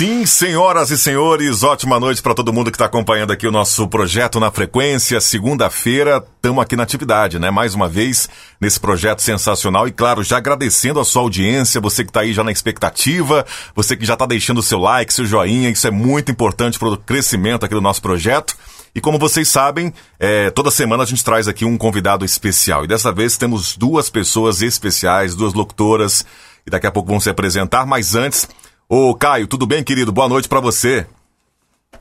sim, senhoras e senhores, ótima noite para todo mundo que está acompanhando aqui o nosso projeto na frequência. Segunda-feira, estamos aqui na atividade, né? Mais uma vez nesse projeto sensacional e, claro, já agradecendo a sua audiência, você que está aí já na expectativa, você que já está deixando o seu like, seu joinha, isso é muito importante para o crescimento aqui do nosso projeto. E como vocês sabem, é, toda semana a gente traz aqui um convidado especial. E dessa vez temos duas pessoas especiais, duas locutoras, e daqui a pouco vão se apresentar. Mas antes, ô Caio, tudo bem, querido? Boa noite para você.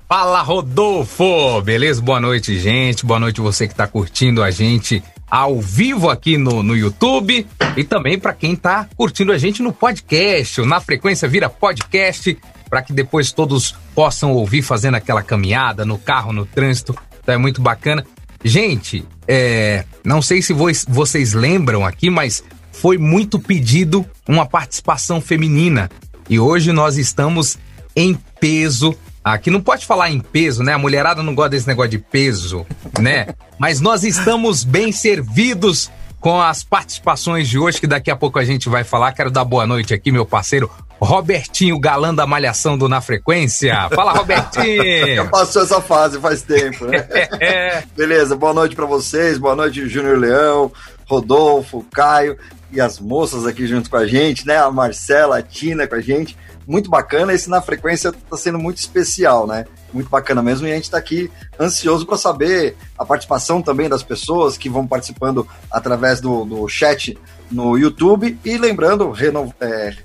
Fala, Rodolfo! Beleza? Boa noite, gente. Boa noite você que está curtindo a gente ao vivo aqui no, no YouTube e também para quem está curtindo a gente no podcast. Na frequência vira podcast para que depois todos possam ouvir fazendo aquela caminhada no carro, no trânsito. Então é muito bacana. Gente, é, não sei se vocês lembram aqui, mas foi muito pedido uma participação feminina. E hoje nós estamos em peso. Aqui não pode falar em peso, né? A mulherada não gosta desse negócio de peso, né? Mas nós estamos bem servidos com as participações de hoje, que daqui a pouco a gente vai falar. Quero dar boa noite aqui, meu parceiro Robertinho, galã da malhação do Na Frequência. Fala, Robertinho! Já passou essa fase faz tempo, né? é. Beleza, boa noite para vocês, boa noite, Júnior Leão, Rodolfo, Caio e as moças aqui junto com a gente, né? A Marcela, a Tina com a gente. Muito bacana, esse Na Frequência tá sendo muito especial, né? Muito bacana mesmo, e a gente está aqui ansioso para saber a participação também das pessoas que vão participando através do, do chat no YouTube. E lembrando, reno, é,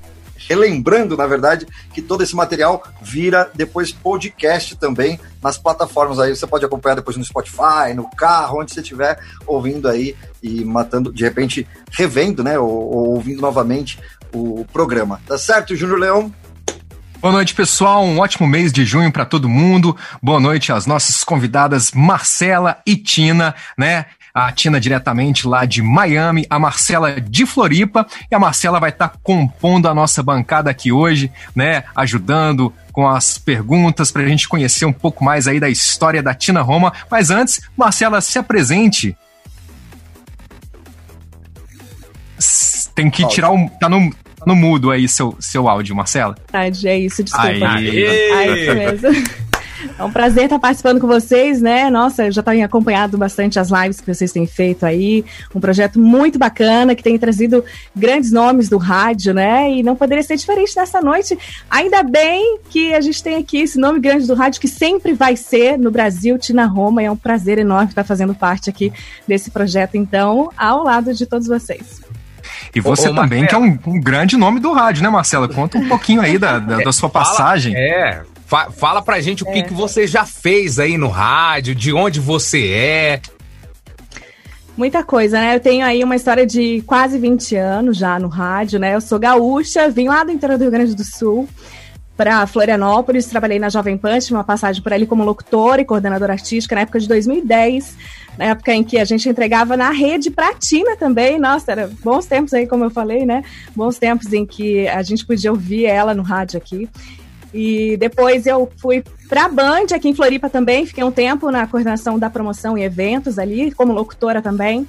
relembrando, na verdade, que todo esse material vira depois podcast também nas plataformas aí. Você pode acompanhar depois no Spotify, no carro, onde você estiver ouvindo aí e matando, de repente, revendo, né? Ou, ou ouvindo novamente o programa. Tá certo, Júnior Leão? Boa noite, pessoal. Um ótimo mês de junho para todo mundo. Boa noite às nossas convidadas Marcela e Tina, né? A Tina diretamente lá de Miami, a Marcela de Floripa, e a Marcela vai estar tá compondo a nossa bancada aqui hoje, né, ajudando com as perguntas para a gente conhecer um pouco mais aí da história da Tina Roma. Mas antes, Marcela, se apresente. Tem que tirar o. Tá no, tá no mudo aí seu, seu áudio, Marcela. Verdade, é isso, desculpa. Aí, aí mesmo. É um prazer estar participando com vocês, né? Nossa, eu já tenho acompanhado bastante as lives que vocês têm feito aí. Um projeto muito bacana que tem trazido grandes nomes do rádio, né? E não poderia ser diferente nessa noite. Ainda bem que a gente tem aqui esse nome grande do rádio que sempre vai ser no Brasil, Tina Roma. E é um prazer enorme estar fazendo parte aqui desse projeto, então, ao lado de todos vocês. E você ô, também, que é um, um, grande nome do rádio, né, Marcela? Conta um pouquinho aí da, da, da sua passagem. Fala, é, Fa fala pra gente o é. que, que você já fez aí no rádio, de onde você é. Muita coisa, né? Eu tenho aí uma história de quase 20 anos já no rádio, né? Eu sou gaúcha, vim lá do interior do Rio Grande do Sul para Florianópolis, trabalhei na Jovem Pan, tive uma passagem por ali como locutora e coordenadora artística na época de 2010, na época em que a gente entregava na rede Pratina também. Nossa, era bons tempos aí, como eu falei, né? Bons tempos em que a gente podia ouvir ela no rádio aqui. E depois eu fui para a Band, aqui em Floripa também, fiquei um tempo na coordenação da promoção e eventos ali, como locutora também.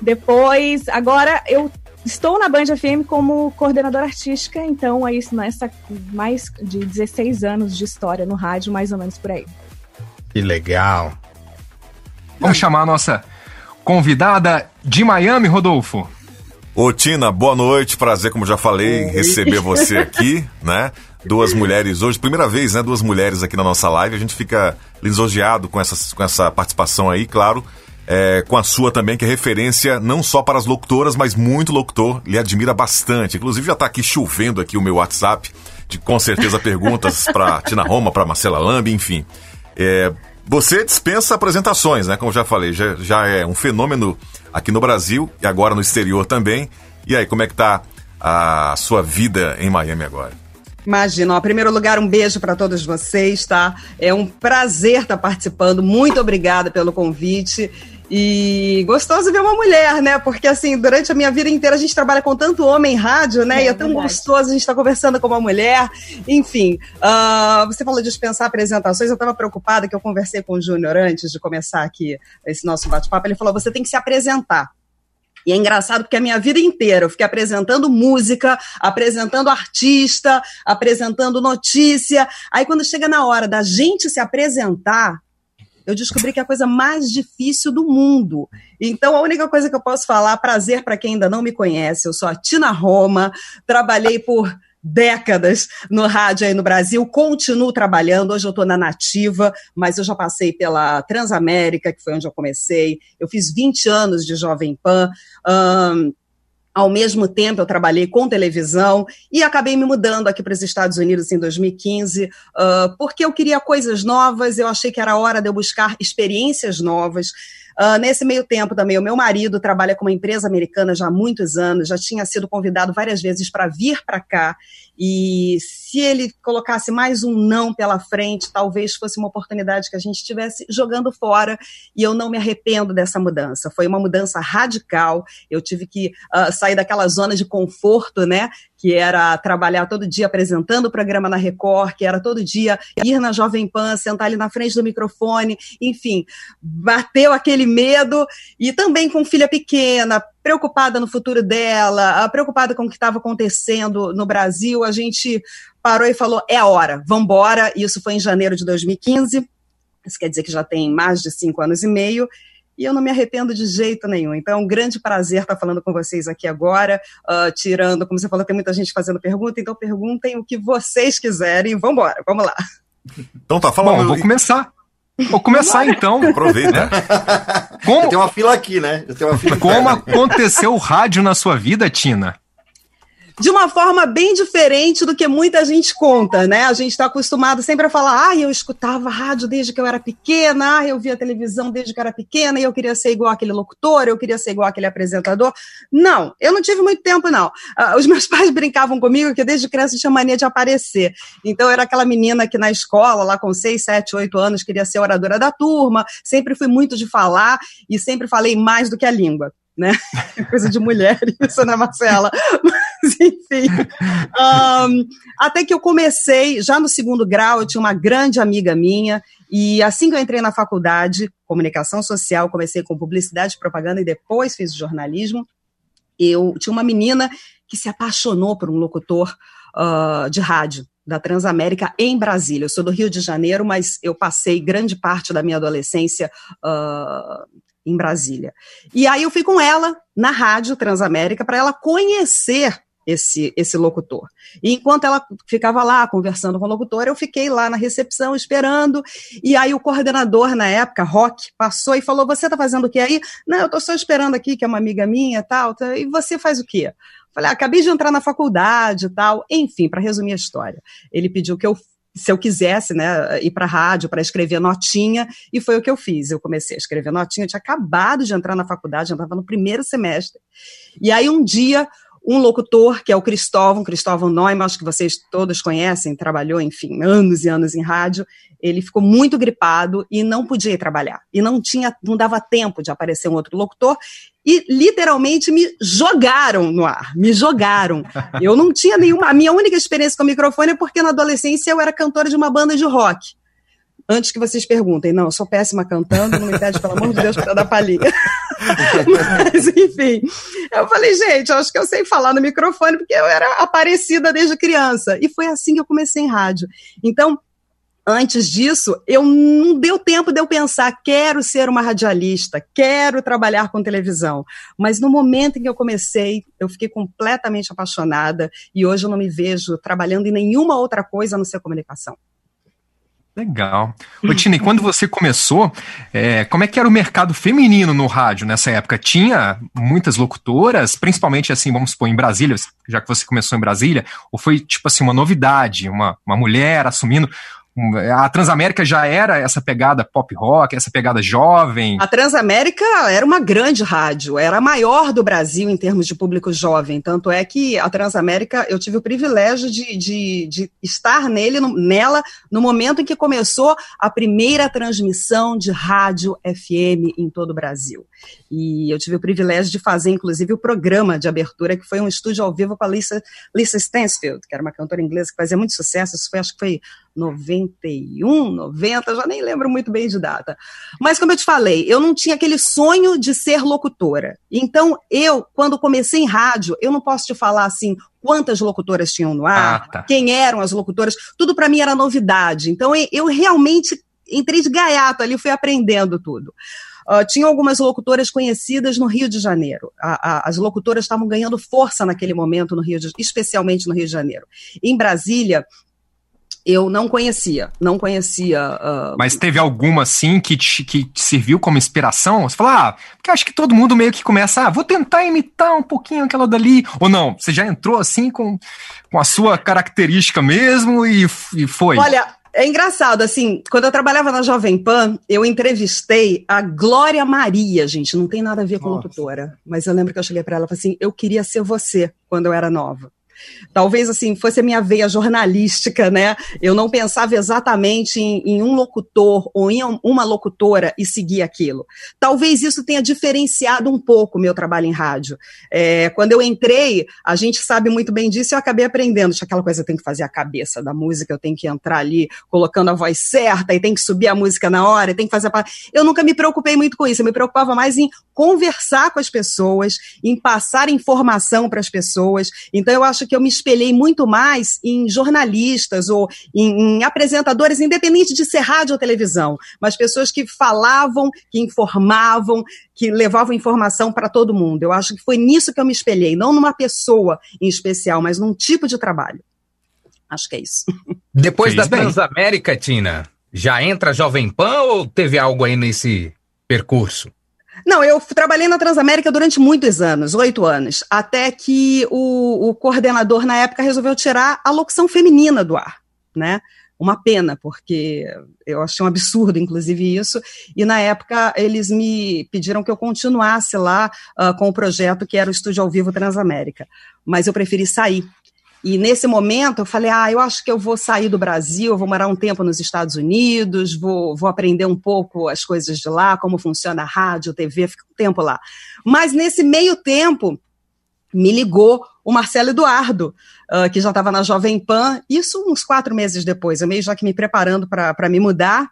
Depois, agora eu estou na Band FM como coordenadora artística, então é isso, nessa mais de 16 anos de história no rádio, mais ou menos por aí. Que legal. Vamos chamar a nossa convidada de Miami, Rodolfo. Ô Tina, boa noite, prazer, como já falei, receber você aqui, né? duas mulheres hoje, primeira vez, né? Duas mulheres aqui na nossa live. A gente fica lisonjeado com essa, com essa participação aí, claro. É, com a sua também, que é referência não só para as locutoras, mas muito locutor, lhe admira bastante. Inclusive já está aqui chovendo aqui o meu WhatsApp, de com certeza perguntas para Tina Roma, para Marcela Lambi, enfim. É, você dispensa apresentações, né? Como já falei, já, já é um fenômeno aqui no Brasil e agora no exterior também. E aí, como é que tá a sua vida em Miami agora? Imagina, em primeiro lugar, um beijo para todos vocês, tá? É um prazer estar tá participando. Muito obrigada pelo convite. E gostoso ver uma mulher, né? Porque, assim, durante a minha vida inteira a gente trabalha com tanto homem em rádio, né? É, e é tão verdade. gostoso a gente estar tá conversando com uma mulher. Enfim, uh, você falou de dispensar apresentações. Eu estava preocupada que eu conversei com o Júnior antes de começar aqui esse nosso bate-papo. Ele falou: você tem que se apresentar. E é engraçado porque a minha vida inteira eu fiquei apresentando música, apresentando artista, apresentando notícia. Aí quando chega na hora da gente se apresentar, eu descobri que é a coisa mais difícil do mundo. Então, a única coisa que eu posso falar, prazer para quem ainda não me conhece, eu sou a Tina Roma, trabalhei por décadas no rádio aí no Brasil, continuo trabalhando, hoje eu estou na Nativa, mas eu já passei pela Transamérica, que foi onde eu comecei, eu fiz 20 anos de Jovem Pan, um, ao mesmo tempo, eu trabalhei com televisão e acabei me mudando aqui para os Estados Unidos em 2015, uh, porque eu queria coisas novas, eu achei que era hora de eu buscar experiências novas. Uh, nesse meio tempo também, o meu marido trabalha com uma empresa americana já há muitos anos, já tinha sido convidado várias vezes para vir para cá. E se ele colocasse mais um não pela frente, talvez fosse uma oportunidade que a gente estivesse jogando fora. E eu não me arrependo dessa mudança. Foi uma mudança radical. Eu tive que uh, sair daquela zona de conforto, né? que era trabalhar todo dia apresentando o programa na Record, que era todo dia ir na Jovem Pan, sentar ali na frente do microfone, enfim, bateu aquele medo e também com filha pequena, preocupada no futuro dela, preocupada com o que estava acontecendo no Brasil, a gente parou e falou: é a hora, vamos embora. Isso foi em janeiro de 2015. Isso quer dizer que já tem mais de cinco anos e meio e eu não me arrependo de jeito nenhum. Então, é um grande prazer estar falando com vocês aqui agora, uh, tirando, como você falou, tem muita gente fazendo pergunta, então perguntem o que vocês quiserem. Vamos embora, vamos lá. Então tá falando. Bom, vou começar. Vou começar então. Aproveita. Como... Tem uma fila aqui, né? Fila Como aconteceu o rádio na sua vida, Tina? De uma forma bem diferente do que muita gente conta, né? A gente está acostumado sempre a falar, ah, eu escutava rádio desde que eu era pequena, ah, eu via televisão desde que eu era pequena e eu queria ser igual aquele locutor, eu queria ser igual aquele apresentador. Não, eu não tive muito tempo, não. Uh, os meus pais brincavam comigo que desde criança tinha mania de aparecer. Então, eu era aquela menina que na escola, lá com 6, 7, 8 anos, queria ser oradora da turma, sempre fui muito de falar e sempre falei mais do que a língua né? Coisa de mulher, isso, né, Marcela? Enfim. Um, até que eu comecei, já no segundo grau, eu tinha uma grande amiga minha, e assim que eu entrei na faculdade, comunicação social, comecei com publicidade e propaganda e depois fiz jornalismo. Eu tinha uma menina que se apaixonou por um locutor uh, de rádio da Transamérica em Brasília. Eu sou do Rio de Janeiro, mas eu passei grande parte da minha adolescência uh, em Brasília. E aí eu fui com ela na rádio Transamérica para ela conhecer esse, esse locutor. E enquanto ela ficava lá conversando com o locutor, eu fiquei lá na recepção esperando. E aí o coordenador na época, Rock, passou e falou: Você está fazendo o que aí? Não, eu estou só esperando aqui, que é uma amiga minha e tal. E você faz o quê? Falei, ah, acabei de entrar na faculdade e tal. Enfim, para resumir a história, ele pediu que eu se eu quisesse, né, ir para a rádio para escrever notinha, e foi o que eu fiz. Eu comecei a escrever notinha, eu tinha acabado de entrar na faculdade, já estava no primeiro semestre. E aí um dia um locutor, que é o Cristóvão, Cristóvão Neumann, acho que vocês todos conhecem, trabalhou, enfim, anos e anos em rádio, ele ficou muito gripado e não podia ir trabalhar. E não tinha, não dava tempo de aparecer um outro locutor, e literalmente me jogaram no ar, me jogaram. Eu não tinha nenhuma, a minha única experiência com o microfone é porque na adolescência eu era cantora de uma banda de rock antes que vocês perguntem, não, eu sou péssima cantando, não me pede, pelo amor de Deus, para dar palhinha. Mas, enfim, eu falei, gente, acho que eu sei falar no microfone, porque eu era aparecida desde criança. E foi assim que eu comecei em rádio. Então, antes disso, eu não deu tempo de eu pensar, quero ser uma radialista, quero trabalhar com televisão. Mas no momento em que eu comecei, eu fiquei completamente apaixonada e hoje eu não me vejo trabalhando em nenhuma outra coisa a não ser comunicação. Legal. Ô, Tina, e quando você começou, é, como é que era o mercado feminino no rádio nessa época? Tinha muitas locutoras, principalmente assim, vamos supor, em Brasília, já que você começou em Brasília, ou foi tipo assim, uma novidade, uma, uma mulher assumindo? A Transamérica já era essa pegada pop rock, essa pegada jovem? A Transamérica era uma grande rádio, era a maior do Brasil em termos de público jovem. Tanto é que a Transamérica, eu tive o privilégio de, de, de estar nele, nela no momento em que começou a primeira transmissão de rádio FM em todo o Brasil. E eu tive o privilégio de fazer, inclusive, o programa de abertura, que foi um estúdio ao vivo com a Lisa, Lisa Stansfield, que era uma cantora inglesa que fazia muito sucesso. Isso foi, acho que foi 91, 90, já nem lembro muito bem de data. Mas como eu te falei, eu não tinha aquele sonho de ser locutora. Então, eu, quando comecei em rádio, eu não posso te falar assim quantas locutoras tinham no ar, ah, tá. quem eram as locutoras, tudo para mim era novidade. Então, eu realmente entrei de gaiato ali, fui aprendendo tudo. Uh, tinha algumas locutoras conhecidas no Rio de Janeiro. A, a, as locutoras estavam ganhando força naquele momento, no Rio de, especialmente no Rio de Janeiro. Em Brasília, eu não conhecia, não conhecia. Uh... Mas teve alguma assim que te, que te serviu como inspiração? Você falou, ah, porque acho que todo mundo meio que começa, ah, vou tentar imitar um pouquinho aquela dali. Ou não, você já entrou assim com, com a sua característica mesmo e, e foi? Olha, é engraçado, assim, quando eu trabalhava na Jovem Pan, eu entrevistei a Glória Maria, gente, não tem nada a ver com Nossa. locutora, mas eu lembro que eu cheguei para ela e falei assim: eu queria ser você quando eu era nova. Talvez assim fosse a minha veia jornalística, né? Eu não pensava exatamente em, em, um locutor ou em uma locutora e seguir aquilo. Talvez isso tenha diferenciado um pouco o meu trabalho em rádio. É, quando eu entrei, a gente sabe muito bem disso, eu acabei aprendendo. Tinha aquela coisa, eu tenho que fazer a cabeça da música, eu tenho que entrar ali colocando a voz certa, e tem que subir a música na hora, e tem que fazer a... Eu nunca me preocupei muito com isso, eu me preocupava mais em conversar com as pessoas, em passar informação para as pessoas. Então eu acho que eu me espelhei muito mais em jornalistas ou em, em apresentadores, independente de ser rádio ou televisão, mas pessoas que falavam, que informavam, que levavam informação para todo mundo. Eu acho que foi nisso que eu me espelhei, não numa pessoa em especial, mas num tipo de trabalho. Acho que é isso. Depois Fez da. Transamérica, Tina, já entra Jovem Pan ou teve algo aí nesse percurso? Não, eu trabalhei na Transamérica durante muitos anos, oito anos, até que o, o, coordenador na época resolveu tirar a locução feminina do ar, né? Uma pena, porque eu achei um absurdo, inclusive, isso. E na época eles me pediram que eu continuasse lá uh, com o projeto que era o Estúdio ao Vivo Transamérica. Mas eu preferi sair, e nesse momento eu falei, ah, eu acho que eu vou sair do Brasil, vou morar um tempo nos Estados Unidos, vou, vou aprender um pouco as coisas de lá, como funciona a rádio, TV, fica um tempo lá. Mas nesse meio tempo, me ligou o Marcelo Eduardo, uh, que já estava na Jovem Pan, isso uns quatro meses depois, eu meio já que me preparando para me mudar.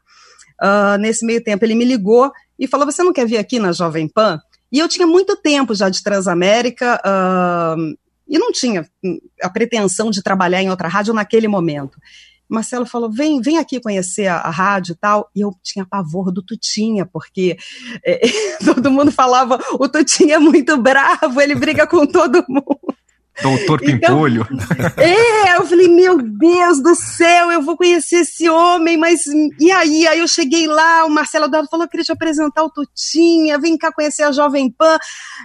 Uh, nesse meio tempo, ele me ligou e falou: Você não quer vir aqui na Jovem Pan? E eu tinha muito tempo já de Transamérica, uh, e não tinha hum, a pretensão de trabalhar em outra rádio naquele momento. Marcelo falou: vem, vem aqui conhecer a, a rádio e tal. E eu tinha pavor do Tutinha, porque é, todo mundo falava: o Tutinha é muito bravo, ele briga com todo mundo. Doutor então, Pimpolho. É, eu falei, meu Deus do céu, eu vou conhecer esse homem, mas e aí? Aí eu cheguei lá, o Marcelo Eduardo falou, queria te apresentar o Tutinha, vem cá conhecer a Jovem Pan.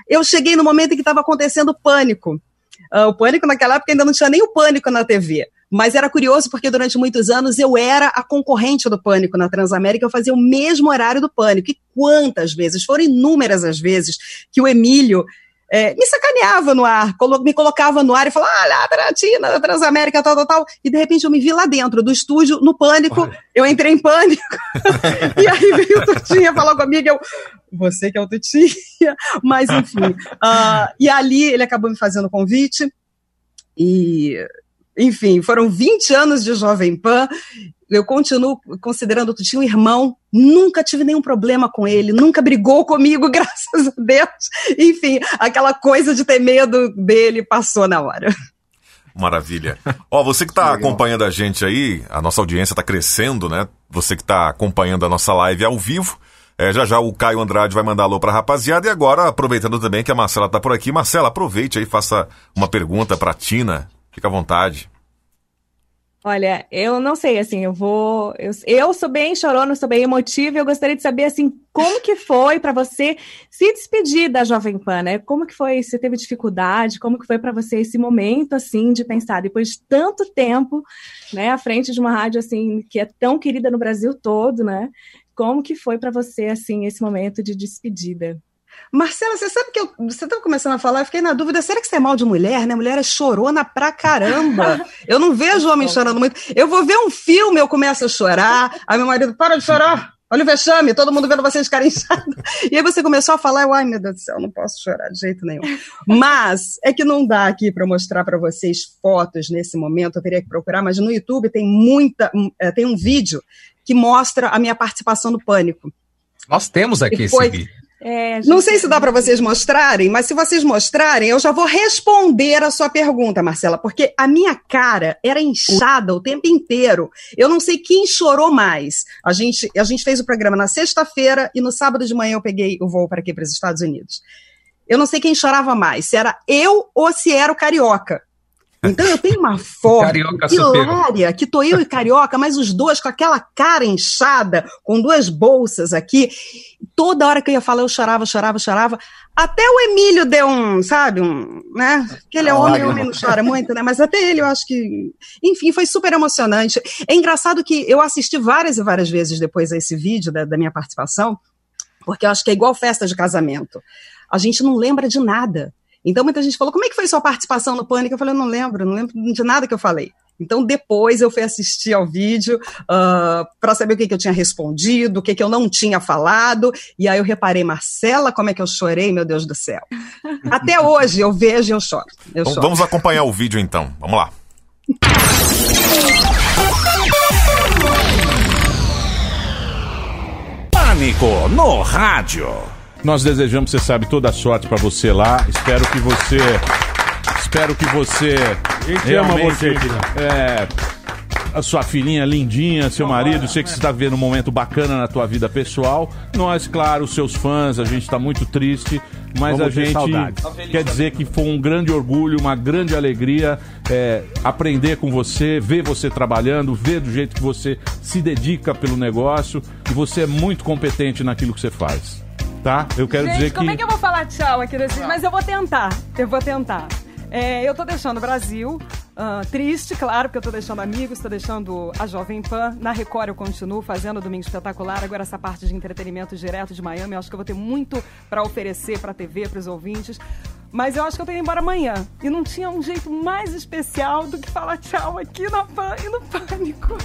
Eu cheguei no momento em que estava acontecendo o pânico. Uh, o Pânico naquela época ainda não tinha nem o Pânico na TV. Mas era curioso porque durante muitos anos eu era a concorrente do Pânico na Transamérica, eu fazia o mesmo horário do Pânico. E quantas vezes, foram inúmeras as vezes, que o Emílio é, me sacaneava no ar, me colocava no ar e falava, ah, Tratina, da Transamérica, tal, tal, tal. E de repente eu me vi lá dentro do estúdio, no pânico, Olha. eu entrei em pânico. e aí veio o Tutinha falar comigo, eu, você que é o Tutinha. Mas enfim. Uh, e ali ele acabou me fazendo o convite. E enfim, foram 20 anos de Jovem Pan eu continuo considerando o Tutinho um irmão, nunca tive nenhum problema com ele, nunca brigou comigo, graças a Deus. Enfim, aquela coisa de ter medo dele passou na hora. Maravilha. Ó, você que está acompanhando a gente aí, a nossa audiência está crescendo, né? Você que está acompanhando a nossa live ao vivo. É, já já o Caio Andrade vai mandar alô pra rapaziada. E agora, aproveitando também que a Marcela tá por aqui, Marcela, aproveite aí, faça uma pergunta pra Tina. Fica à vontade. Olha, eu não sei, assim, eu vou. Eu, eu sou bem chorona, sou bem emotiva, eu gostaria de saber, assim, como que foi para você se despedir da Jovem Pan, né? Como que foi? Você teve dificuldade? Como que foi para você esse momento, assim, de pensar, depois de tanto tempo, né, à frente de uma rádio, assim, que é tão querida no Brasil todo, né? Como que foi para você, assim, esse momento de despedida? Marcela, você sabe que eu, você estava começando a falar, eu fiquei na dúvida, será que você é mal de mulher, né? Mulher é chorona pra caramba. Eu não vejo homem chorando muito. Eu vou ver um filme, eu começo a chorar, aí meu marido, para de chorar, Olha o vexame, todo mundo vendo vocês ficarem inchados. E aí você começou a falar, eu, ai meu Deus do céu, não posso chorar de jeito nenhum. Mas é que não dá aqui para mostrar para vocês fotos nesse momento, eu teria que procurar, mas no YouTube tem muita, é, tem um vídeo que mostra a minha participação no Pânico. Nós temos aqui foi, esse vídeo. É, gente... Não sei se dá para vocês mostrarem, mas se vocês mostrarem, eu já vou responder a sua pergunta, Marcela, porque a minha cara era inchada o tempo inteiro. Eu não sei quem chorou mais. A gente, a gente fez o programa na sexta-feira e no sábado de manhã eu peguei o voo para aqui, para os Estados Unidos. Eu não sei quem chorava mais, se era eu ou se era o carioca. Então eu tenho uma foto hilária, que tô eu e Carioca, mas os dois com aquela cara inchada, com duas bolsas aqui. Toda hora que eu ia falar, eu chorava, chorava, chorava. Até o Emílio deu um, sabe, um, né? Que ele é homem, homem não chora muito, né? Mas até ele eu acho que. Enfim, foi super emocionante. É engraçado que eu assisti várias e várias vezes depois a esse vídeo da, da minha participação, porque eu acho que é igual festa de casamento. A gente não lembra de nada. Então muita gente falou: como é que foi sua participação no Pânico? Eu falei: não lembro, não lembro de nada que eu falei. Então depois eu fui assistir ao vídeo uh, ah, para saber o que, que eu tinha respondido, o que, que eu não tinha falado. E aí eu reparei, Marcela, como é que eu chorei, meu Deus do céu. Até hoje eu vejo e eu choro. Eu então, choro. Vamos acompanhar o vídeo então. Vamos lá. Pânico no rádio. Nós desejamos, você sabe, toda a sorte para você lá. Espero que você. Espero que você. A gente ama você, filha. É, a sua filhinha lindinha, seu marido, sei que você está vivendo um momento bacana na tua vida pessoal. Nós, claro, seus fãs, a gente está muito triste, mas Vamos a gente quer dizer que foi um grande orgulho, uma grande alegria é, aprender com você, ver você trabalhando, ver do jeito que você se dedica pelo negócio e você é muito competente naquilo que você faz tá? Eu quero Gente, dizer que. Como é que eu vou falar tchau aqui desse. Mas eu vou tentar. Eu vou tentar. É, eu tô deixando o Brasil, uh, triste, claro, porque eu tô deixando amigos, tô deixando a Jovem Pan. Na Record eu continuo fazendo Domingo Espetacular. Agora essa parte de entretenimento direto de Miami, eu acho que eu vou ter muito para oferecer pra TV, pros ouvintes. Mas eu acho que eu tenho que ir embora amanhã. E não tinha um jeito mais especial do que falar tchau aqui na Pan e no Pânico.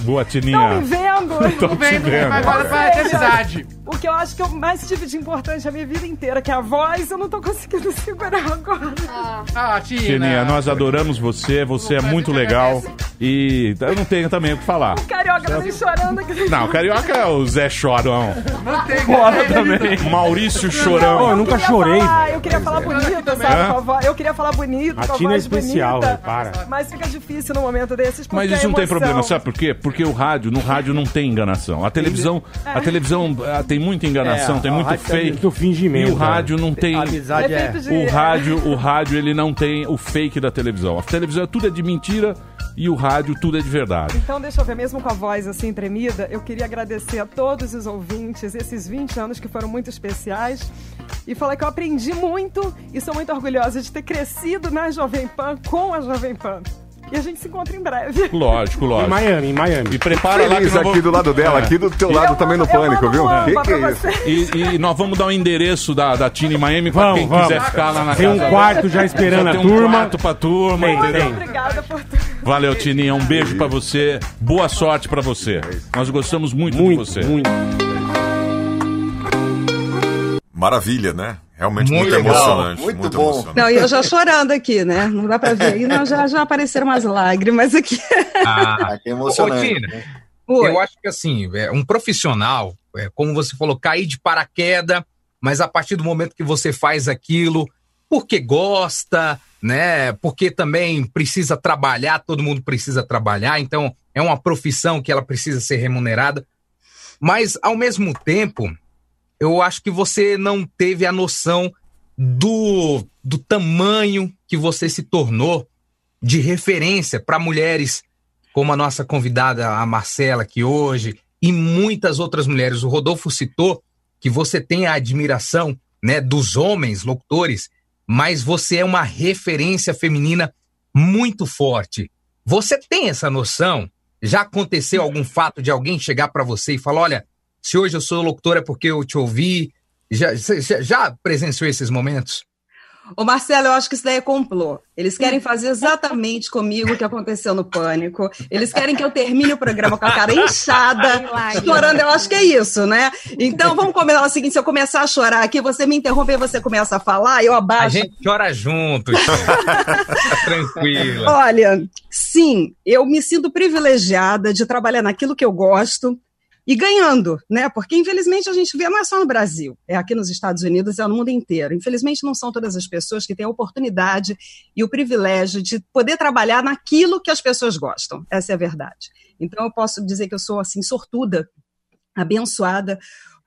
Boa, Tininha. Estão me vendo? Estão vendo. vendo. Agora pra eternidade. O que eu acho que eu mais tive de importante a minha vida inteira, que é a voz, eu não tô conseguindo segurar agora. Ah, ah Tina. Tininha, nós adoramos você, você é muito legal. E eu não tenho também o que falar. O Carioca tá me chorando aqui. Não, o Carioca é o Zé Chorão. Não tem Foda também. Maurício Chorão. Não, eu nunca chorei. Falar, eu queria falar bonito, sabe? Eu queria falar bonito, a Tina é especial, bonita, para. Mas fica difícil no momento desses, Mas isso não tem problema, sabe por quê? Porque o rádio, no rádio não tem enganação. A televisão, a televisão ah, tem muita enganação, é, tem muito fake. Tem fingimento, e o rádio não tem. A amizade é. O rádio, o rádio ele não tem o fake da televisão. A televisão tudo é de mentira e o rádio tudo é de verdade. Então, deixa eu ver, mesmo com a voz assim tremida, eu queria agradecer a todos os ouvintes esses 20 anos que foram muito especiais e falar que eu aprendi muito e sou muito orgulhosa de ter crescido na Jovem Pan com a Jovem Pan. E a gente se encontra em breve. Lógico, lógico. Em Miami, em Miami. E prepara Feliz lá que aqui vou... do lado dela, é. aqui do teu lado eu também no pânico, viu? Que que é isso? E, e, nós vamos dar o um endereço da, da Tina em Miami pra vamos, quem vamos. quiser ficar lá na tem casa. Tem um quarto já esperando já a turma. Tem um quarto pra turma. Tem, Muito tem. obrigada por tudo. Valeu, Tininha. Um beijo pra você. Boa sorte pra você. Nós gostamos muito, muito de você. Muito. Maravilha, né? Realmente muito, muito emocionante. Muito, muito bom. Emocionante. Não, e eu já chorando aqui, né? Não dá pra ver. E não, já, já apareceram umas lágrimas aqui. Ah, que emocionante. Ô, Tina, eu acho que assim, é, um profissional, é, como você falou, cair de paraquedas, mas a partir do momento que você faz aquilo, porque gosta, né? Porque também precisa trabalhar, todo mundo precisa trabalhar, então é uma profissão que ela precisa ser remunerada. Mas, ao mesmo tempo, eu acho que você não teve a noção do, do tamanho que você se tornou de referência para mulheres como a nossa convidada, a Marcela, aqui hoje, e muitas outras mulheres. O Rodolfo citou que você tem a admiração né, dos homens locutores, mas você é uma referência feminina muito forte. Você tem essa noção? Já aconteceu algum fato de alguém chegar para você e falar: olha, se hoje eu sou locutor é porque eu te ouvi. Já, já, já presenciou esses momentos? Ô Marcelo, eu acho que isso daí é complô. Eles querem fazer exatamente comigo o que aconteceu no Pânico. Eles querem que eu termine o programa com a cara inchada, chorando. Eu acho que é isso, né? Então vamos combinar o seguinte: se eu começar a chorar aqui, você me interrompe e você começa a falar, eu abaixo. A gente chora junto. Tranquila. Olha, sim, eu me sinto privilegiada de trabalhar naquilo que eu gosto e ganhando, né? Porque infelizmente a gente vê não é só no Brasil, é aqui nos Estados Unidos, é no mundo inteiro. Infelizmente não são todas as pessoas que têm a oportunidade e o privilégio de poder trabalhar naquilo que as pessoas gostam. Essa é a verdade. Então eu posso dizer que eu sou assim sortuda, abençoada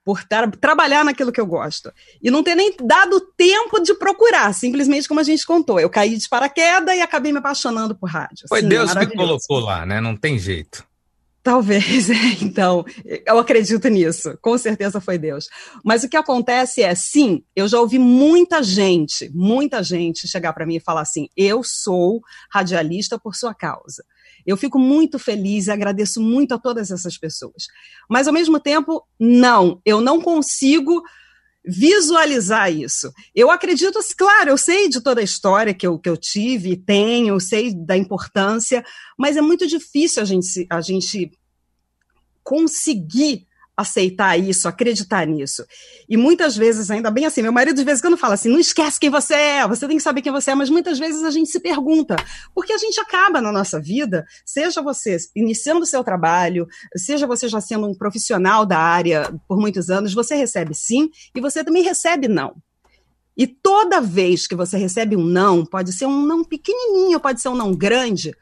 por tra trabalhar naquilo que eu gosto. E não ter nem dado tempo de procurar, simplesmente como a gente contou. Eu caí de paraquedas e acabei me apaixonando por rádio. Foi Sim, Deus que colocou lá, né? Não tem jeito. Talvez, é, então, eu acredito nisso, com certeza foi Deus. Mas o que acontece é, sim, eu já ouvi muita gente, muita gente chegar para mim e falar assim: eu sou radialista por sua causa. Eu fico muito feliz e agradeço muito a todas essas pessoas. Mas, ao mesmo tempo, não, eu não consigo visualizar isso. Eu acredito, claro, eu sei de toda a história que eu, que eu tive, tenho, sei da importância, mas é muito difícil a gente, a gente conseguir aceitar isso, acreditar nisso. E muitas vezes, ainda bem assim, meu marido de vez em quando fala assim: não esquece quem você é, você tem que saber quem você é, mas muitas vezes a gente se pergunta, porque a gente acaba na nossa vida, seja você iniciando o seu trabalho, seja você já sendo um profissional da área por muitos anos, você recebe sim e você também recebe não. E toda vez que você recebe um não, pode ser um não pequenininho, pode ser um não grande,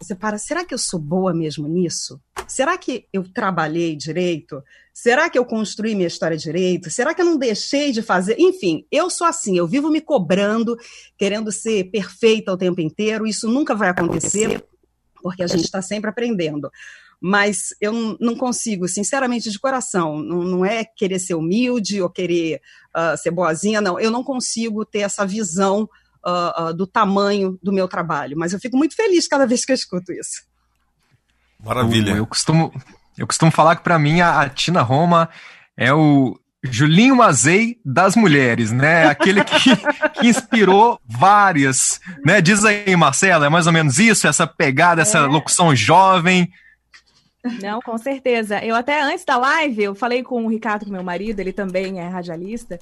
você para, será que eu sou boa mesmo nisso? Será que eu trabalhei direito? Será que eu construí minha história direito? Será que eu não deixei de fazer? Enfim, eu sou assim, eu vivo me cobrando, querendo ser perfeita o tempo inteiro. Isso nunca vai acontecer, porque a gente está sempre aprendendo. Mas eu não consigo, sinceramente, de coração, não, não é querer ser humilde ou querer uh, ser boazinha, não. Eu não consigo ter essa visão uh, uh, do tamanho do meu trabalho. Mas eu fico muito feliz cada vez que eu escuto isso. Maravilha. Eu, eu costumo, eu costumo falar que para mim a, a, Tina Roma é o Julinho Mazei das mulheres, né? Aquele que, que inspirou várias, né? Diz aí, Marcela, é mais ou menos isso, essa pegada, essa é. locução jovem. Não, com certeza. Eu até antes da live, eu falei com o Ricardo, meu marido, ele também é radialista,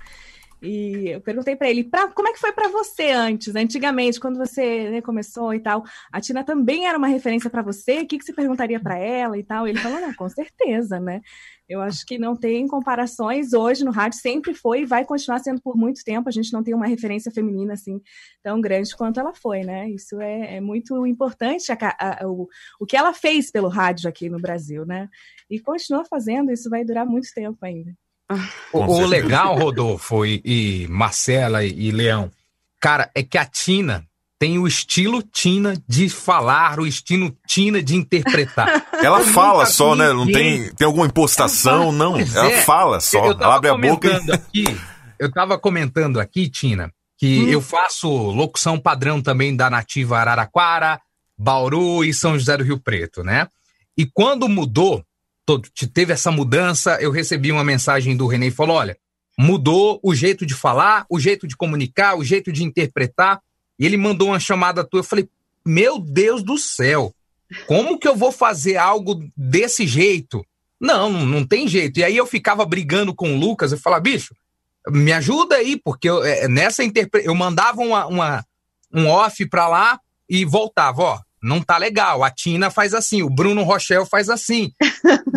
e eu perguntei para ele, pra, como é que foi para você antes, antigamente, quando você né, começou e tal? A Tina também era uma referência para você? O que, que você perguntaria para ela e tal? Ele falou, não, com certeza, né? Eu acho que não tem comparações hoje no rádio, sempre foi e vai continuar sendo por muito tempo. A gente não tem uma referência feminina assim tão grande quanto ela foi, né? Isso é, é muito importante, a, a, o, o que ela fez pelo rádio aqui no Brasil, né? E continua fazendo, isso vai durar muito tempo ainda. O, o, legal, Rodolfo e, e Marcela e, e, Leão, cara, é que a Tina tem o estilo Tina de falar, o estilo Tina de interpretar. Ela eu fala só, né? Não tem, tem alguma impostação, não. Ela é. fala só, ela abre a boca e... Aqui, eu tava comentando aqui, Tina, que hum. eu faço locução padrão também da Nativa Araraquara, Bauru e São José do Rio Preto, né? E quando mudou, teve essa mudança, eu recebi uma mensagem do René e falou: olha, mudou o jeito de falar, o jeito de comunicar, o jeito de interpretar. E ele mandou uma chamada tua. Eu falei: meu Deus do céu, como que eu vou fazer algo desse jeito? Não, não tem jeito. E aí eu ficava brigando com o Lucas, eu falava, bicho, me ajuda aí, porque eu, é, nessa interpretação, eu mandava uma, uma, um off pra lá e voltava, ó, não tá legal. A Tina faz assim, o Bruno Rochelle faz assim.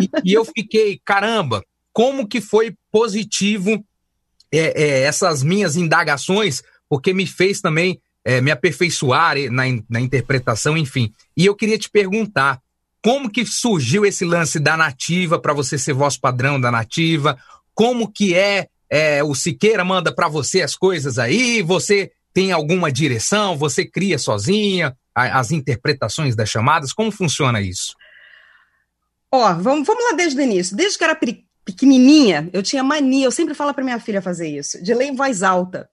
e, e, eu fiquei, caramba, como que foi positivo é, é, essas minhas indagações, porque me fez também é, me aperfeiçoar na, na interpretação, enfim. E eu queria te perguntar, como que surgiu esse lance da nativa para você ser voz padrão da nativa? Como que é, é o Siqueira manda para você as coisas aí? Você tem alguma direção? Você cria sozinha? As interpretações das chamadas? Como funciona isso? Ó, vamos, vamos lá desde o início. Desde que era pequenininha, eu tinha mania, eu sempre falo para minha filha fazer isso, de ler em voz alta.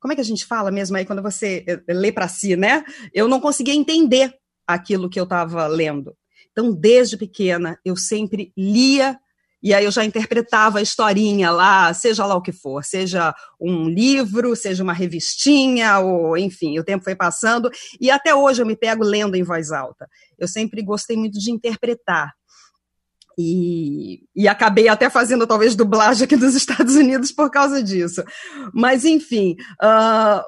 Como é que a gente fala mesmo aí quando você eh, lê para si, né? Eu não conseguia entender aquilo que eu estava lendo. Então, desde pequena, eu sempre lia E aí eu já interpretava a historinha lá, seja lá o que for, seja um livro, seja uma revistinha, ou enfim, o tempo foi passando, e até hoje eu me pego lendo em voz alta. Eu sempre gostei muito de interpretar. E, e acabei até fazendo talvez dublagem aqui dos Estados Unidos por causa disso. Mas, enfim, uh,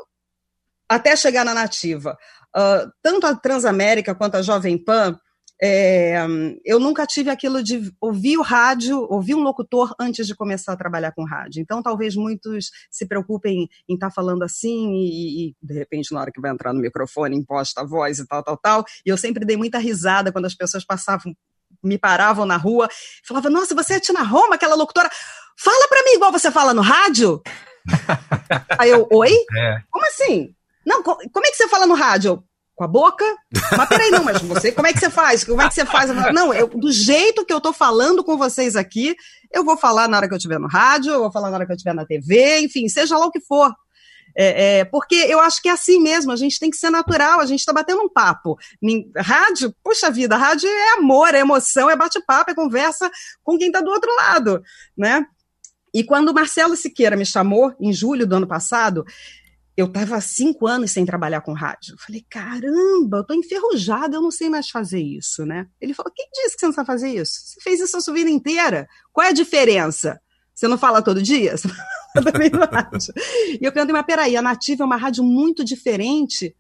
até chegar na nativa. Uh, tanto a Transamérica quanto a Jovem Pan é, eu nunca tive aquilo de ouvir o rádio, ouvir um locutor antes de começar a trabalhar com rádio. Então, talvez muitos se preocupem em estar tá falando assim e, e, de repente, na hora que vai entrar no microfone, imposta a voz e tal, tal, tal. E eu sempre dei muita risada quando as pessoas passavam, me paravam na rua, falavam: Nossa, você é Tina Roma, aquela locutora. Fala para mim igual você fala no rádio. Aí eu, oi? É. Como assim? Não, como é que você fala no rádio? Com a boca. Mas peraí, não, mas você, como é que você faz? Como é que você faz? Não, eu, do jeito que eu tô falando com vocês aqui, eu vou falar na hora que eu estiver no rádio, eu vou falar na hora que eu estiver na TV, enfim, seja lá o que for. É, é, porque eu acho que é assim mesmo, a gente tem que ser natural, a gente está batendo um papo. Rádio, puxa vida, rádio é amor, é emoção, é bate-papo, é conversa com quem está do outro lado, né? E quando o Marcelo Siqueira me chamou, em julho do ano passado, eu estava cinco anos sem trabalhar com rádio. Eu falei, caramba, eu tô enferrujada, eu não sei mais fazer isso, né? Ele falou, quem disse que você não sabe fazer isso? Você fez isso a sua vida inteira. Qual é a diferença? Você não fala todo dia? Você e eu perguntei, mas peraí, a Nativa é uma rádio muito diferente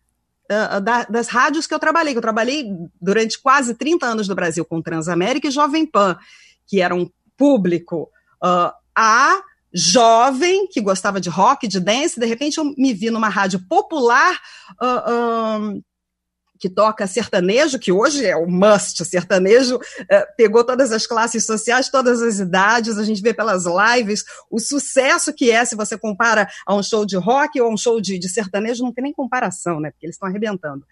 uh, da, das rádios que eu trabalhei. Que eu trabalhei durante quase 30 anos no Brasil com Transamérica e Jovem Pan, que era um público uh, a jovem que gostava de rock, de dance, de repente eu me vi numa rádio popular uh, um, que toca sertanejo, que hoje é o must, sertanejo uh, pegou todas as classes sociais, todas as idades, a gente vê pelas lives o sucesso que é se você compara a um show de rock ou a um show de, de sertanejo, não tem nem comparação, né? Porque eles estão arrebentando.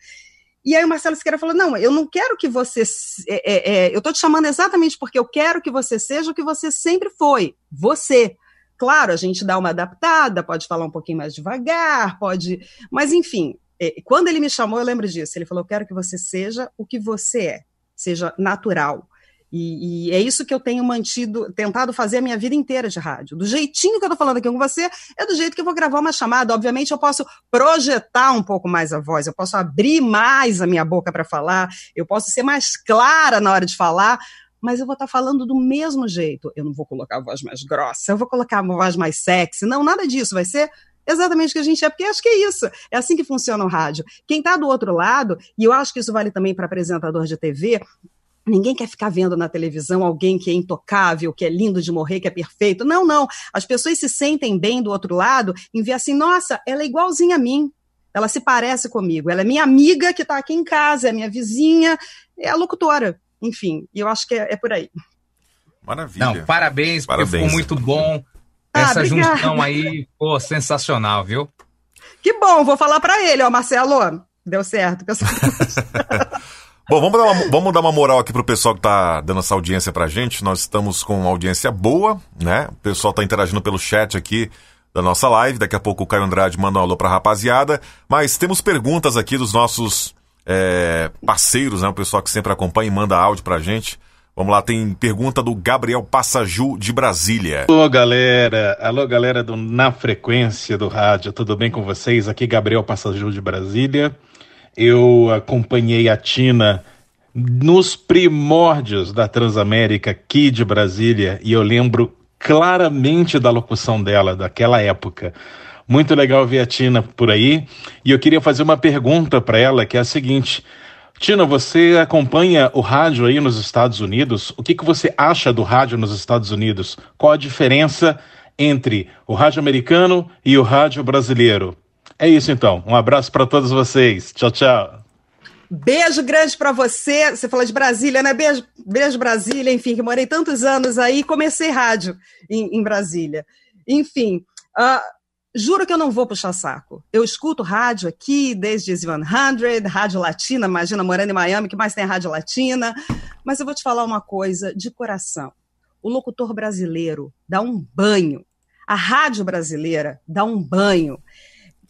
E aí o Marcelo Siqueira falou: não, eu não quero que você. É, é, é, eu estou te chamando exatamente porque eu quero que você seja o que você sempre foi. Você. Claro, a gente dá uma adaptada, pode falar um pouquinho mais devagar, pode. Mas, enfim, quando ele me chamou, eu lembro disso. Ele falou: quero que você seja o que você é, seja natural. E, e, é isso que eu tenho mantido, tentado fazer a minha vida inteira de rádio. Do jeitinho que eu tô falando aqui com você, é do jeito que eu vou gravar uma chamada. Obviamente, eu posso projetar um pouco mais a voz, eu posso abrir mais a minha boca para falar, eu posso ser mais clara na hora de falar, mas eu vou estar tá falando do mesmo jeito. Eu não vou colocar a voz mais grossa, eu vou colocar uma voz mais sexy. Não, nada disso. Vai ser exatamente o que a gente é, porque acho que é isso. É assim que funciona o rádio. Quem está do outro lado, e eu acho que isso vale também para apresentador de TV, Ninguém quer ficar vendo na televisão alguém que é intocável, que é lindo de morrer, que é perfeito. Não, não. As pessoas se sentem bem do outro lado em ver assim, nossa, ela é igualzinha a mim. Ela se parece comigo. Ela é minha amiga que está aqui em casa, é minha vizinha, é a locutora enfim, e eu acho que é, é, por aí. Maravilha. Não, parabéns, parabéns. ficou muito bom. Ah, Essa obrigada. junção aí, pô, sensacional, viu? Que bom, vou falar para ele, ó, Marcelo, deu certo. Bom, vamos dar, uma, vamos dar uma moral aqui pro pessoal que tá dando essa audiência pra gente. Nós estamos com uma audiência boa, né? O pessoal tá interagindo pelo chat aqui da nossa live. Daqui a pouco o Caio Andrade manda um alô pra rapaziada. Mas temos perguntas aqui dos nossos é, parceiros, né? O pessoal que sempre acompanha e manda áudio pra gente. Vamos lá, tem pergunta do Gabriel Passaju de Brasília. Alô, galera. Alô, galera do Na Frequência do Rádio. Tudo bem com vocês? Aqui Gabriel Passaju de Brasília. Eu acompanhei a Tina nos primórdios da Transamérica aqui de Brasília e eu lembro claramente da locução dela daquela época. Muito legal ver a Tina por aí. E eu queria fazer uma pergunta para ela, que é a seguinte. Tina, você acompanha o rádio aí nos Estados Unidos? O que, que você acha do rádio nos Estados Unidos? Qual a diferença entre o rádio americano e o rádio brasileiro? É isso então. Um abraço para todos vocês. Tchau, tchau. Beijo grande para você. Você falou de Brasília, né? Beijo, beijo Brasília. Enfim, que morei tantos anos aí, comecei rádio em, em Brasília. Enfim, uh, Juro que eu não vou puxar saco. Eu escuto rádio aqui desde Z100, rádio latina, imagina, morando em Miami, que mais tem rádio latina. Mas eu vou te falar uma coisa de coração. O locutor brasileiro dá um banho. A rádio brasileira dá um banho.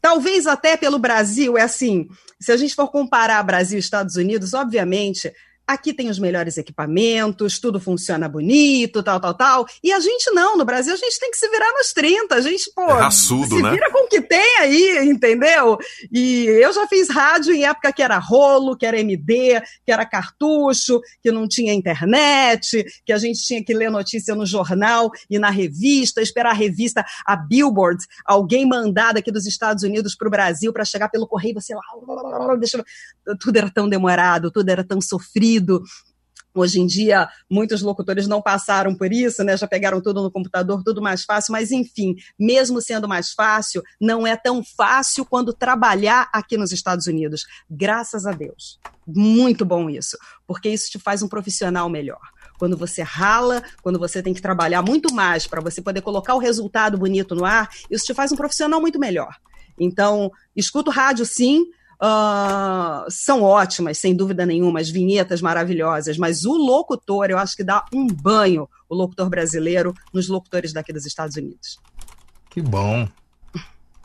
Talvez até pelo Brasil, é assim, se a gente for comparar Brasil e Estados Unidos, obviamente, aqui tem os melhores equipamentos, tudo funciona bonito, tal, tal, tal. E a gente não, no Brasil a gente tem que se virar nos 30. A gente, pô, é raçudo, se né? vira com o que tem aí, entendeu? E eu já fiz rádio em época que era rolo, que era MD, que era cartucho, que não tinha internet, que a gente tinha que ler notícia no jornal e na revista, esperar a revista, a Billboard, alguém mandar daqui dos Estados Unidos para o Brasil para chegar pelo correio, você lá, deixa, tudo era tão demorado, tudo era tão sofrido. Hoje em dia, muitos locutores não passaram por isso, né? Já pegaram tudo no computador, tudo mais fácil, mas enfim, mesmo sendo mais fácil, não é tão fácil quando trabalhar aqui nos Estados Unidos. Graças a Deus. Muito bom isso, porque isso te faz um profissional melhor quando você rala, quando você tem que trabalhar muito mais para você poder colocar o resultado bonito no ar, isso te faz um profissional muito melhor. Então, escuto rádio sim, Uh, são ótimas, sem dúvida nenhuma, as vinhetas maravilhosas, mas o locutor, eu acho que dá um banho, o locutor brasileiro, nos locutores daqui dos Estados Unidos. Que bom.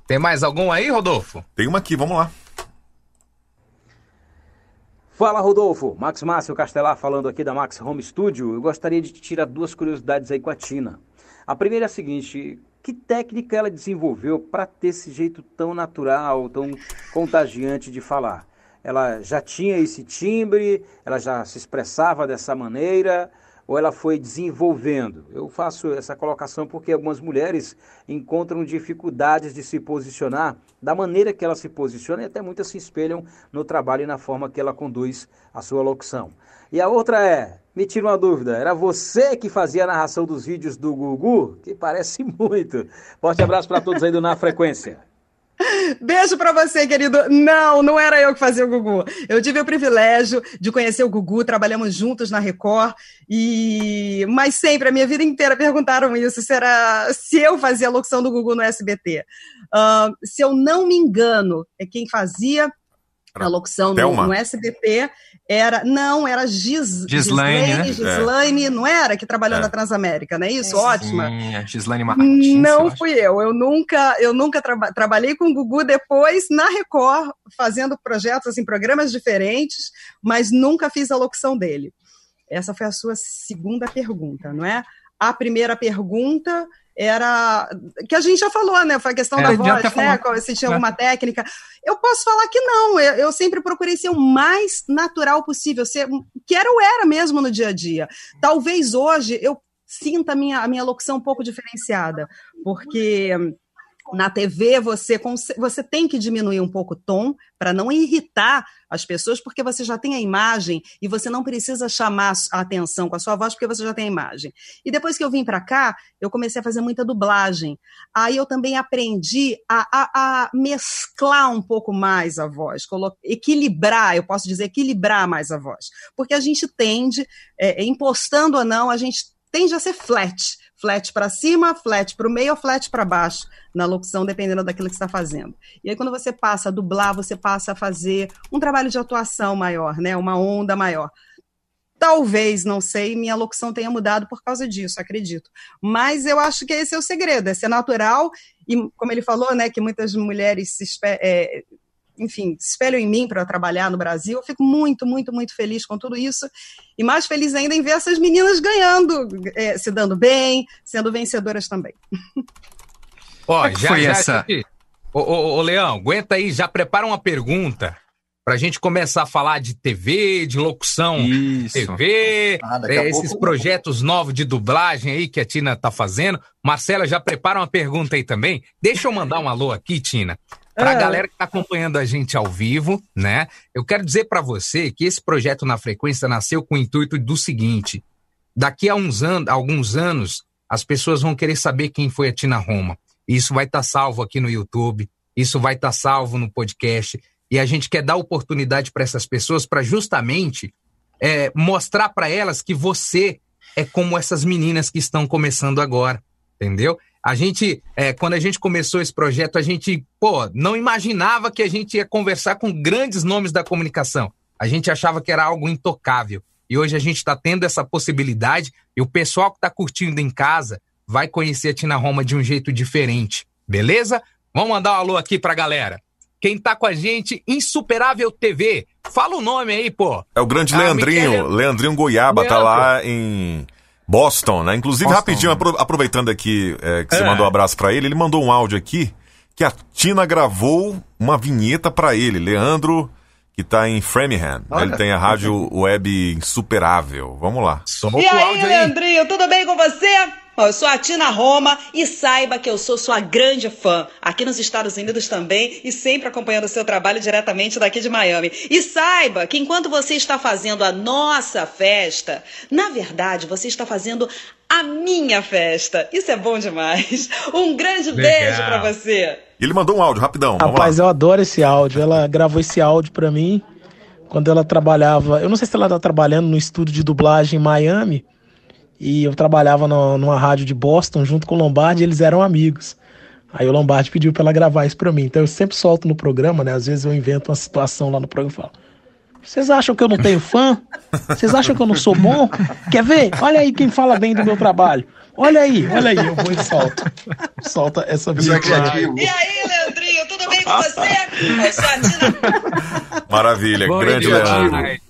Tem mais algum aí, Rodolfo? Tem uma aqui, vamos lá. Fala, Rodolfo. Max Márcio Castelar falando aqui da Max Home Studio. Eu gostaria de te tirar duas curiosidades aí com a Tina. A primeira é a seguinte: que técnica ela desenvolveu para ter esse jeito tão natural, tão contagiante de falar? Ela já tinha esse timbre, ela já se expressava dessa maneira, ou ela foi desenvolvendo? Eu faço essa colocação porque algumas mulheres encontram dificuldades de se posicionar da maneira que ela se posiciona e até muitas se espelham no trabalho e na forma que ela conduz a sua locução. E a outra é, me tira uma dúvida, era você que fazia a narração dos vídeos do Gugu? Que parece muito. Forte abraço para todos aí do Na Frequência. Beijo para você, querido. Não, não era eu que fazia o Gugu. Eu tive o privilégio de conhecer o Gugu, trabalhamos juntos na Record, e mas sempre, a minha vida inteira, perguntaram isso: se, era... se eu fazia a locução do Gugu no SBT. Uh, se eu não me engano, é quem fazia a locução no, no, SBT era. Não, era Gis, Gislaine, Gislaine, né? Gislaine é. não era? Que trabalhou é. na Transamérica, não é isso? É. Ótima. Sim, a Gislaine Martins. Não eu fui eu. Eu nunca, eu nunca tra trabalhei com o Gugu depois na Record, fazendo projetos, assim, programas diferentes, mas nunca fiz a locução dele. Essa foi a sua segunda pergunta, não é? A primeira pergunta era que a gente já falou, né? Foi a questão é, da voz, né? Se tinha alguma técnica. Eu posso falar que não. Eu, eu, sempre procurei ser o mais natural possível, ser que era o era mesmo no dia a dia. Talvez hoje eu sinta a minha, a minha locução um pouco diferenciada, porque na TV você, você tem que diminuir um pouco o tom para não irritar as pessoas, porque você já tem a imagem e você não precisa chamar a atenção com a sua voz, porque você já tem a imagem. E depois que eu vim para cá, eu comecei a fazer muita dublagem. Aí eu também aprendi a, a, a mesclar um pouco mais a voz, equilibrar, eu posso dizer, equilibrar mais a voz. Porque a gente tende, é, impostando ou não, a gente tende a ser flat flat para cima, flat para o meio ou flat para baixo na locução, dependendo daquilo que está fazendo. E aí, quando você passa a dublar, você passa a fazer um trabalho de atuação maior, né? Uma onda maior. Talvez, não sei, minha locução tenha mudado por causa disso, acredito. Mas eu acho que esse é o segredo, é ser natural e, como ele falou, né, que muitas mulheres se, é, enfim, se espelham em mim para trabalhar no Brasil. Eu fico muito, muito, muito feliz com tudo isso. E mais feliz ainda em ver essas meninas ganhando, é, se dando bem, sendo vencedoras também. Ó, já, foi já, essa? Ô, ô, ô, Leão, aguenta aí, já prepara uma pergunta para a gente começar a falar de TV, de locução Isso. TV, ah, é, esses pouco... projetos novos de dublagem aí que a Tina tá fazendo. Marcela, já prepara uma pergunta aí também. Deixa eu mandar um alô aqui, Tina. Para a ah. galera que está acompanhando a gente ao vivo, né? Eu quero dizer para você que esse projeto na frequência nasceu com o intuito do seguinte: daqui a uns anos, alguns anos, as pessoas vão querer saber quem foi a Tina Roma. Isso vai estar tá salvo aqui no YouTube, isso vai estar tá salvo no podcast. E a gente quer dar oportunidade para essas pessoas para justamente é, mostrar para elas que você é como essas meninas que estão começando agora, entendeu? A gente, é, quando a gente começou esse projeto, a gente, pô, não imaginava que a gente ia conversar com grandes nomes da comunicação. A gente achava que era algo intocável. E hoje a gente está tendo essa possibilidade e o pessoal que está curtindo em casa vai conhecer a Tina Roma de um jeito diferente. Beleza? Vamos mandar um alô aqui para a galera. Quem tá com a gente, Insuperável TV. Fala o nome aí, pô. É o grande ah, Leandrinho. Leandrinho Goiaba, Leandro. tá lá em Boston, né? Inclusive, Boston. rapidinho, aproveitando aqui é, que é. você mandou um abraço para ele, ele mandou um áudio aqui que a Tina gravou uma vinheta para ele, Leandro, que tá em Framingham. Olha. Ele tem a rádio web insuperável. Vamos lá. e aí, Leandrinho, tudo bem com você? Eu sou a Tina Roma e saiba que eu sou sua grande fã aqui nos Estados Unidos também e sempre acompanhando o seu trabalho diretamente daqui de Miami. E saiba que enquanto você está fazendo a nossa festa, na verdade você está fazendo a minha festa. Isso é bom demais. Um grande Legal. beijo para você. Ele mandou um áudio rapidão. Rapaz, eu adoro esse áudio. Ela gravou esse áudio para mim quando ela trabalhava. Eu não sei se ela tá trabalhando no estúdio de dublagem em Miami e eu trabalhava no, numa rádio de Boston junto com o Lombardi, e eles eram amigos. Aí o Lombardi pediu para ela gravar isso para mim. Então eu sempre solto no programa, né? Às vezes eu invento uma situação lá no programa e falo: Vocês acham que eu não tenho fã? Vocês acham que eu não sou bom? Quer ver? Olha aí quem fala bem do meu trabalho. Olha aí, olha aí, eu vou e solto. Solta essa é vida. E aí, Leandrinho, tudo bem com você? Tina. Maravilha, Bom grande Leandro.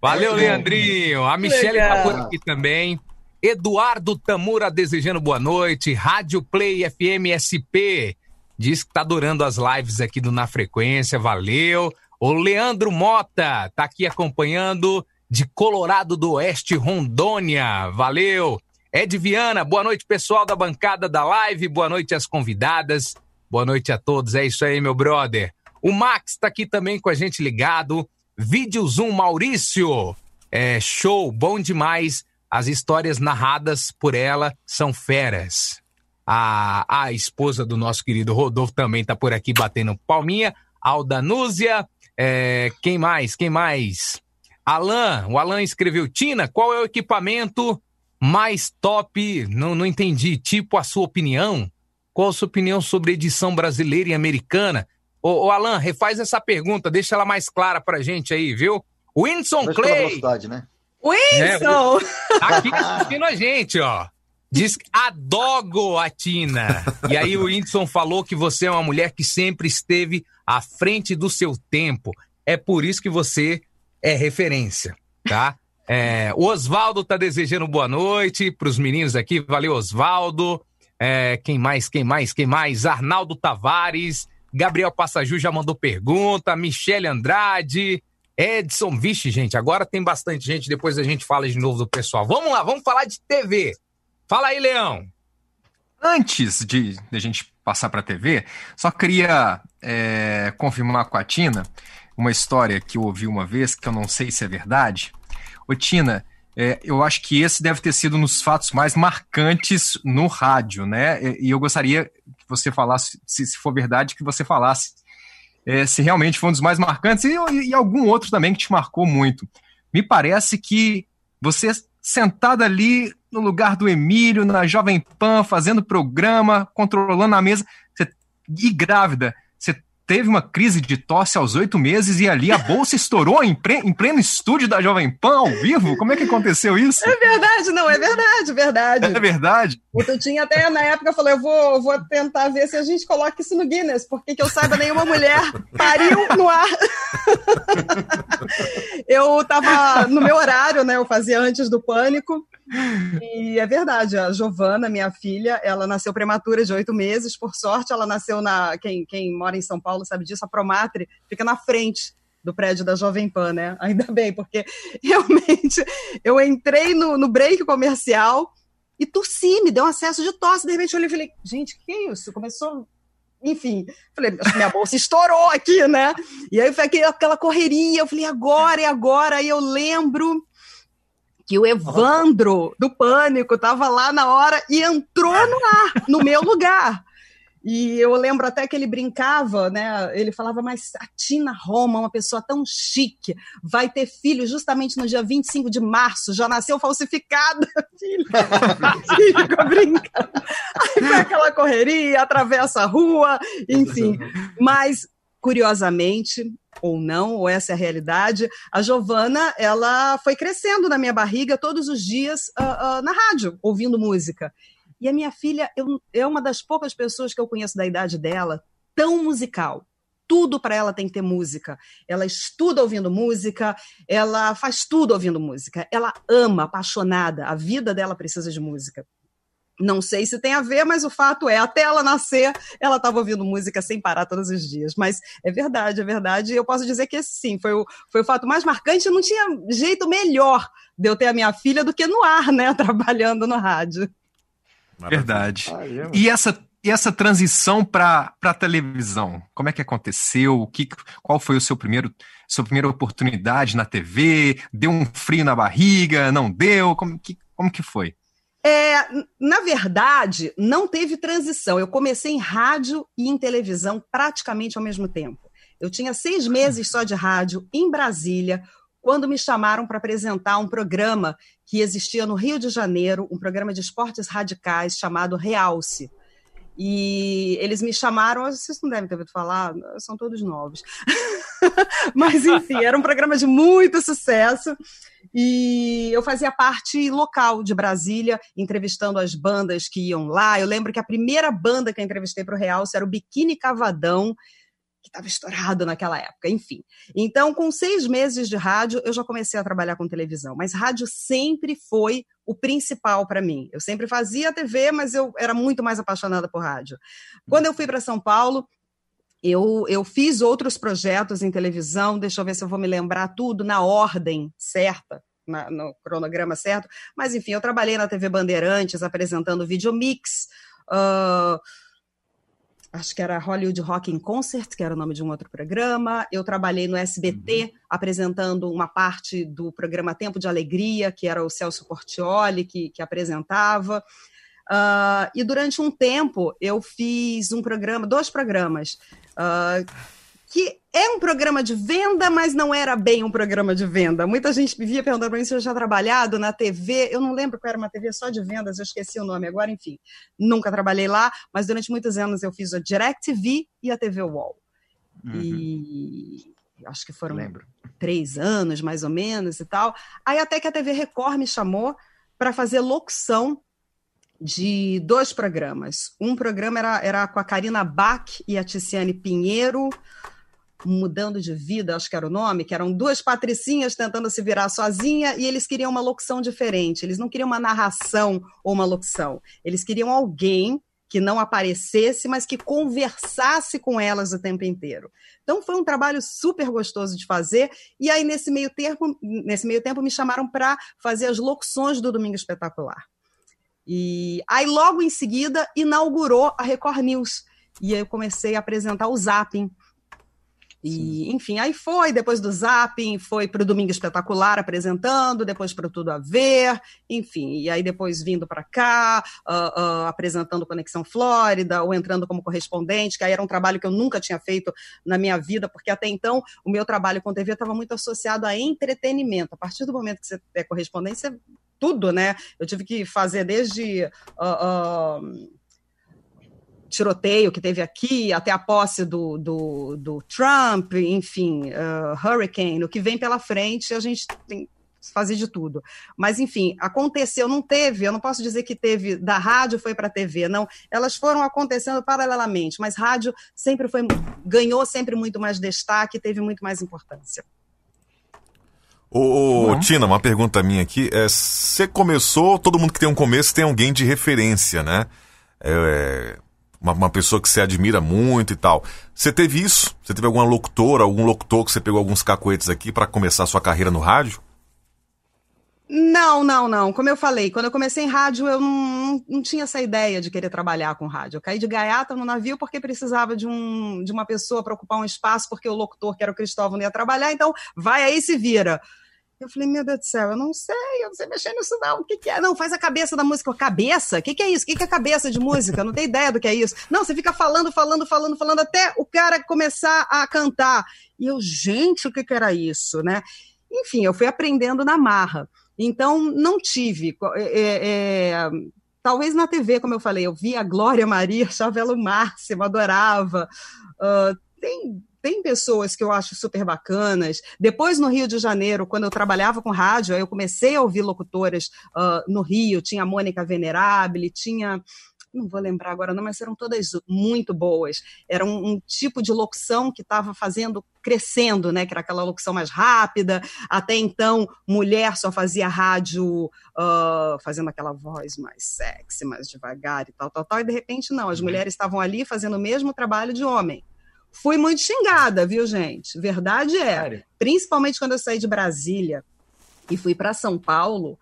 Valeu, Leandrinho. A Michelle tá por aqui também. Eduardo Tamura desejando boa noite. Rádio Play FM SP. Diz que tá adorando as lives aqui do Na Frequência. Valeu. O Leandro Mota tá aqui acompanhando de Colorado do Oeste, Rondônia. Valeu. Ed Viana, boa noite, pessoal da bancada da live. Boa noite às convidadas. Boa noite a todos. É isso aí, meu brother. O Max tá aqui também com a gente ligado. Vídeo Zoom Maurício. É show, bom demais. As histórias narradas por ela são feras. A, a esposa do nosso querido Rodolfo também está por aqui batendo palminha. Aldanúzia. É, quem mais? Quem mais? Alan. O Alan escreveu: Tina, qual é o equipamento mais top? Não, não entendi. Tipo, a sua opinião? Qual a sua opinião sobre edição brasileira e americana? Ô, ô Alan, refaz essa pergunta, deixa ela mais clara pra gente aí, viu? Winson Clay. Né? Wilson! É, tá aqui assistindo a gente, ó. Diz que adogo a Tina. E aí o Whindersson falou que você é uma mulher que sempre esteve à frente do seu tempo. É por isso que você é referência, tá? É, o Oswaldo tá desejando boa noite para os meninos aqui. Valeu, Oswaldo. É, quem mais? Quem mais? Quem mais? Arnaldo Tavares. Gabriel Passaju já mandou pergunta. Michele Andrade. Edson, vixe, gente, agora tem bastante gente, depois a gente fala de novo do pessoal. Vamos lá, vamos falar de TV. Fala aí, Leão. Antes de, de a gente passar para a TV, só queria é, confirmar com a Tina uma história que eu ouvi uma vez, que eu não sei se é verdade. Ô, Tina, é, eu acho que esse deve ter sido um dos fatos mais marcantes no rádio, né? E eu gostaria que você falasse, se, se for verdade, que você falasse é, se realmente foi um dos mais marcantes e, e, algum outro também que te marcou muito. Me parece que você sentada ali no lugar do Emílio, na Jovem Pan, fazendo programa, controlando a mesa, você, e grávida, teve uma crise de tosse aos oito meses e ali a bolsa estourou em, em, pleno estúdio da Jovem Pan ao vivo? Como é que aconteceu isso? É verdade, não, é verdade, verdade. É verdade. Eu tinha até na época, eu falei, eu vou, vou tentar ver se a gente coloca isso no Guinness, porque que eu saiba, nenhuma mulher pariu no ar. eu tava no meu horário, né? Eu fazia antes do pânico. E é verdade, a Giovana, minha filha, ela nasceu prematura de oito meses. Por sorte, ela nasceu na. Quem, quem mora em São Paulo sabe disso, a Promatre fica na frente do prédio da Jovem Pan, né? Ainda bem, porque realmente eu entrei no, no break comercial e tossi, me deu um acesso de tosse. De repente eu olhei e falei, gente, que é isso? Começou enfim, falei, minha bolsa estourou aqui, né? E aí foi aquela correria, eu falei, agora, e agora? Aí eu lembro que o Evandro do Pânico estava lá na hora e entrou no ar, no meu lugar. E eu lembro até que ele brincava, né? Ele falava, mas a Tina Roma, uma pessoa tão chique, vai ter filho justamente no dia 25 de março, já nasceu falsificada. Filho, ficou brincando. Aí foi aquela correria, atravessa a rua, enfim. Mas, curiosamente, ou não, ou essa é a realidade, a Giovana, ela foi crescendo na minha barriga todos os dias uh, uh, na rádio, ouvindo música. E a minha filha eu, é uma das poucas pessoas que eu conheço da idade dela tão musical. tudo para ela tem que ter música. Ela estuda ouvindo música, ela faz tudo ouvindo música. Ela ama, apaixonada. A vida dela precisa de música. Não sei se tem a ver, mas o fato é, até ela nascer, ela estava ouvindo música sem parar todos os dias. Mas é verdade, é verdade. Eu posso dizer que esse sim, foi o, foi o fato mais marcante. Não tinha jeito melhor de eu ter a minha filha do que no ar, né? Trabalhando no rádio. Verdade. E essa e essa transição para a televisão, como é que aconteceu? O que, qual foi o seu primeiro, sua primeira oportunidade na TV? Deu um frio na barriga? Não deu? Como que, como que foi? É, na verdade, não teve transição. Eu comecei em rádio e em televisão praticamente ao mesmo tempo. Eu tinha seis meses só de rádio em Brasília, quando me chamaram para apresentar um programa que existia no Rio de Janeiro, um programa de esportes radicais chamado Realce. E eles me chamaram, vocês não devem ter ouvido falar, são todos novos. Mas, enfim, era um programa de muito sucesso. E eu fazia parte local de Brasília, entrevistando as bandas que iam lá. Eu lembro que a primeira banda que eu entrevistei para o Real era o Biquíni Cavadão, que estava estourado naquela época, enfim. Então, com seis meses de rádio, eu já comecei a trabalhar com televisão, mas rádio sempre foi o principal para mim. Eu sempre fazia TV, mas eu era muito mais apaixonada por rádio. Quando eu fui para São Paulo, eu, eu fiz outros projetos em televisão, deixa eu ver se eu vou me lembrar tudo na ordem certa. Na, no cronograma certo, mas enfim, eu trabalhei na TV Bandeirantes apresentando Videomix, uh, acho que era Hollywood Rock in Concert, que era o nome de um outro programa. Eu trabalhei no SBT, uhum. apresentando uma parte do programa Tempo de Alegria, que era o Celso Portioli que, que apresentava. Uh, e durante um tempo eu fiz um programa, dois programas, uh, que é um programa de venda, mas não era bem um programa de venda. Muita gente me via perguntando para mim se eu já tinha trabalhado na TV. Eu não lembro qual era uma TV só de vendas, eu esqueci o nome agora, enfim. Nunca trabalhei lá, mas durante muitos anos eu fiz a DirecTV e a TV Wall. Uhum. E acho que foram lembro. três anos, mais ou menos, e tal. Aí até que a TV Record me chamou para fazer locução de dois programas. Um programa era, era com a Karina Bach e a Ticiane Pinheiro, Mudando de Vida, acho que era o nome, que eram duas patricinhas tentando se virar sozinha e eles queriam uma locução diferente. Eles não queriam uma narração ou uma locução. Eles queriam alguém que não aparecesse, mas que conversasse com elas o tempo inteiro. Então foi um trabalho super gostoso de fazer. E aí nesse meio tempo, nesse meio tempo me chamaram para fazer as locuções do Domingo Espetacular. E aí logo em seguida inaugurou a Record News. E aí eu comecei a apresentar o Zapping e, enfim, aí foi, depois do Zapping, foi para o Domingo Espetacular apresentando, depois para Tudo a Ver, enfim, e aí depois vindo para cá, uh, uh, apresentando Conexão Flórida, ou entrando como correspondente, que aí era um trabalho que eu nunca tinha feito na minha vida, porque até então o meu trabalho com TV estava muito associado a entretenimento. A partir do momento que você é correspondente, você, tudo, né? Eu tive que fazer desde. Uh, tiroteio que teve aqui, até a posse do, do, do Trump, enfim, uh, Hurricane, o que vem pela frente, a gente tem que fazer de tudo. Mas, enfim, aconteceu, não teve, eu não posso dizer que teve da rádio foi para a TV, não. Elas foram acontecendo paralelamente, mas rádio sempre foi, ganhou sempre muito mais destaque, teve muito mais importância. Ô, ô Tina, uma pergunta minha aqui. É, você começou, todo mundo que tem um começo tem alguém de referência, né? É, uma, uma, pessoa que você admira muito e tal. Você teve isso? Você teve alguma locutora, algum locutor que você pegou alguns cacoetes aqui para começar a sua carreira no rádio? Não, não, não. Como eu falei, quando eu comecei em rádio, eu não, não tinha essa ideia de querer trabalhar com rádio. Eu caí de gaiata no navio porque precisava de, um, de uma pessoa para ocupar um espaço, porque o locutor, que era o Cristóvão, não ia trabalhar, então vai aí se vira. Eu falei, meu Deus do céu, eu não sei, eu não sei mexer nisso não. O que, que é? Não, faz a cabeça da música. Cabeça? O que, que é isso? O que, que é cabeça de música? Eu não tenho ideia do que é isso. Não, você fica falando, falando, falando, falando, até o cara começar a cantar. E eu, gente, o que, que era isso, né? Enfim, eu fui aprendendo na marra. Então, não tive. É, é, talvez na TV, como eu falei, eu vi a Glória Maria, achava ela o máximo, adorava. Uh, tem tem pessoas que eu acho super bacanas. Depois, no Rio de Janeiro, quando eu trabalhava com rádio, eu comecei a ouvir locutoras uh, no Rio. Tinha a Mônica Venerabile, tinha não vou lembrar agora não, mas eram todas muito boas. Era um, um tipo de locução que estava fazendo, crescendo, né? Que era aquela locução mais rápida. Até então, mulher só fazia rádio uh, fazendo aquela voz mais sexy, mais devagar e tal, tal, tal. E de repente, não, as uhum. mulheres estavam ali fazendo o mesmo trabalho de homem. Fui muito xingada, viu, gente? Verdade é. Principalmente quando eu saí de Brasília e fui para São Paulo,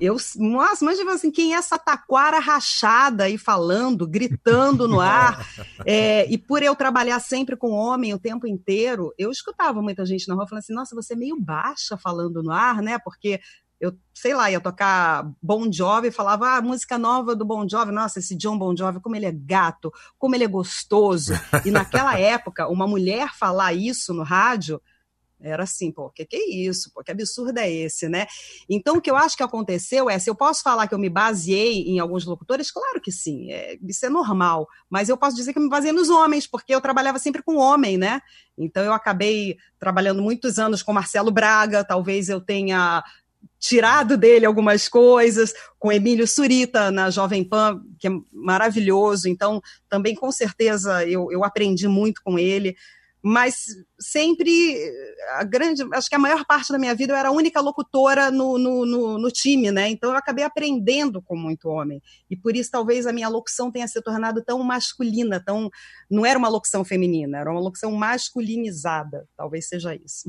eu, nossa, mas assim, quem é essa taquara rachada aí falando, gritando no ar? é, e por eu trabalhar sempre com homem o tempo inteiro, eu escutava muita gente na rua falando assim: nossa, você é meio baixa falando no ar, né? Porque eu, sei lá, ia tocar Bon Jovi e falava, ah, música nova do Bon Jovi, nossa, esse John Bon Jovi, como ele é gato, como ele é gostoso. E naquela época, uma mulher falar isso no rádio era assim, pô, que que é isso? Pô, que absurdo é esse, né? Então, o que eu acho que aconteceu é, se eu posso falar que eu me baseei em alguns locutores, claro que sim, é, isso é normal, mas eu posso dizer que eu me baseei nos homens, porque eu trabalhava sempre com homem, né? Então, eu acabei trabalhando muitos anos com Marcelo Braga, talvez eu tenha tirado dele algumas coisas, com Emílio Surita na Jovem Pan, que é maravilhoso, então, também, com certeza, eu, eu aprendi muito com ele, mas sempre a grande, acho que a maior parte da minha vida eu era a única locutora no, no, no, no, time, né? Então eu acabei aprendendo com muito homem e por isso talvez a minha locução tenha se tornado tão masculina, tão não era uma locução feminina, era uma locução masculinizada, talvez seja isso.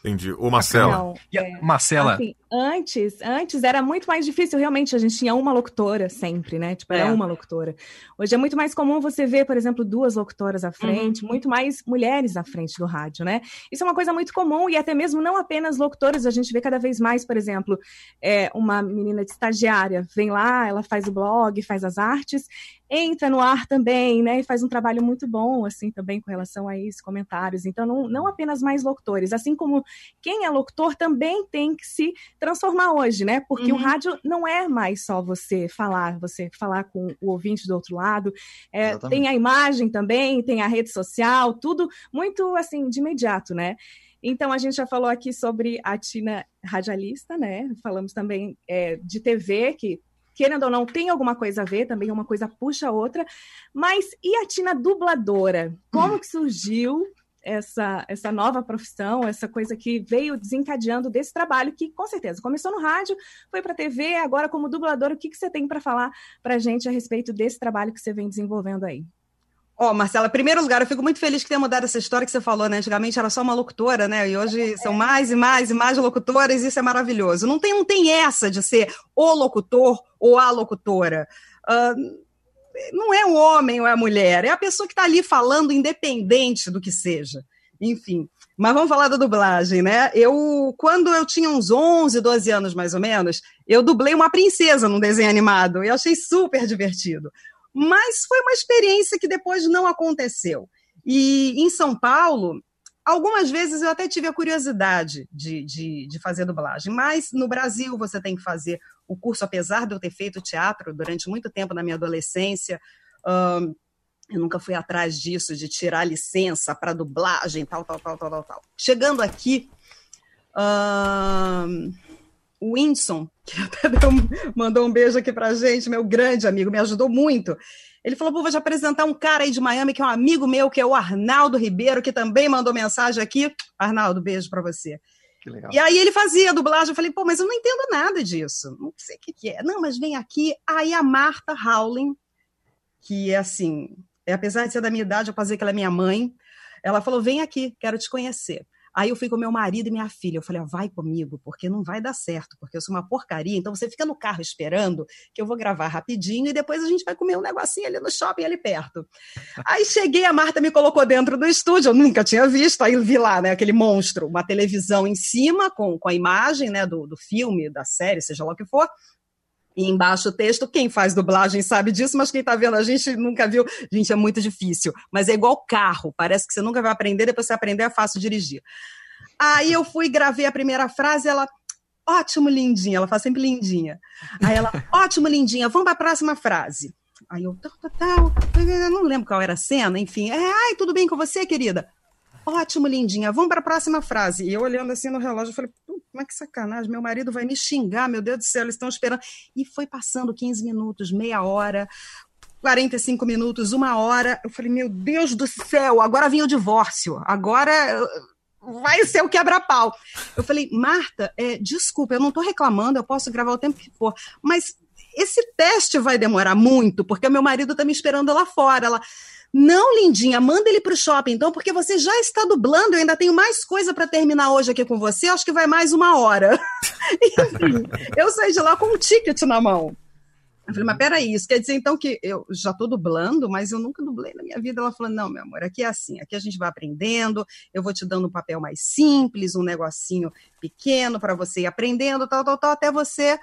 Entendi. O Marcela. Não, é, Marcela. Assim, antes, antes era muito mais difícil, realmente, a gente tinha uma locutora sempre, né? Tipo, era é. uma locutora. Hoje é muito mais comum você ver, por exemplo, duas locutoras à frente, uhum. muito mais mulheres à frente do rádio, né? Isso é uma coisa muito comum e até mesmo não apenas locutoras, a gente vê cada vez mais, por exemplo, é, uma menina de estagiária vem lá, ela faz o blog, faz as artes, entra no ar também, né? E faz um trabalho muito bom, assim, também com relação a isso, comentários. Então, não, não apenas mais locutores, assim como quem é locutor também tem que se transformar hoje, né? Porque uhum. o rádio não é mais só você falar, você falar com o ouvinte do outro lado. É, tem a imagem também, tem a rede social, tudo muito assim de imediato, né? Então, a gente já falou aqui sobre a Tina radialista, né? Falamos também é, de TV, que, querendo ou não, tem alguma coisa a ver, também uma coisa puxa a outra. Mas e a Tina dubladora? Como que surgiu? Essa, essa nova profissão, essa coisa que veio desencadeando desse trabalho que, com certeza, começou no rádio, foi para a TV, agora como dublador, o que, que você tem para falar para a gente a respeito desse trabalho que você vem desenvolvendo aí? Ó, oh, Marcela, em primeiro lugar, eu fico muito feliz que tenha mudado essa história que você falou, né? Antigamente era só uma locutora, né? E hoje é. são mais e mais e mais locutoras, e isso é maravilhoso. Não tem, não tem essa de ser o locutor ou a locutora. Uh, não é o homem ou é a mulher, é a pessoa que está ali falando, independente do que seja. Enfim. Mas vamos falar da dublagem, né? Eu, quando eu tinha uns 11, 12 anos mais ou menos, eu dublei uma princesa num desenho animado e achei super divertido. Mas foi uma experiência que depois não aconteceu. E em São Paulo, algumas vezes eu até tive a curiosidade de, de, de fazer dublagem, mas no Brasil você tem que fazer o curso, apesar de eu ter feito teatro durante muito tempo na minha adolescência, eu nunca fui atrás disso, de tirar licença para dublagem, tal, tal, tal, tal, tal, tal. Chegando aqui, um, o Winson, que até deu, mandou um beijo aqui pra gente, meu grande amigo, me ajudou muito. Ele falou: vou te apresentar um cara aí de Miami, que é um amigo meu, que é o Arnaldo Ribeiro, que também mandou mensagem aqui. Arnaldo, beijo para você. Que legal. E aí ele fazia a dublagem, eu falei, pô, mas eu não entendo nada disso. Não sei o que, que é. Não, mas vem aqui. Aí a Marta Howling, que é assim, é, apesar de ser da minha idade, eu posso dizer que ela é minha mãe, ela falou, vem aqui, quero te conhecer. Aí eu fui com meu marido e minha filha. Eu falei, ah, vai comigo, porque não vai dar certo, porque eu sou uma porcaria. Então você fica no carro esperando que eu vou gravar rapidinho e depois a gente vai comer um negocinho ali no shopping, ali perto. Aí cheguei, a Marta me colocou dentro do estúdio, eu nunca tinha visto. Aí vi lá, né, aquele monstro, uma televisão em cima com, com a imagem, né, do, do filme, da série, seja lá o que for. E embaixo o texto, quem faz dublagem sabe disso, mas quem tá vendo a gente nunca viu. Gente, é muito difícil. Mas é igual carro, parece que você nunca vai aprender, depois você aprender é fácil dirigir. Aí eu fui, gravei a primeira frase, ela, ótimo, lindinha, ela faz sempre lindinha. Aí ela, ótimo, lindinha, vamos para a próxima frase. Aí eu, tal, tal, tal, eu não lembro qual era a cena, enfim. É, ai, tudo bem com você, querida? Ótimo, lindinha. Vamos para a próxima frase. E eu olhando assim no relógio, eu falei, como é que sacanagem? Meu marido vai me xingar, meu Deus do céu, eles estão esperando. E foi passando 15 minutos, meia hora. 45 minutos, uma hora. Eu falei, meu Deus do céu, agora vinha o divórcio. Agora vai ser o quebra-pau. Eu falei, Marta, é, desculpa, eu não estou reclamando, eu posso gravar o tempo que for, mas esse teste vai demorar muito, porque meu marido está me esperando lá fora. Ela, não, lindinha, manda ele para o shopping, então, porque você já está dublando. Eu ainda tenho mais coisa para terminar hoje aqui com você. Acho que vai mais uma hora. Enfim, eu saí de lá com um ticket na mão. Eu falei, mas peraí, isso quer dizer então que eu já estou dublando, mas eu nunca dublei na minha vida. Ela falou, não, meu amor, aqui é assim, aqui a gente vai aprendendo, eu vou te dando um papel mais simples, um negocinho pequeno para você ir aprendendo, tal, tal, tal, até você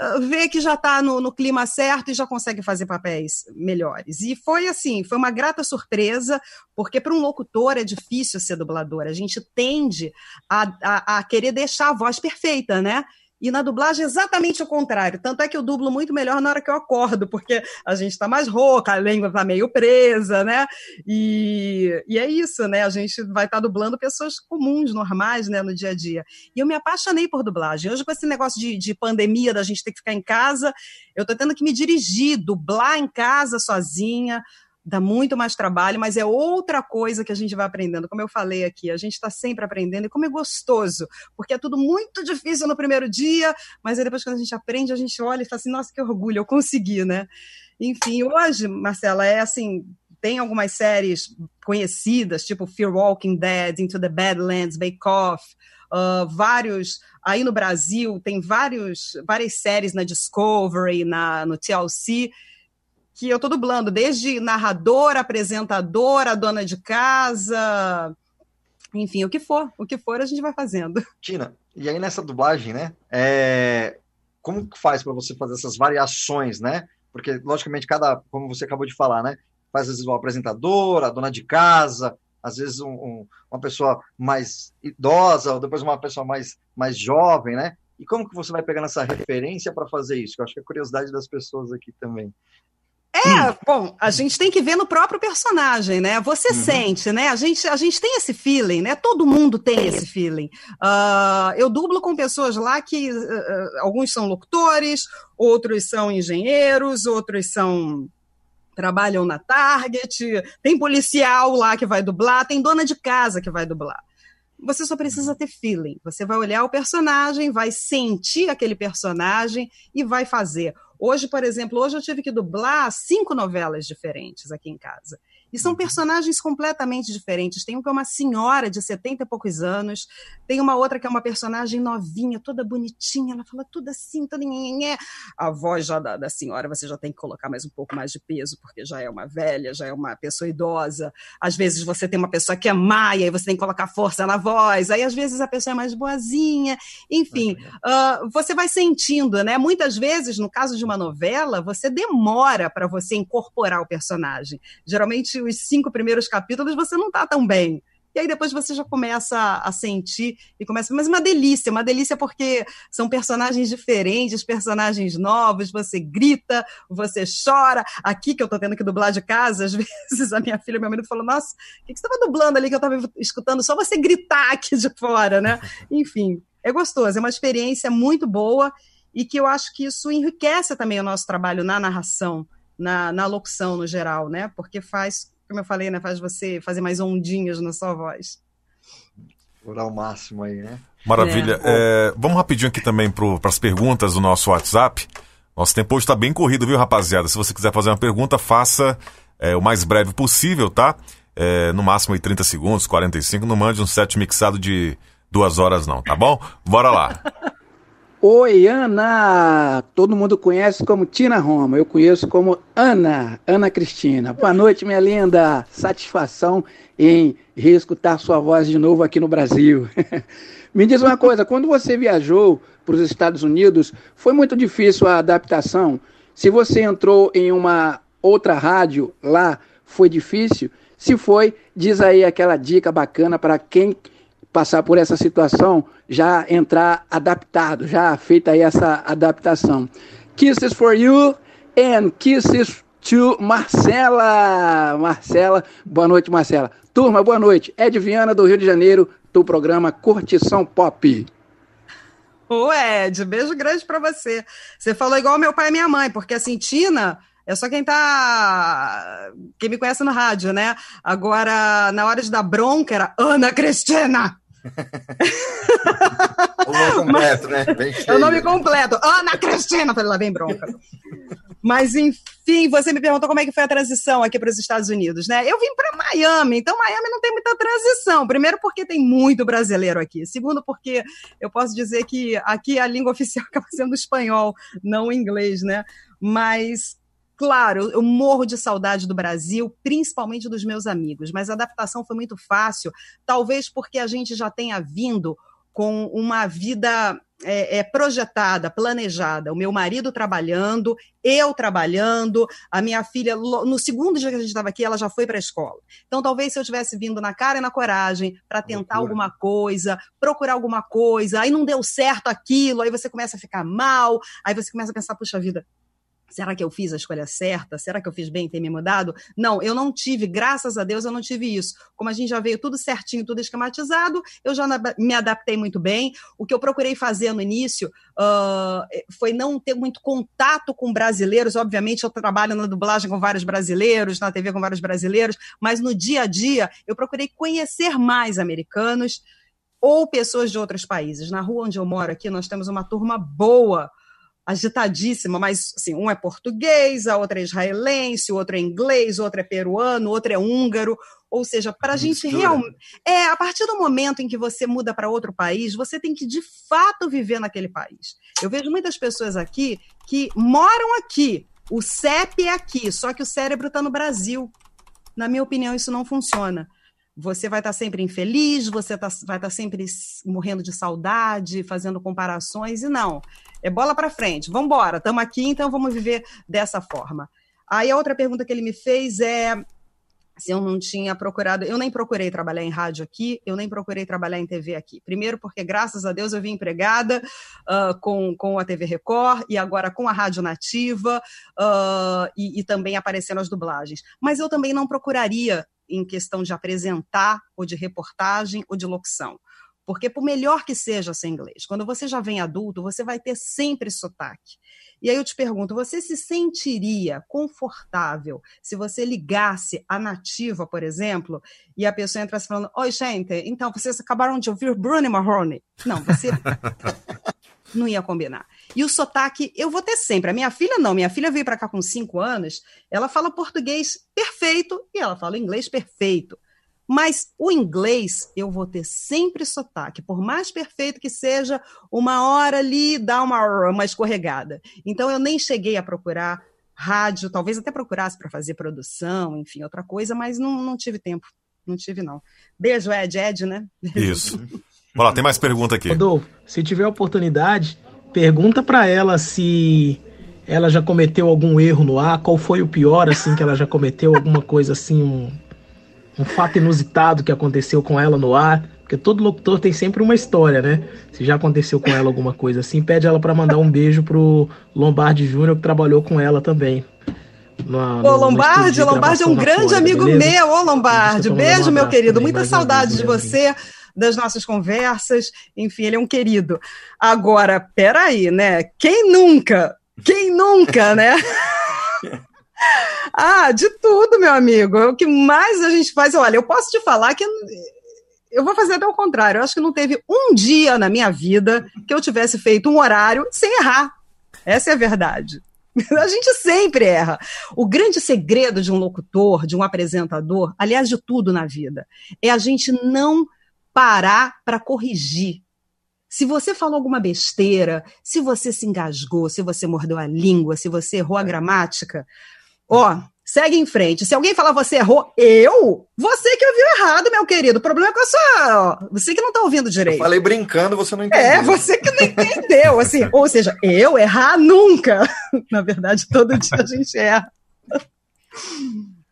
uh, ver que já está no, no, clima certo e já consegue fazer papéis melhores. E foi assim, foi uma grata surpresa, porque para um locutor é difícil ser dublador, a gente tende a, a, a querer deixar a voz perfeita, né? E na dublagem, exatamente o contrário. Tanto é que eu dublo muito melhor na hora que eu acordo, porque a gente está mais rouca, a língua está meio presa, né? E, e é isso, né? A gente vai estar tá dublando pessoas comuns, normais, né, no dia a dia. E eu me apaixonei por dublagem. Hoje, com esse negócio de, de pandemia, da gente ter que ficar em casa, eu estou tendo que me dirigir, dublar em casa sozinha dá muito mais trabalho, mas é outra coisa que a gente vai aprendendo. Como eu falei aqui, a gente está sempre aprendendo e como é gostoso, porque é tudo muito difícil no primeiro dia, mas depois quando a gente aprende, a gente olha e fala assim, nossa, que orgulho, eu consegui, né? Enfim, hoje, Marcela, é assim, tem algumas séries conhecidas, tipo Fear Walking Dead, Into the Badlands, Bake Off, uh, vários. Aí no Brasil tem vários, várias séries na Discovery, na, no TLC, que eu tô dublando, desde narradora, apresentadora, dona de casa, enfim, o que for, o que for a gente vai fazendo. Tina, e aí nessa dublagem, né? É... Como que faz para você fazer essas variações, né? Porque, logicamente, cada, como você acabou de falar, né? Faz às vezes uma apresentadora, dona de casa, às vezes um, um, uma pessoa mais idosa, ou depois uma pessoa mais, mais jovem, né? E como que você vai pegando essa referência para fazer isso? Eu acho que é a curiosidade das pessoas aqui também. É, hum. bom, a gente tem que ver no próprio personagem, né? Você uhum. sente, né? A gente, a gente tem esse feeling, né? Todo mundo tem esse feeling. Uh, eu dublo com pessoas lá que uh, alguns são locutores, outros são engenheiros, outros são trabalham na Target, tem policial lá que vai dublar, tem dona de casa que vai dublar. Você só precisa ter feeling. Você vai olhar o personagem, vai sentir aquele personagem e vai fazer. Hoje, por exemplo, hoje eu tive que dublar cinco novelas diferentes aqui em casa. E são personagens completamente diferentes. Tem uma que é uma senhora de 70 e poucos anos, tem uma outra que é uma personagem novinha, toda bonitinha, ela fala tudo assim, toda nhenhenhé. A voz já da, da senhora você já tem que colocar mais um pouco mais de peso, porque já é uma velha, já é uma pessoa idosa. Às vezes você tem uma pessoa que é maia e você tem que colocar força na voz. Aí às vezes a pessoa é mais boazinha. Enfim, uh, você vai sentindo, né? Muitas vezes, no caso de uma novela, você demora para você incorporar o personagem. Geralmente os cinco primeiros capítulos você não tá tão bem. E aí depois você já começa a sentir e começa. Mas uma delícia, uma delícia porque são personagens diferentes, personagens novos, você grita, você chora. Aqui que eu tô tendo que dublar de casa, às vezes a minha filha, meu marido falou: Nossa, o que, que você estava dublando ali que eu estava escutando? Só você gritar aqui de fora, né? Enfim, é gostoso, é uma experiência muito boa e que eu acho que isso enriquece também o nosso trabalho na narração, na, na locução no geral, né? Porque faz como eu falei, né? Faz você fazer mais ondinhas na sua voz. Orar o máximo aí, né? Maravilha. É. É, vamos rapidinho aqui também para as perguntas do nosso WhatsApp. Nosso tempo hoje está bem corrido, viu, rapaziada? Se você quiser fazer uma pergunta, faça é, o mais breve possível, tá? É, no máximo aí 30 segundos, 45. Não mande um set mixado de duas horas, não, tá bom? Bora lá. Oi, Ana! Todo mundo conhece como Tina Roma, eu conheço como Ana, Ana Cristina. Boa noite, minha linda! Satisfação em reescutar sua voz de novo aqui no Brasil. Me diz uma coisa, quando você viajou para os Estados Unidos, foi muito difícil a adaptação? Se você entrou em uma outra rádio lá, foi difícil? Se foi, diz aí aquela dica bacana para quem passar por essa situação, já entrar adaptado, já feita aí essa adaptação. Kisses for you and kisses to Marcela. Marcela, boa noite, Marcela. Turma, boa noite. Ed Viana, do Rio de Janeiro, do programa Curtição Pop. Ô, Ed, beijo grande para você. Você falou igual meu pai e minha mãe, porque assim, Tina É só quem tá. Quem me conhece no rádio, né? Agora, na hora de dar bronca, era Ana Cristina! o nome completo, né? Bem é o nome completo. Ana Cristina! Falei, lá vem bronca. Mas, enfim, você me perguntou como é que foi a transição aqui para os Estados Unidos, né? Eu vim para Miami, então Miami não tem muita transição. Primeiro, porque tem muito brasileiro aqui. Segundo, porque eu posso dizer que aqui a língua oficial acaba sendo espanhol, não o inglês, né? Mas Claro, eu morro de saudade do Brasil, principalmente dos meus amigos, mas a adaptação foi muito fácil, talvez porque a gente já tenha vindo com uma vida é, é, projetada, planejada. O meu marido trabalhando, eu trabalhando, a minha filha, no segundo dia que a gente estava aqui, ela já foi para a escola. Então, talvez se eu tivesse vindo na cara e na coragem para tentar Loucura. alguma coisa, procurar alguma coisa, aí não deu certo aquilo, aí você começa a ficar mal, aí você começa a pensar, puxa vida, Será que eu fiz a escolha certa? Será que eu fiz bem em ter me mudado? Não, eu não tive, graças a Deus, eu não tive isso. Como a gente já veio tudo certinho, tudo esquematizado, eu já me adaptei muito bem. O que eu procurei fazer no início uh, foi não ter muito contato com brasileiros. Obviamente, eu trabalho na dublagem com vários brasileiros, na TV com vários brasileiros, mas no dia a dia eu procurei conhecer mais americanos ou pessoas de outros países. Na rua onde eu moro aqui, nós temos uma turma boa agitadíssima, mas assim, um é português, a outra é israelense, o outro é inglês, o outro é peruano, o outro é húngaro. Ou seja, para a gente realmente. É, a partir do momento em que você muda para outro país, você tem que de fato viver naquele país. Eu vejo muitas pessoas aqui que moram aqui, o CEP é aqui, só que o cérebro está no Brasil. Na minha opinião, isso não funciona você vai estar sempre infeliz, você tá, vai estar sempre morrendo de saudade, fazendo comparações, e não. É bola para frente, vamos embora, estamos aqui, então vamos viver dessa forma. Aí a outra pergunta que ele me fez é se eu não tinha procurado, eu nem procurei trabalhar em rádio aqui, eu nem procurei trabalhar em TV aqui. Primeiro, porque graças a Deus eu vim empregada uh, com, com a TV Record e agora com a Rádio Nativa uh, e, e também aparecendo as dublagens. Mas eu também não procuraria em questão de apresentar, ou de reportagem, ou de locução. Porque, por melhor que seja ser inglês, quando você já vem adulto, você vai ter sempre sotaque. E aí eu te pergunto: você se sentiria confortável se você ligasse a nativa, por exemplo, e a pessoa entrasse falando: Oi, gente, então vocês acabaram de ouvir Bruno Mahoney? Não, você. não ia combinar. E o sotaque, eu vou ter sempre. A minha filha não. Minha filha veio para cá com cinco anos, ela fala português perfeito e ela fala inglês perfeito. Mas o inglês, eu vou ter sempre sotaque. Por mais perfeito que seja, uma hora ali dá uma, uma escorregada. Então, eu nem cheguei a procurar rádio, talvez até procurasse para fazer produção, enfim, outra coisa, mas não, não tive tempo. Não tive, não. Beijo, Ed, Ed, né? Isso. Vamos lá, tem mais pergunta aqui. Rodolfo, se tiver oportunidade, pergunta para ela se ela já cometeu algum erro no ar, qual foi o pior, assim, que ela já cometeu, alguma coisa assim, um, um fato inusitado que aconteceu com ela no ar. Porque todo locutor tem sempre uma história, né? Se já aconteceu com ela alguma coisa assim, pede ela para mandar um beijo pro Lombardi Júnior, que trabalhou com ela também. Na, ô, Lombardi, Lombardi é um grande amigo beleza? meu, ô Lombardi. Beijo, meu querido. Muita saudade de você das nossas conversas. Enfim, ele é um querido. Agora, peraí, né? Quem nunca? Quem nunca, né? ah, de tudo, meu amigo. O que mais a gente faz? Olha, eu posso te falar que eu vou fazer até o contrário. Eu acho que não teve um dia na minha vida que eu tivesse feito um horário sem errar. Essa é a verdade. A gente sempre erra. O grande segredo de um locutor, de um apresentador, aliás, de tudo na vida, é a gente não parar para corrigir. Se você falou alguma besteira, se você se engasgou, se você mordeu a língua, se você errou a gramática, ó, segue em frente. Se alguém falar você errou, eu? Você que ouviu errado, meu querido. O problema é com a sua. Você que não está ouvindo direito. Eu falei brincando, você não entendeu. É, você que não entendeu. Assim, ou seja, eu errar nunca. Na verdade, todo dia a gente erra.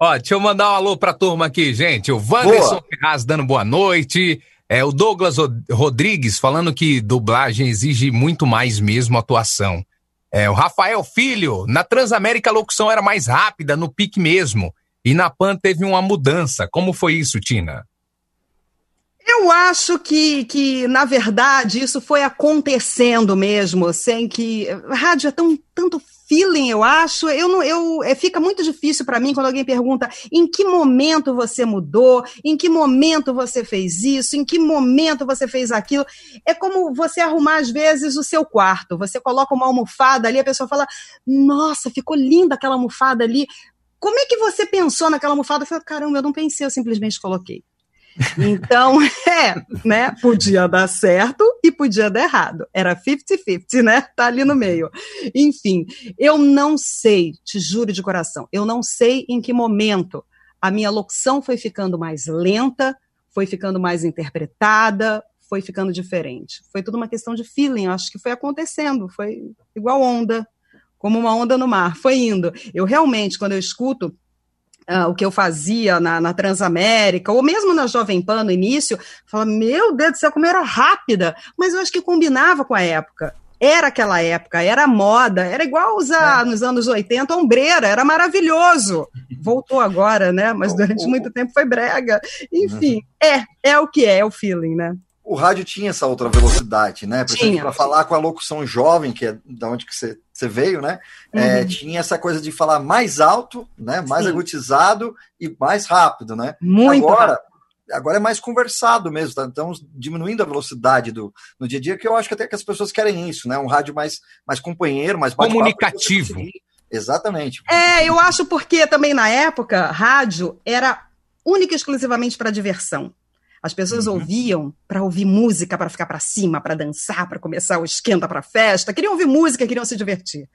Ó, deixa eu mandar um alô pra turma aqui, gente. O Wanderson Ferraz dando boa noite. É, o Douglas Rodrigues falando que dublagem exige muito mais mesmo atuação. É, o Rafael Filho, na Transamérica a locução era mais rápida, no pique mesmo. E na PAN teve uma mudança. Como foi isso, Tina? Eu acho que, que, na verdade, isso foi acontecendo mesmo, sem que. Rádio é tão, tanto feeling, eu acho. Eu não, eu, é, fica muito difícil para mim quando alguém pergunta em que momento você mudou, em que momento você fez isso, em que momento você fez aquilo. É como você arrumar, às vezes, o seu quarto. Você coloca uma almofada ali, a pessoa fala: Nossa, ficou linda aquela almofada ali. Como é que você pensou naquela almofada? Eu falei, caramba, eu não pensei, eu simplesmente coloquei. Então, é, né? Podia dar certo e podia dar errado. Era 50-50, né? Tá ali no meio. Enfim, eu não sei, te juro de coração, eu não sei em que momento a minha locução foi ficando mais lenta, foi ficando mais interpretada, foi ficando diferente. Foi tudo uma questão de feeling, acho que foi acontecendo, foi igual onda, como uma onda no mar, foi indo. Eu realmente, quando eu escuto Uh, o que eu fazia na, na, Transamérica, ou mesmo na Jovem Pan no início, falava, meu Deus do céu, como era rápida, mas eu acho que combinava com a época. Era aquela época, era moda, era igual usar é. nos anos 80 ombreira, era maravilhoso. Voltou agora, né? Mas durante muito tempo foi brega. Enfim, uhum. é, é o que é, é o feeling, né? o rádio tinha essa outra velocidade, né? Para falar com a locução jovem, que é da onde que você, você veio, né? É, uhum. É, tinha essa coisa de falar mais alto, né? Mais Sim. agudizado e mais rápido, né? Muito agora, rápido. agora é mais conversado mesmo, tá? Então, diminuindo a velocidade do no dia a dia, que eu acho que até que as pessoas querem isso, né? Um rádio mais, mais companheiro, mais comunicativo. Exatamente. É, eu acho porque também na época, rádio era única e exclusivamente para diversão. As pessoas uhum. ouviam para ouvir música, para ficar para cima, para dançar, para começar o esquenta para festa. Queriam ouvir música, queriam se divertir.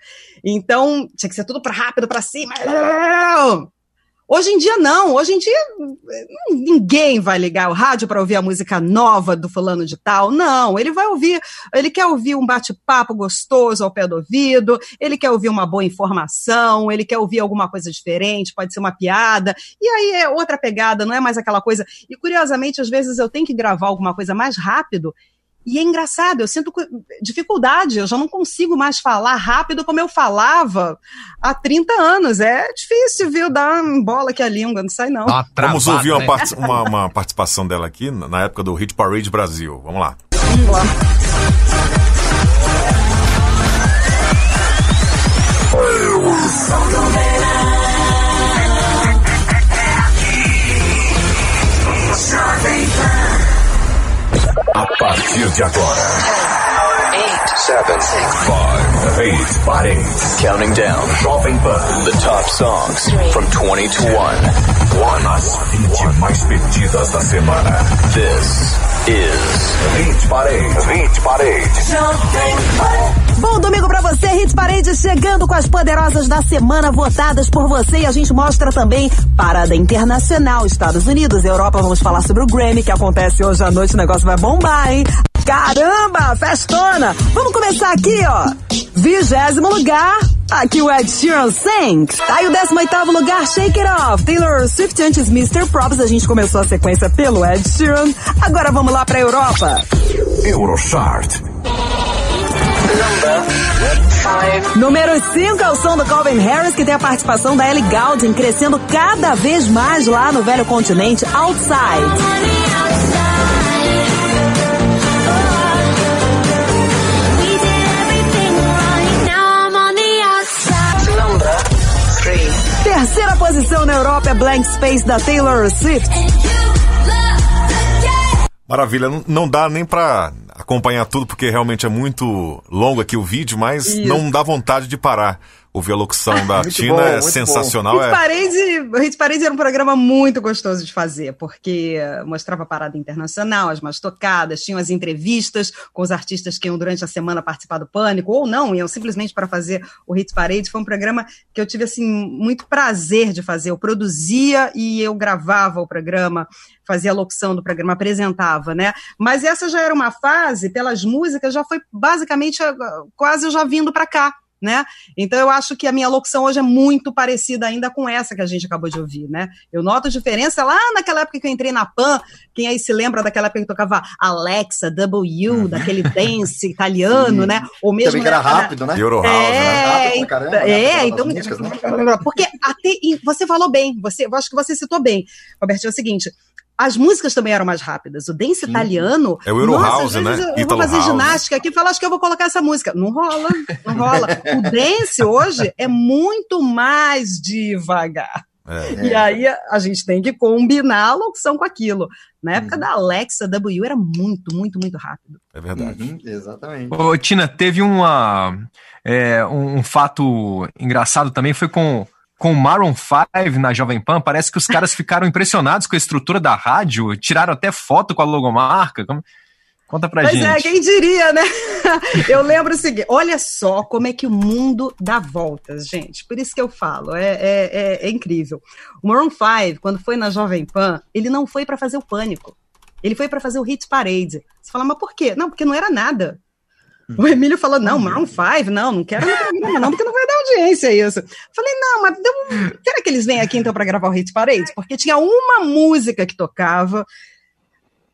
Então, tinha que ser tudo para rápido, para cima. Hoje em dia, não. Hoje em dia, ninguém vai ligar o rádio para ouvir a música nova do fulano de tal. Não, ele vai ouvir, ele quer ouvir um bate-papo gostoso ao pé do ouvido, ele quer ouvir uma boa informação, ele quer ouvir alguma coisa diferente, pode ser uma piada. E aí é outra pegada, não é mais aquela coisa. E curiosamente, às vezes eu tenho que gravar alguma coisa mais rápido e é engraçado, eu sinto dificuldade, eu já não consigo mais falar rápido como eu falava há 30 anos. É difícil, viu? Dar uma bola aqui a língua, não sai não. Travada, Vamos ouvir uma, né? part uma, uma, participação dela aqui na época do Hit Parade Brasil. Vamos lá. Vamos lá. Partir de agora. 8, 7, 6, 5, 8, parade. Counting down. Jovem Pan. The top songs from 20 to 1. As 20 mais pedidas da semana. This is Hit Parade. Hit Parade. Jovem Pan. Bom domingo para você, Hit Parade chegando com as poderosas da semana votadas por você e a gente mostra também parada internacional, Estados Unidos, Europa, vamos falar sobre o Grammy que acontece hoje à noite, o negócio vai bombar, hein? Caramba, festona! Vamos começar aqui, ó. Vigésimo lugar, aqui o Ed Sheeran Sings. Tá aí o 18 lugar, Shake It Off. Taylor Swift antes Mr. Props. A gente começou a sequência pelo Ed Sheeran. Agora vamos lá pra Europa. Eurochart. Número 5 é o som do Calvin Harris, que tem a participação da Ellie Goulding, crescendo cada vez mais lá no velho continente, Outside. Terceira posição na Europa é Blank Space da Taylor Swift. Maravilha, não dá nem pra acompanhar tudo, porque realmente é muito longo aqui o vídeo, mas Isso. não dá vontade de parar. Ouvir a locução da Tina bom, é sensacional. Hit, é... Parade, Hit Parade era um programa muito gostoso de fazer, porque mostrava a parada internacional, as mais tocadas, tinham as entrevistas com os artistas que iam durante a semana participar do Pânico, ou não, iam simplesmente para fazer o Hit Parade. Foi um programa que eu tive, assim, muito prazer de fazer. Eu produzia e eu gravava o programa fazia a locução do programa, apresentava, né? Mas essa já era uma fase, pelas músicas, já foi basicamente quase já vindo para cá né? Então eu acho que a minha locução hoje é muito parecida ainda com essa que a gente acabou de ouvir, né? Eu noto a diferença lá naquela época que eu entrei na PAN, quem aí se lembra daquela época que tocava Alexa, W, uhum. daquele dance italiano, Sim. né? Ou mesmo Também que era rápido, né? Euro House, é, né? Caramba, é, então, músicas, né? porque até você falou bem, você, eu acho que você citou bem, Roberto, é o seguinte, as músicas também eram mais rápidas. O dance italiano. É o Euro nossa, House, né? Eu vou Italo fazer House. ginástica aqui e falar, acho que eu vou colocar essa música. Não rola, não rola. O dance hoje é muito mais devagar. É. E aí a, gente tem que combinar a locução com aquilo. Na época da Alexa W era muito, muito, muito rápido. É verdade. Uhum, exatamente. Ô, Tina, teve uma, é, um, um fato engraçado também, foi com, com o Maroon 5 na Jovem Pan. Parece que os caras ficaram impressionados com a estrutura da rádio, tiraram até foto com a logomarca. Conta pra Pois gente. é, quem diria, né? Eu lembro o seguinte: olha só como é que o mundo dá voltas, gente. Por isso que eu falo, é, é, é- é incrível. O Maroon 5, quando foi na Jovem Pan, ele não foi para fazer o pânico. Ele foi para fazer o Hit Parade. Você fala, mas por quê? Não, porque não era nada. O Emílio falou: não, Maroon 5, não, não quero no programa, não, porque não audiência isso. Falei, não, mas então, será que eles vêm aqui então para gravar o Hit Parade? Porque tinha uma música que tocava.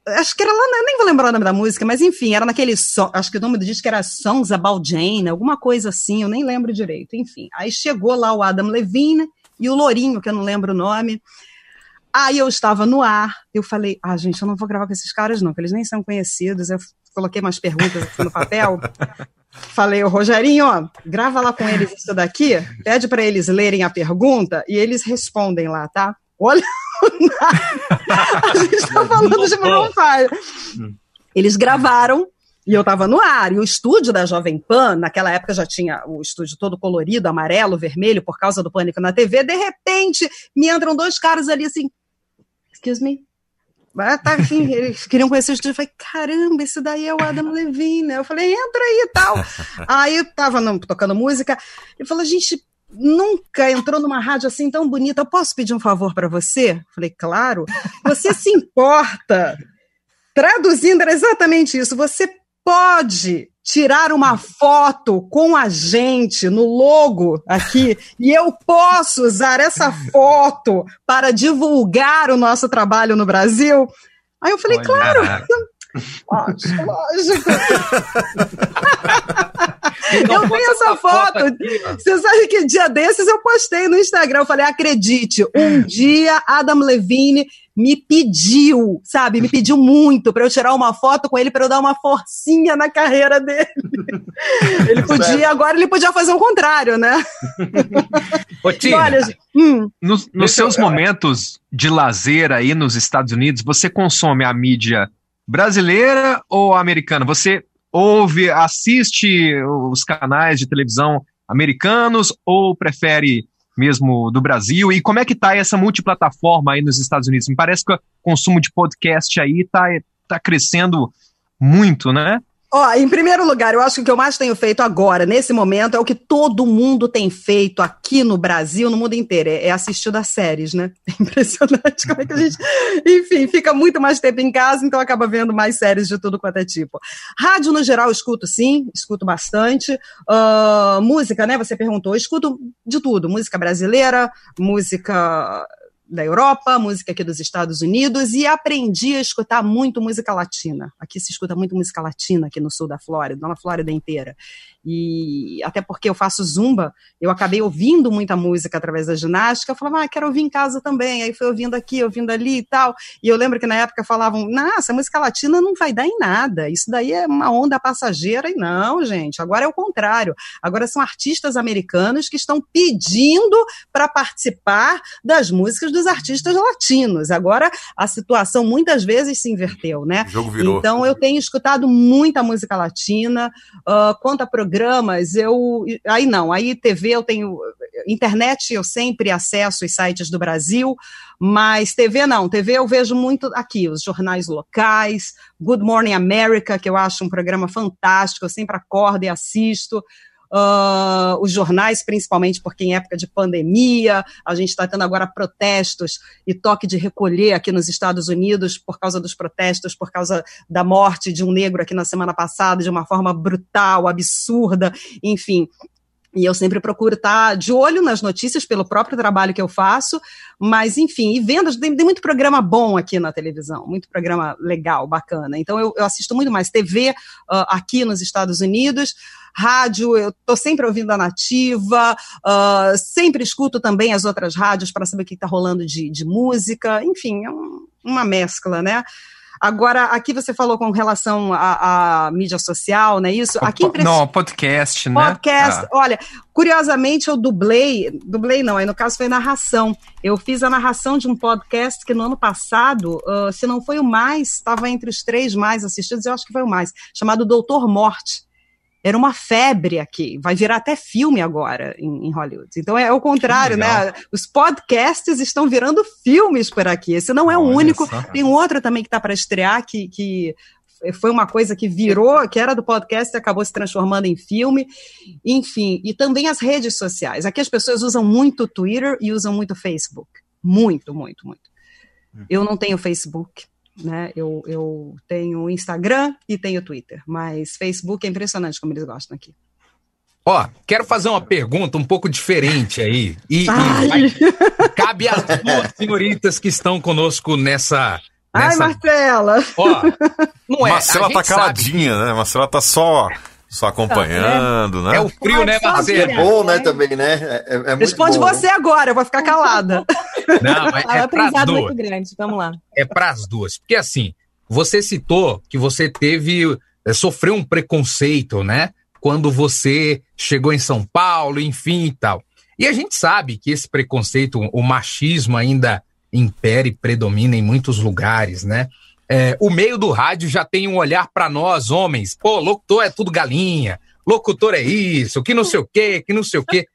Acho que era lá, nem vou lembrar o nome da música, mas enfim, era naquele som, acho que o nome do disco era Songs About Jane, alguma coisa assim, eu nem lembro direito. Enfim, aí chegou lá o Adam Levine e o Lourinho, que eu não lembro o nome. Aí eu estava no ar, eu falei, ah, gente, eu não vou gravar com esses caras, não, porque eles nem são conhecidos. Eu coloquei umas perguntas aqui no papel. Falei, ô Rogerinho, ó, grava lá com eles isso daqui, pede para eles lerem a pergunta e eles respondem lá, tá? Olha, a gente tá falando de Maroon 5. Eles gravaram e eu tava no ar. E o estúdio da Jovem Pan, naquela época já tinha o estúdio todo colorido, amarelo, vermelho, por causa do pânico na TV. De repente, me entram dois caras ali assim. Excuse me? Ah, tá, eles queriam conhecer o estúdio. Eu falei, caramba, esse daí é o Adam Levine. Eu falei, entra aí e tal. aí eu tava no- tocando música e falou, gente, nunca entrou numa rádio assim tão bonita. Eu posso pedir um favor para você? Eu falei, claro. Você se importa? Traduzindo, era exatamente isso. Você pode tirar uma foto com a gente no logo aqui e eu posso usar essa foto para divulgar o nosso trabalho no Brasil? Aí eu falei, Olha. claro. Lógico, lógico. Eu tenho essa foto. Você sabe que dia desses eu postei no Instagram. Eu falei, acredite, um dia Adam Levine me pediu, sabe? Me pediu muito para eu tirar uma foto com ele para eu dar uma forcinha na carreira dele. Ele podia, agora ele podia fazer o contrário, né? Ô, Tina, E olha, hum, nos, nos Deixa eu- seus momentos de lazer aí nos Estados Unidos, você consome a mídia brasileira ou americana? Você ouve, assiste os canais de televisão americanos ou prefere mesmo do Brasil? E como é que tá essa multiplataforma aí nos Estados Unidos? Me parece que o consumo de podcast aí tá, tá crescendo muito, né? Ó, em primeiro lugar, eu acho que o que eu mais tenho feito agora, nesse momento, é o que todo mundo tem feito aqui no Brasil, no mundo inteiro, é, é assistir as séries, né? É impressionante como é que a gente, enfim, fica muito mais tempo em casa, então acaba vendo mais séries de tudo quanto é tipo. Rádio, no geral, eu escuto sim, escuto bastante. Ah, música, né? Você perguntou, eu escuto de tudo, música brasileira, música da Europa, música aqui dos Estados Unidos e aprendi a escutar muito música latina. Aqui se escuta muito música latina aqui no sul da Flórida, na Flórida inteira. E até porque eu faço zumba, eu acabei ouvindo muita música através da ginástica. Eu falava, ah, quero ouvir em casa também. Aí fui ouvindo aqui, ouvindo ali e tal. E eu lembro que na época falavam, nossa, música latina não vai dar em nada. Isso daí é uma onda passageira. E não, gente, agora é o contrário. Agora são artistas americanos que estão pedindo para participar das músicas dos artistas latinos. Agora a situação muitas vezes se inverteu, né? O jogo virou. Então eu tenho escutado muita música latina. ah, quanto a programas, eu aí não, aí TV eu tenho internet eu sempre acesso os sites do Brasil, mas TV não, TV eu vejo muito aqui os jornais locais, Good Morning America que eu acho um programa fantástico, eu sempre acordo e assisto. Ah, os jornais, principalmente porque em época de pandemia, a gente está tendo agora protestos e toque de recolher aqui nos Estados Unidos por causa dos protestos, por causa da morte de um negro aqui na semana passada, de uma forma brutal, absurda, enfim. E eu sempre procuro estar de olho nas notícias pelo próprio trabalho que eu faço, mas enfim, e vendo, tem, tem muito programa bom aqui na televisão, muito programa legal, bacana. Então eu, eu assisto muito mais TV uh, aqui nos Estados Unidos, rádio, eu estou sempre ouvindo a nativa, uh, sempre escuto também as outras rádios para saber o que está rolando de, de música, enfim, é um, uma mescla, né? Agora, aqui você falou com relação à, à mídia social, não é isso? Aqui po Não, podcast, né? Podcast. Ah. Olha, curiosamente eu dublei, dublei não, aí no caso foi narração. Eu fiz a narração de um podcast que no ano passado, uh, se não foi o mais, estava entre os três mais assistidos, eu acho que foi o mais, chamado Doutor Morte era uma febre aqui, vai virar até filme agora em, em Hollywood. Então é o contrário, né? Os podcasts estão virando filmes por aqui. Esse não é o único. Só. Tem um outro também que está para estrear que, que foi uma coisa que virou, que era do podcast e acabou se transformando em filme. Enfim, e também as redes sociais. Aqui as pessoas usam muito Twitter e usam muito Facebook. Muito, muito, muito. Hum. Eu não tenho Facebook né? Eu, eu tenho Instagram e tenho Twitter, mas Facebook é impressionante como eles gostam aqui. Ó, quero fazer uma pergunta um pouco diferente aí. E, e vai, cabe às duas senhoritas que estão conosco nessa. nessa... Ai, Marcela! Ó, não é. Marcela tá caladinha, sabe. né? Marcela tá só só acompanhando, né? É o frio, né, Marcelo? É bom, né, também, né? É, é Responde bom, você né? agora, eu vou ficar calada. Não, é, é para duas. muito grande, vamos lá. É para as duas. Porque assim, você citou que você teve, é, sofreu um preconceito, né? Quando você chegou em São Paulo, enfim e tal. E a gente sabe que esse preconceito, o machismo ainda impera e predomina em muitos lugares, né? É, o meio do rádio já tem um olhar para nós, homens. Pô, locutor é tudo galinha, locutor é isso, que não sei o quê, que não sei o quê.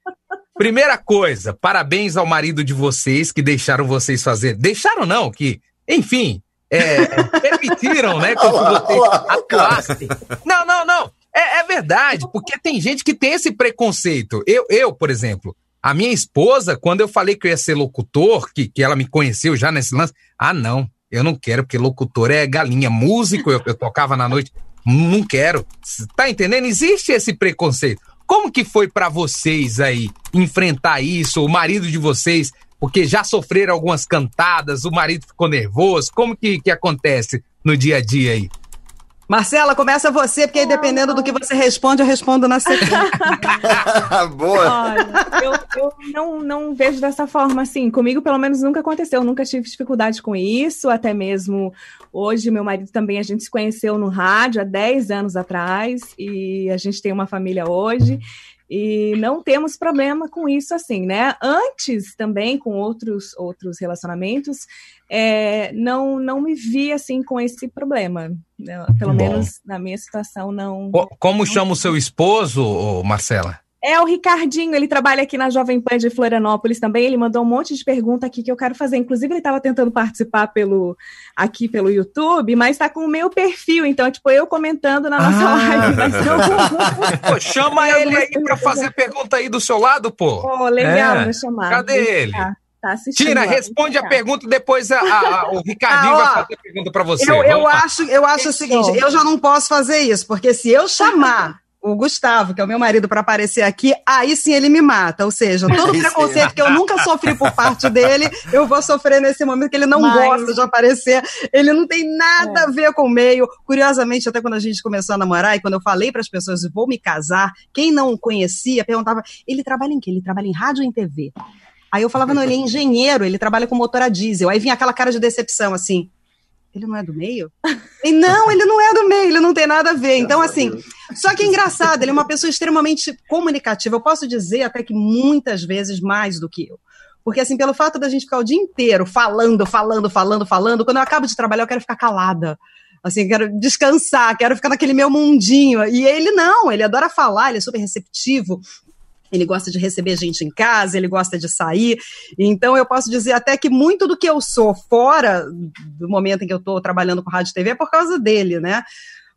Primeira coisa, parabéns ao marido de vocês que deixaram vocês fazer. Deixaram não, que, enfim, é, permitiram, né, que vocês atuassem. Não, não, não. É, é, verdade, porque tem gente que tem esse preconceito. Eu, eu, por exemplo, a minha esposa, quando eu falei que eu ia ser locutor, que, que ela me conheceu já nesse lance, ah, não, eu não quero, porque locutor é galinha. Músico, eu, eu tocava na noite. Não quero. Tá entendendo? Existe esse preconceito. Como que foi para vocês aí enfrentar isso? O marido de vocês, porque já sofreram algumas cantadas, o marido ficou nervoso. Como que, que acontece no dia a dia aí? Marcela, começa você, porque aí dependendo do que você responde, eu respondo na sequência. Boa! Olha, eu, eu não, não vejo dessa forma, assim. Comigo, pelo menos, nunca aconteceu. nunca tive dificuldade com isso. Até mesmo hoje, meu marido também, a gente se conheceu no rádio há 10 anos atrás. E a gente tem uma família hoje. E não temos problema com isso assim, né? Antes também com outros outros relacionamentos, é, não não me vi assim com esse problema. Né? Pelo Bom. menos na minha situação não. Como não... chama o seu esposo, Marcela? É o Ricardinho, ele trabalha aqui na Jovem Pan de Florianópolis também. Ele mandou um monte de pergunta aqui que eu quero fazer. Inclusive, ele estava tentando participar pelo aqui pelo YouTube, mas está com o meu perfil. Então, tipo, eu comentando na nossa ah. live. Pô, chama ele aí para fazer pergunta aí do seu lado, pô. Pô, legal, é. vou chamar. Cadê ele? Tá. Tá Tira, responde a pergunta depois a, a, o Ricardinho ah, vai fazer a pergunta para você. Eu, eu acho, eu acho o seguinte, eu já não posso fazer isso, porque se eu chamar o Gustavo, que é o meu marido, para aparecer aqui, aí sim ele me mata. Ou seja, todo o preconceito que eu nunca sofri por parte dele, eu vou sofrer nesse momento que ele não Mas... gosta de aparecer. Ele não tem nada é. a ver com o meio. Curiosamente, até quando a gente começou a namorar e quando eu falei para as pessoas, vou me casar, quem não o conhecia perguntava, ele trabalha em quê? Ele trabalha em rádio ou em TV? Aí eu falava, não, ele é engenheiro, ele trabalha com motor a diesel. Aí vinha aquela cara de decepção, assim, ele não é do meio? E não, ele não é do meio, ele não tem nada a ver. Então, assim, só que é engraçado, ele é uma pessoa extremamente comunicativa. Eu posso dizer até que muitas vezes mais do que eu. Porque, assim, pelo fato da gente ficar o dia inteiro falando, falando, falando, falando, quando eu acabo de trabalhar, eu quero ficar calada. Assim, quero descansar, quero ficar naquele meu mundinho. E ele não, ele adora falar, ele é super receptivo ele gosta de receber gente em casa, ele gosta de sair. Então, eu posso dizer até que muito do que eu sou fora do momento em que eu estou trabalhando com rádio e TV é por causa dele, né?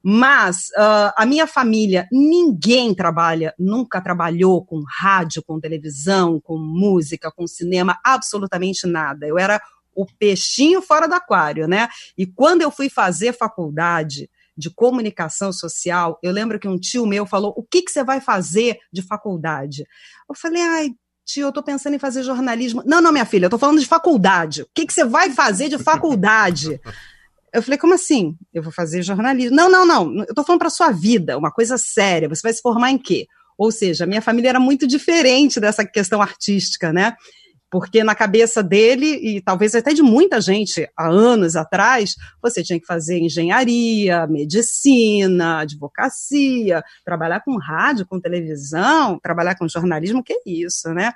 Mas uh, a minha família, ninguém trabalha, nunca trabalhou com rádio, com televisão, com música, com cinema, absolutamente nada. Eu era o peixinho fora do aquário, né? E quando eu fui fazer faculdade, de comunicação social, eu lembro que um tio meu falou: o que, que você vai fazer de faculdade? Eu falei, ai, tio, eu tô pensando em fazer jornalismo. Não, não, minha filha, eu tô falando de faculdade. O que, que você vai fazer de faculdade? Eu falei, como assim? Eu vou fazer jornalismo. Não, não, não. Eu tô falando para sua vida, uma coisa séria. Você vai se formar em quê? Ou seja, minha família era muito diferente dessa questão artística, né? Porque na cabeça dele, e talvez até de muita gente há anos atrás, você tinha que fazer engenharia, medicina, advocacia, trabalhar com rádio, com televisão, trabalhar com jornalismo, que é isso, né?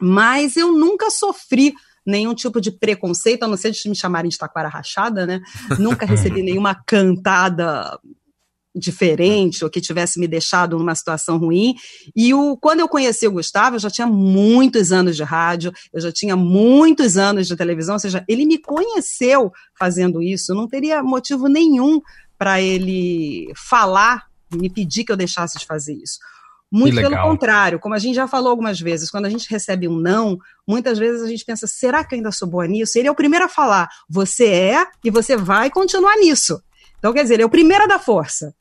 Mas eu nunca sofri nenhum tipo de preconceito, a não ser de me chamarem de taquara rachada, né? Nunca recebi nenhuma cantada diferente ou que tivesse me deixado numa situação ruim. E o, quando eu conheci o Gustavo, eu já tinha muitos anos de rádio, eu já tinha muitos anos de televisão, ou seja, ele me conheceu fazendo isso, não teria motivo nenhum para ele falar, me pedir que eu deixasse de fazer isso. Muito pelo contrário, como a gente já falou algumas vezes, quando a gente recebe um não, muitas vezes a gente pensa, será que eu ainda sou boa nisso? Ele é o primeiro a falar, você é e você vai continuar nisso. Então, quer dizer, ele é o primeiro a dar força.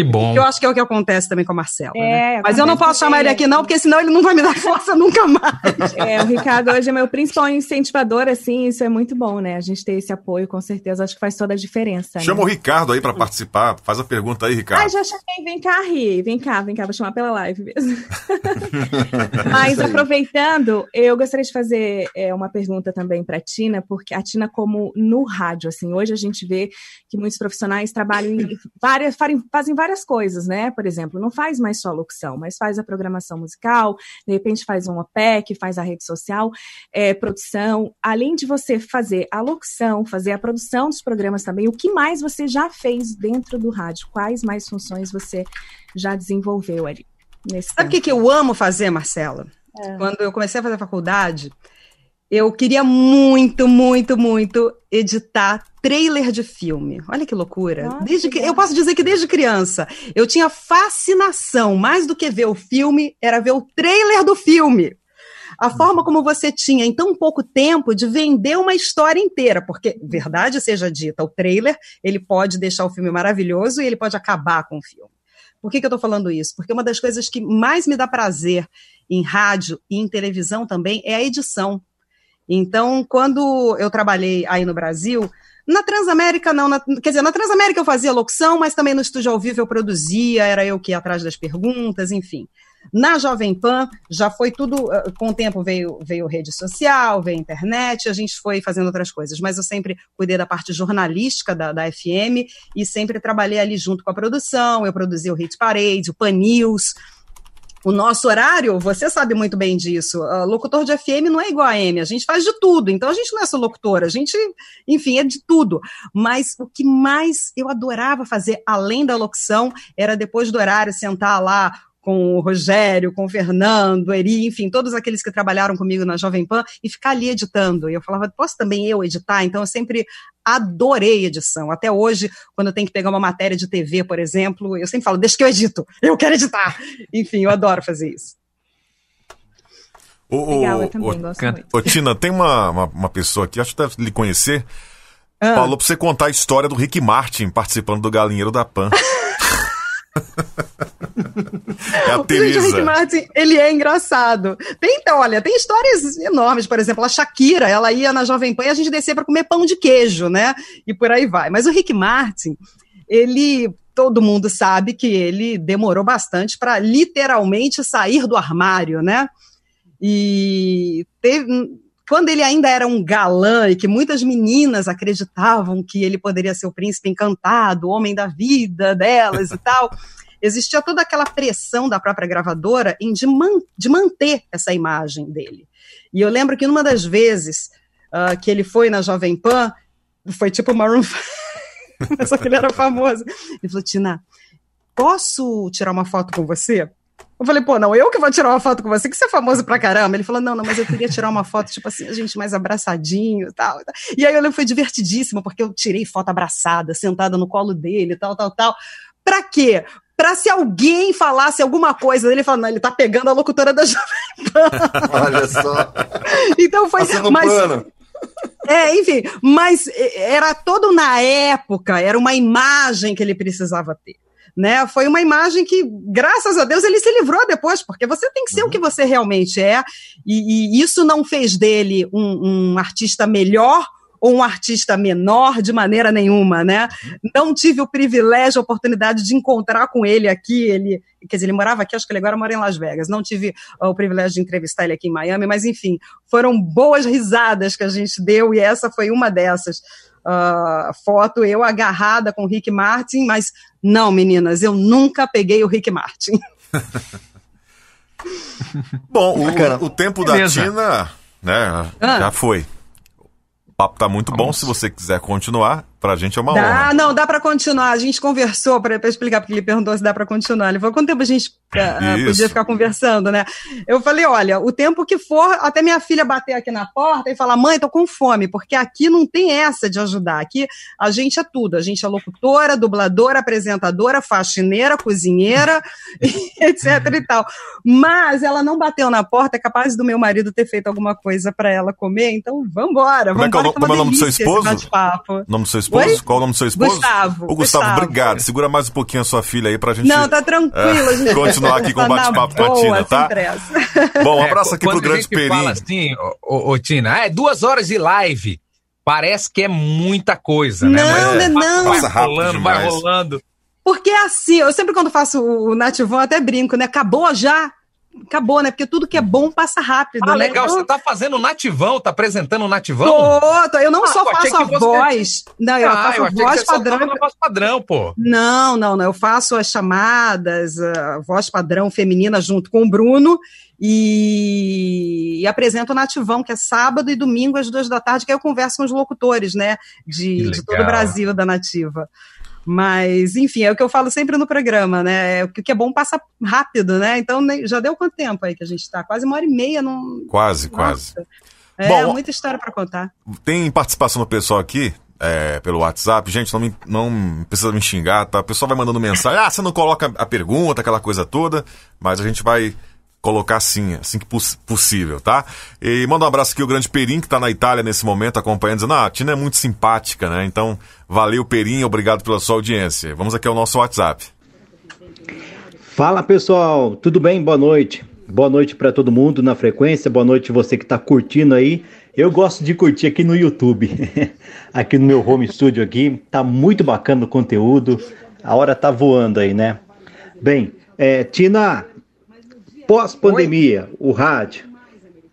Que bom. Que eu acho que é o que acontece também com a Marcela. É, né? Mas eu não posso chamar ele aqui, não, porque senão ele não vai me dar força nunca mais. É, o Ricardo hoje é meu principal incentivador, assim, isso é muito bom, né? A gente ter esse apoio, com certeza, acho que faz toda a diferença. Chama né? o Ricardo aí para participar. Faz a pergunta aí, Ricardo. Ah, já chamei. Vem cá, Ri. Vem cá, vem cá, vou chamar pela live mesmo. Mas aproveitando, eu gostaria de fazer é, uma pergunta também para a Tina, porque a Tina, como no rádio, assim, hoje a gente vê que muitos profissionais trabalham em várias, fazem várias várias coisas, né? Por exemplo, não faz mais só locução, mas faz a programação musical, de repente faz um OPEC, faz a rede social, é, produção. Além de você fazer a locução, fazer a produção dos programas também, o que mais você já fez dentro do rádio? Quais mais funções você já desenvolveu ali? Nesse Sabe o que, que eu amo fazer, Marcela? É. Quando eu comecei a fazer a faculdade, eu queria muito, muito, muito editar trailer de filme. Olha que loucura. Nossa, desde que, eu posso dizer que desde criança eu tinha fascinação, mais do que ver o filme, era ver o trailer do filme. A forma como você tinha em tão pouco tempo de vender uma história inteira, porque verdade seja dita, o trailer, ele pode deixar o filme maravilhoso e ele pode acabar com o filme. Por que, que eu estou falando isso? Porque uma das coisas que mais me dá prazer em rádio e em televisão também é a edição. Então, quando eu trabalhei aí no Brasil, na Transamérica, não. Na, quer dizer, na Transamérica eu fazia locução, mas também no estúdio ao vivo eu produzia, era eu que ia atrás das perguntas, enfim. Na Jovem Pan, já foi tudo. Com o tempo veio, veio rede social, veio internet, a gente foi fazendo outras coisas. Mas eu sempre cuidei da parte jornalística da, da FM e sempre trabalhei ali junto com a produção. Eu produzia o Hit Parade, o Pan News o nosso horário, você sabe muito bem disso. Uh, locutor de FM não é igual a M, a gente faz de tudo. Então a gente não é só locutora, a gente, enfim, é de tudo. Mas o que mais eu adorava fazer, além da locução, era depois do horário sentar lá com o Rogério, com o Fernando, Eri, enfim, todos aqueles que trabalharam comigo na Jovem Pan e ficar ali editando. E eu falava, posso também eu editar? Então eu sempre adorei edição. Até hoje, quando eu tenho que pegar uma matéria de TV, por exemplo, eu sempre falo, deixa que eu edito, eu quero editar. Enfim, eu adoro fazer isso. O, Legal, eu também o, gosto muito. Ô, Tina, tem uma, uma, uma, pessoa aqui, acho que deve lhe conhecer, ah. falou pra você contar a história do Rick Martin participando do Galinheiro da Pan. É a Teresa. O Rick Martin, ele é engraçado. Tem, então, olha, tem histórias enormes, por exemplo, a Shakira, ela ia na Jovem Pan e a gente descia para comer pão de queijo, né? E por aí vai. Mas o Rick Martin, ele todo mundo sabe que ele demorou bastante para literalmente sair do armário, né? E teve, quando ele ainda era um galã e que muitas meninas acreditavam que ele poderia ser o príncipe encantado, o homem da vida delas e tal, existia toda aquela pressão da própria gravadora em de, man, de manter essa imagem dele. E eu lembro que numa das vezes uh, que ele foi na Jovem Pan, foi tipo Maroon 5, só que ele era famoso. Ele falou, Tina, posso tirar uma foto com você? Eu falei, pô, não, eu que vou tirar uma foto com você, que você é famoso pra caramba. Ele falou, não, não, mas eu queria tirar uma foto, tipo assim, a gente mais abraçadinho e tal. E aí eu lembro, foi divertidíssimo, porque eu tirei foto abraçada, sentada no colo dele, tal, tal, tal. Pra quê? Pra se alguém falasse alguma coisa dele, ele falou, não, ele tá pegando a locutora da Jovem Pan. Olha só. Então foi. Passando mas, pano. É, enfim, mas é, era todo na época, era uma imagem que ele precisava ter. Né? Foi uma imagem que, graças a Deus, ele se livrou depois, porque você tem que ser uhum. o que você realmente é, e, e isso não fez dele um, um artista melhor ou um artista menor de maneira nenhuma, né? Não tive o privilégio, a oportunidade de encontrar com ele aqui, ele, quer dizer, ele morava aqui, acho que ele agora mora em Las Vegas. Não tive uh, o privilégio de entrevistar ele aqui em Miami, mas enfim, foram boas risadas que a gente deu e essa foi uma dessas. Uh, foto eu agarrada com o Rick Martin, mas não, meninas, eu nunca peguei o Rick Martin. Bom, o, o tempo Beleza. da Tina, né, ah. já foi papo tá muito bom. Se você quiser continuar, Pra gente é uma dá, honra. Não, dá pra continuar. A gente conversou, pra, pra explicar, porque ele perguntou se dá pra continuar. Ele falou, quanto tempo a gente uh, podia ficar conversando, né? Eu falei, olha, o tempo que for, até minha filha bater aqui na porta e falar, mãe, tô com fome, porque aqui não tem essa de ajudar. Aqui a gente é tudo. A gente é locutora, dubladora, apresentadora, faxineira, cozinheira, etc e tal. Mas ela não bateu na porta, é capaz do meu marido ter feito alguma coisa para ela comer, então vambora. Como, vambora, é, que é, é o nome do seu esposo? nome do seu esposo? Oi? Qual o nome do seu esposo? Gustavo. O Gustavo, Gustavo, obrigado. Segura mais um pouquinho a sua filha aí pra gente. Não, tá tranquilo, é, gente. Continuar aqui com o bate-papo com a Tina, tá? Bom, um abraço aqui pro grande Perim. fala assim, ô, ô, Tina, é duas horas de live. Parece que é muita coisa, né? Não, Mas, é, não. Passa vai rolando, vai rolando. Porque é assim, eu sempre quando faço o nativão até brinco, né? Acabou já? Acabou, né? Porque tudo que é bom passa rápido. Ah, né? legal. Então... Você tá fazendo nativão, tá apresentando nativão? Tô, tô. Eu não ah, só faço a voz. Não, eu ah, faço eu voz padrão. voz padrão, pô. Não, não, não. Eu faço as chamadas, a voz padrão feminina junto com o Bruno. E, e, apresento o Nativão, que é sábado e domingo às duas da tarde, que aí eu converso com os locutores, né, de, de todo o Brasil da Nativa. Mas, enfim, é o que eu falo sempre no programa, né? É o que é bom passa rápido, né? Então, já deu quanto tempo aí que a gente está? Quase uma hora e meia. Num... Quase, Nossa. quase. É, bom, muita história para contar. Tem participação do pessoal aqui, é, pelo WhatsApp. Gente, não, me, não precisa me xingar, tá? O pessoal vai mandando mensagem. Ah, você não coloca a pergunta, aquela coisa toda. Mas a gente vai colocar assim, assim que poss possível, tá? E manda um abraço aqui o grande Perim, que tá na Itália nesse momento acompanhando, dizendo, ah, a Tina é muito simpática, né? Então, valeu Perim, obrigado pela sua audiência. Vamos aqui ao nosso WhatsApp. Fala pessoal, tudo bem? Boa noite. Boa noite para todo mundo na frequência, boa noite você que tá curtindo aí. Eu gosto de curtir aqui no YouTube, aqui no meu home studio aqui, tá muito bacana o conteúdo, a hora tá voando aí, né? Bem, é, Tina, Pós-pandemia, o rádio.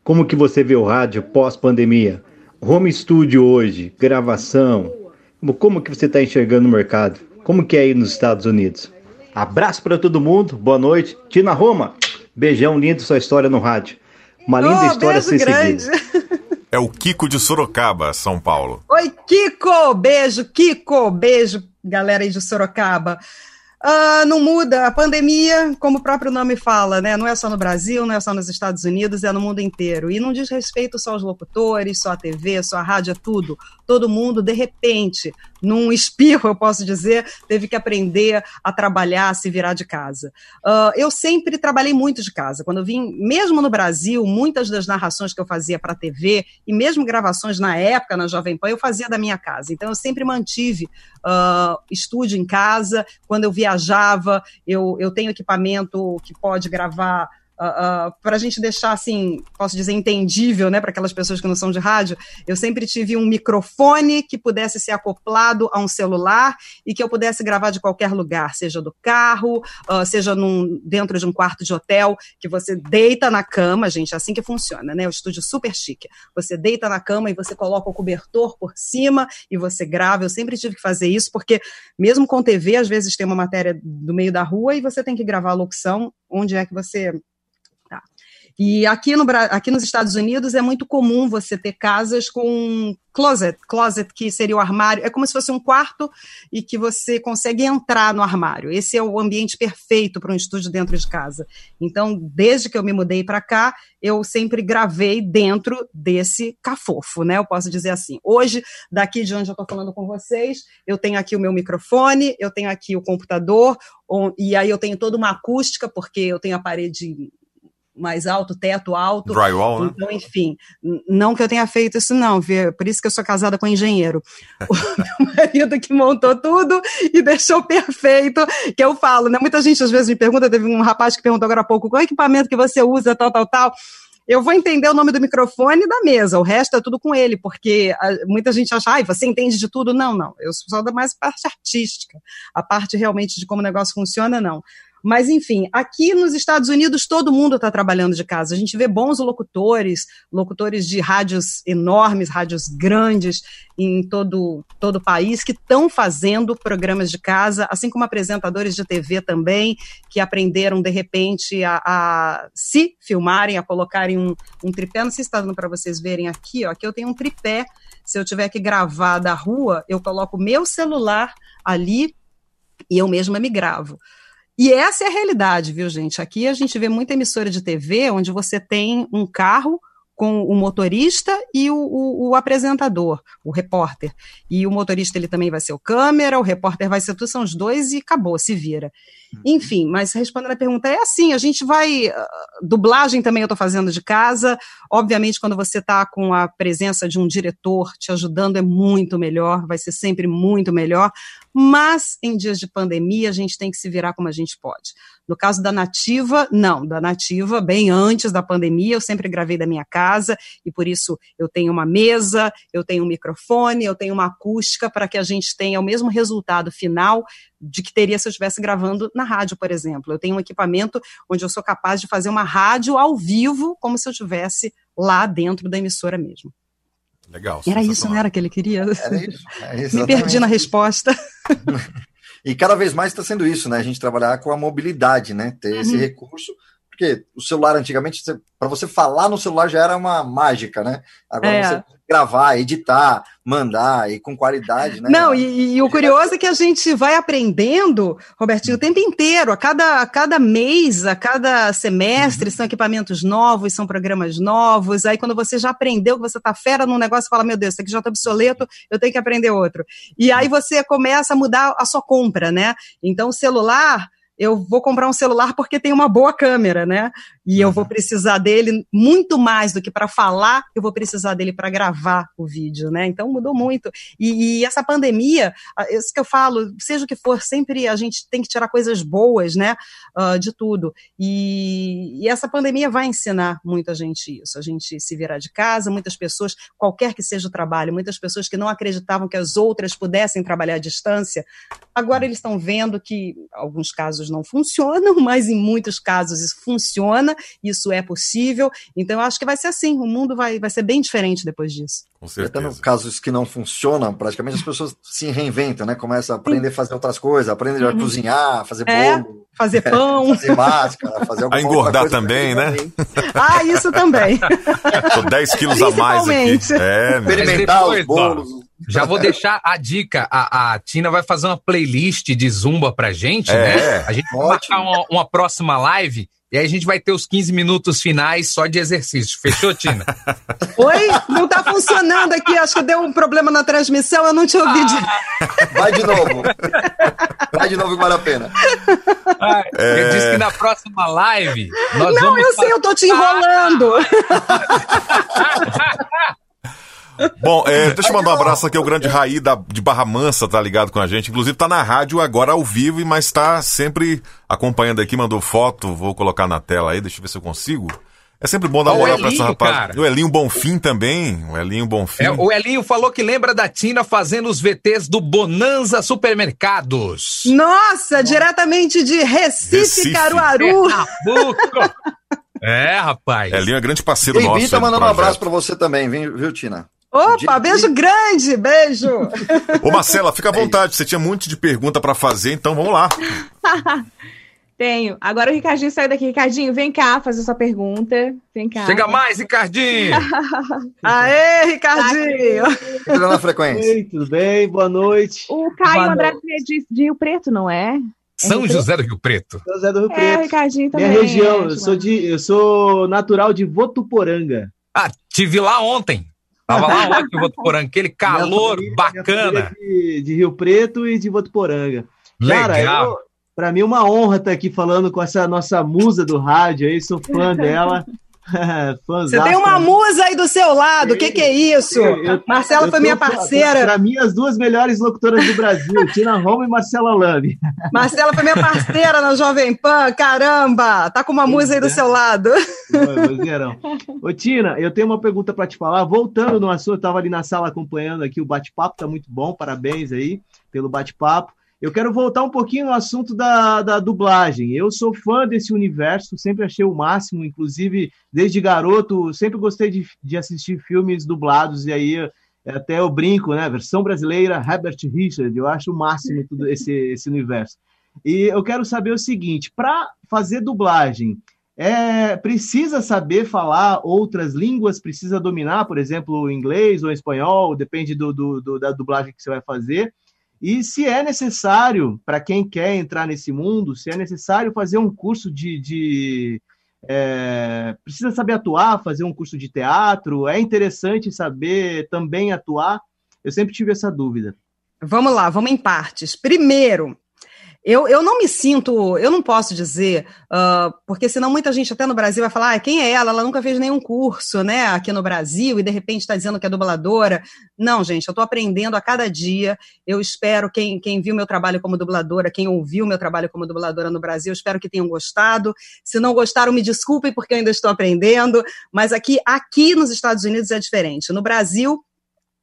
Como que você vê o rádio pós-pandemia? Home studio hoje, gravação. Como que você está enxergando o mercado? Como que é aí nos Estados Unidos? Abraço para todo mundo, boa noite. Tina Roma, beijão lindo sua história no rádio. Uma linda oh, história sem seguida. É o Kiko de Sorocaba, São Paulo. Oi, Kiko! Beijo, Kiko! Beijo, galera aí de Sorocaba. Uh, não muda. A pandemia, como o próprio nome fala, né? Não é só no Brasil, não é só nos Estados Unidos, é no mundo inteiro. E não diz respeito só aos locutores, só a TV, só a rádio, é tudo. Todo mundo, de repente, num espirro, eu posso dizer, teve que aprender a trabalhar, a se virar de casa. Uh, eu sempre trabalhei muito de casa. Quando eu vim, mesmo no Brasil, muitas das narrações que eu fazia para a TV, e mesmo gravações na época, na Jovem Pan, eu fazia da minha casa. Então, eu sempre mantive uh, estúdio em casa. Quando eu viajava, eu, eu tenho equipamento que pode gravar Uh, uh, para a gente deixar assim, posso dizer, entendível, né, para aquelas pessoas que não são de rádio, eu sempre tive um microfone que pudesse ser acoplado a um celular e que eu pudesse gravar de qualquer lugar, seja do carro, uh, seja num, dentro de um quarto de hotel, que você deita na cama, gente, é assim que funciona, né? O estúdio super chique. Você deita na cama e você coloca o cobertor por cima e você grava. Eu sempre tive que fazer isso, porque mesmo com TV, às vezes tem uma matéria do meio da rua e você tem que gravar a locução onde é que você e aqui, no, aqui nos Estados Unidos é muito comum você ter casas com closet, closet que seria o armário, é como se fosse um quarto e que você consegue entrar no armário. Esse é o ambiente perfeito para um estúdio dentro de casa. Então, desde que eu me mudei para cá, eu sempre gravei dentro desse cafofo, né? Eu posso dizer assim. Hoje, daqui de onde eu estou falando com vocês, eu tenho aqui o meu microfone, eu tenho aqui o computador, e aí eu tenho toda uma acústica, porque eu tenho a parede mais alto, teto alto. Drywall, né? Então, enfim, n- não que eu tenha feito isso, não, viu? por isso que eu sou casada com um engenheiro. O meu marido que montou tudo e deixou perfeito, que eu falo, né? Muita gente às vezes me pergunta, teve um rapaz que perguntou agora há pouco, qual equipamento que você usa, tal, tal, tal. Eu vou entender o nome do microfone e da mesa, o resto é tudo com ele, porque ah, muita gente acha, ai, você entende de tudo? Não, não, eu sou da mais parte artística, a parte realmente de como o negócio funciona, não. Mas, enfim, aqui nos Estados Unidos todo mundo está trabalhando de casa. A gente vê bons locutores, locutores de rádios enormes, rádios grandes em todo, todo o país, que estão fazendo programas de casa, assim como apresentadores de TV também, que aprenderam, de repente, a, a se filmarem, a colocarem um, um tripé. Não sei se está dando para vocês verem aqui, ó. Aqui eu tenho um tripé. Se eu tiver que gravar da rua, eu coloco meu celular ali e eu mesma me gravo. E essa é a realidade, viu, gente? Aqui a gente vê muita emissora de TV onde você tem um carro com o motorista e o, o, o apresentador, o repórter. E o motorista ele também vai ser o câmera, o repórter vai ser tu, são os dois e acabou, se vira. Enfim, mas respondendo a pergunta, é assim, a gente vai. ah, dublagem também eu estou fazendo de casa. Obviamente, quando você está com a presença de um diretor te ajudando, é muito melhor, vai ser sempre muito melhor. Mas em dias de pandemia, a gente tem que se virar como a gente pode. No caso da Nativa, não, da Nativa, bem antes da pandemia, eu sempre gravei da minha casa e por isso eu tenho uma mesa, eu tenho um microfone, eu tenho uma acústica para que a gente tenha o mesmo resultado final de que teria se eu estivesse gravando na rádio, por exemplo. Eu tenho um equipamento onde eu sou capaz de fazer uma rádio ao vivo, como se eu estivesse lá dentro da emissora mesmo. Legal. Era isso, não era que ele queria? Era isso. é Me perdi na resposta. E cada vez mais está sendo isso, né? A gente trabalhar com a mobilidade, né? Ter esse Uhum. recurso. Porque o celular, antigamente, para você falar no celular já era uma mágica, né? Agora É. você gravar, editar, mandar e com qualidade, né? Não, e, e o curioso é que a gente vai aprendendo, Robertinho, o tempo inteiro, a cada, a cada mês, a cada semestre, são equipamentos novos, são programas novos. Aí, quando você já aprendeu, que você tá fera num negócio, fala: Meu Deus, isso aqui já tá obsoleto, eu tenho que aprender outro. E aí você começa a mudar a sua compra, né? Então, o celular. Eu vou comprar um celular porque tem uma boa câmera, né? E eu vou precisar dele muito mais do que para falar, eu vou precisar dele para gravar o vídeo, né? Então mudou muito. E, e essa pandemia, isso que eu falo, seja o que for, sempre a gente tem que tirar coisas boas, né? ah, de tudo. E, e essa pandemia vai ensinar muita gente isso. A gente se virar de casa, muitas pessoas, qualquer que seja o trabalho, muitas pessoas que não acreditavam que as outras pudessem trabalhar à distância, agora eles estão vendo que alguns casos não funcionam, mas em muitos casos isso funciona, isso é possível. Então eu acho que vai ser assim, o mundo vai, vai ser bem diferente depois disso. Com Até no casos que não funcionam, praticamente as pessoas se reinventam, né? Começam a aprender a fazer outras coisas, aprender a Uhum. cozinhar, fazer É, bolo. fazer pão. fazer máscara, fazer alguma A engordar outra coisa também, né? Ah, isso também. Tô 10 quilos a mais aqui. É, meu. Experimentar os bolos. Já vou deixar a dica. A, a Tina vai fazer uma playlist de zumba pra gente, É, né? A gente vai marcar uma, uma próxima live e aí a gente vai ter os 15 minutos finais só de exercício. Fechou, Tina? Oi? Não tá funcionando aqui, acho que deu um problema na transmissão, eu não te ouvi direito. Vai de novo. Vai de novo que vale a pena. É. Eu disse que na próxima live nós Não, vamos eu sei, eu tô te enrolando. Bom, é, deixa eu mandar um abraço aqui ao grande Raí da, de Barra Mansa, tá ligado com a gente. Inclusive tá na rádio agora ao vivo, mas tá sempre acompanhando aqui, mandou foto, vou colocar na tela aí, deixa eu ver se eu consigo. É sempre bom dar Ó, o moral pra essa rapaz. cara. O Elinho Bonfim também, o Elinho Bonfim. É, o Elinho falou que lembra da Tina fazendo os VTs do Bonanza Supermercados. Nossa, diretamente de Recife, Recife. Caruaru. Pernambuco. É, rapaz. Elinho é grande parceiro Gabi nosso. tá aí do mandando um abraço pra você também, viu, Tina? Opa, beijo grande, beijo. Ô Marcela, fica à vontade, você tinha muito de pergunta pra fazer, então vamos lá. Tenho. Agora o Ricardinho saiu daqui. Ricardinho, vem cá fazer sua pergunta. Vem cá. Chega mais, Ricardinho. Aê, Ricardinho. Entra na frequência. Oi, tudo bem? Boa noite. O Caio Boa André noite. é de, de Rio Preto, não é? São José do Rio Preto. Sou Zé do Rio É, Preto. o Ricardinho também. Minha região, é, eu sou, de, eu sou natural de Votuporanga. Ah, tive lá ontem. Tava lá vou por aquele calor família- bacana. De, de Rio Preto e de Votuporanga. Cara, Legal. eu, Para mim é uma honra estar aqui falando com essa nossa musa do rádio aí, sou fã dela. Você tem uma musa aí do seu lado, o que, que é isso? Eu, Marcela eu foi minha parceira. Para mim, as duas melhores locutoras do Brasil, Tina Roma e Marcela Lame. Marcela foi minha parceira na Jovem Pan, caramba! Tá com uma musa aí do seu lado. Ô, Tina, eu tenho uma pergunta para te falar. Voltando no assunto, eu estava ali na sala acompanhando aqui o bate-papo, tá muito bom, parabéns aí pelo bate-papo. Eu quero voltar um pouquinho no assunto da, da dublagem. Eu sou fã desse universo, sempre achei o máximo, inclusive desde garoto, sempre gostei de, de assistir filmes dublados, e aí até eu brinco, né? Versão brasileira, Herbert Richard, eu acho o máximo tudo esse, esse universo. E eu quero saber o seguinte: para fazer dublagem, é, precisa saber falar outras línguas, precisa dominar, por exemplo, o inglês ou o espanhol, depende do, do, do da dublagem que você vai fazer. E se é necessário, para quem quer entrar nesse mundo, se é necessário fazer um curso de. de é, precisa saber atuar, fazer um curso de teatro, é interessante saber também atuar. Eu sempre tive essa dúvida. Vamos lá, vamos em partes. Primeiro, eu, eu não me sinto, eu não posso dizer, uh, porque senão muita gente até no Brasil vai falar, ah, quem é ela? Ela nunca fez nenhum curso, né, aqui no Brasil, e de repente está dizendo que é dubladora. Não, gente, eu estou aprendendo a cada dia. Eu espero, quem, quem viu meu trabalho como dubladora, quem ouviu meu trabalho como dubladora no Brasil, espero que tenham gostado. Se não gostaram, me desculpem, porque eu ainda estou aprendendo. Mas aqui, aqui nos Estados Unidos é diferente. No Brasil,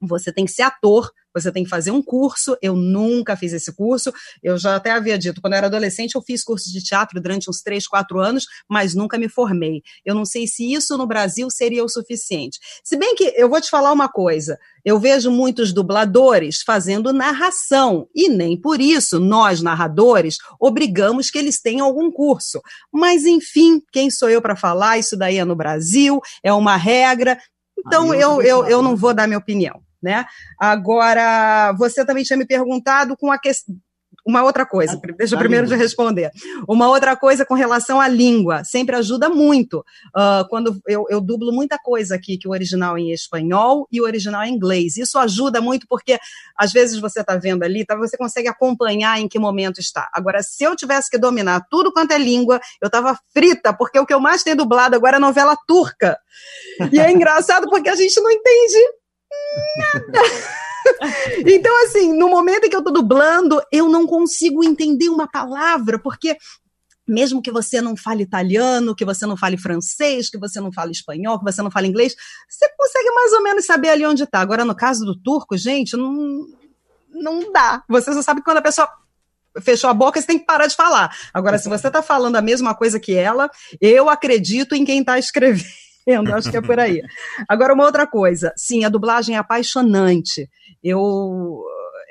você tem que ser ator, você tem que fazer um curso. Eu nunca fiz esse curso. Eu já até havia dito, quando eu era adolescente, eu fiz curso de teatro durante uns 3, 4 anos, mas nunca me formei. Eu não sei se isso no Brasil seria o suficiente. Se bem que eu vou te falar uma coisa: eu vejo muitos dubladores fazendo narração, e nem por isso nós, narradores, obrigamos que eles tenham algum curso. Mas, enfim, quem sou eu para falar? Isso daí é no Brasil, é uma regra. Então, eu, eu, eu não vou dar minha opinião né? Agora, você também tinha me perguntado com a questão uma outra coisa, deixa eu primeiro de responder. Uma outra coisa com relação à língua, sempre ajuda muito. Uh, quando eu, eu, dublo muita coisa aqui, que o original é em espanhol e o original é em inglês. Isso ajuda muito porque, às vezes, você está vendo ali, tá, você consegue acompanhar em que momento está. Agora, se eu tivesse que dominar tudo quanto é língua, eu estava frita, porque o que eu mais tenho dublado agora é novela turca. E é engraçado porque a gente não entende nada. então, assim, no momento em que eu tô dublando, eu não consigo entender uma palavra, porque mesmo que você não fale italiano, que você não fale francês, que você não fale espanhol, que você não fale inglês, você consegue mais ou menos saber ali onde está. Agora, no caso do turco, gente, não, não dá. Você só sabe que quando a pessoa fechou a boca, você tem que parar de falar. Agora, se você está falando a mesma coisa que ela, eu acredito em quem está escrevendo vendo, acho que é por aí. Agora, uma outra coisa, sim, a dublagem é apaixonante. Eu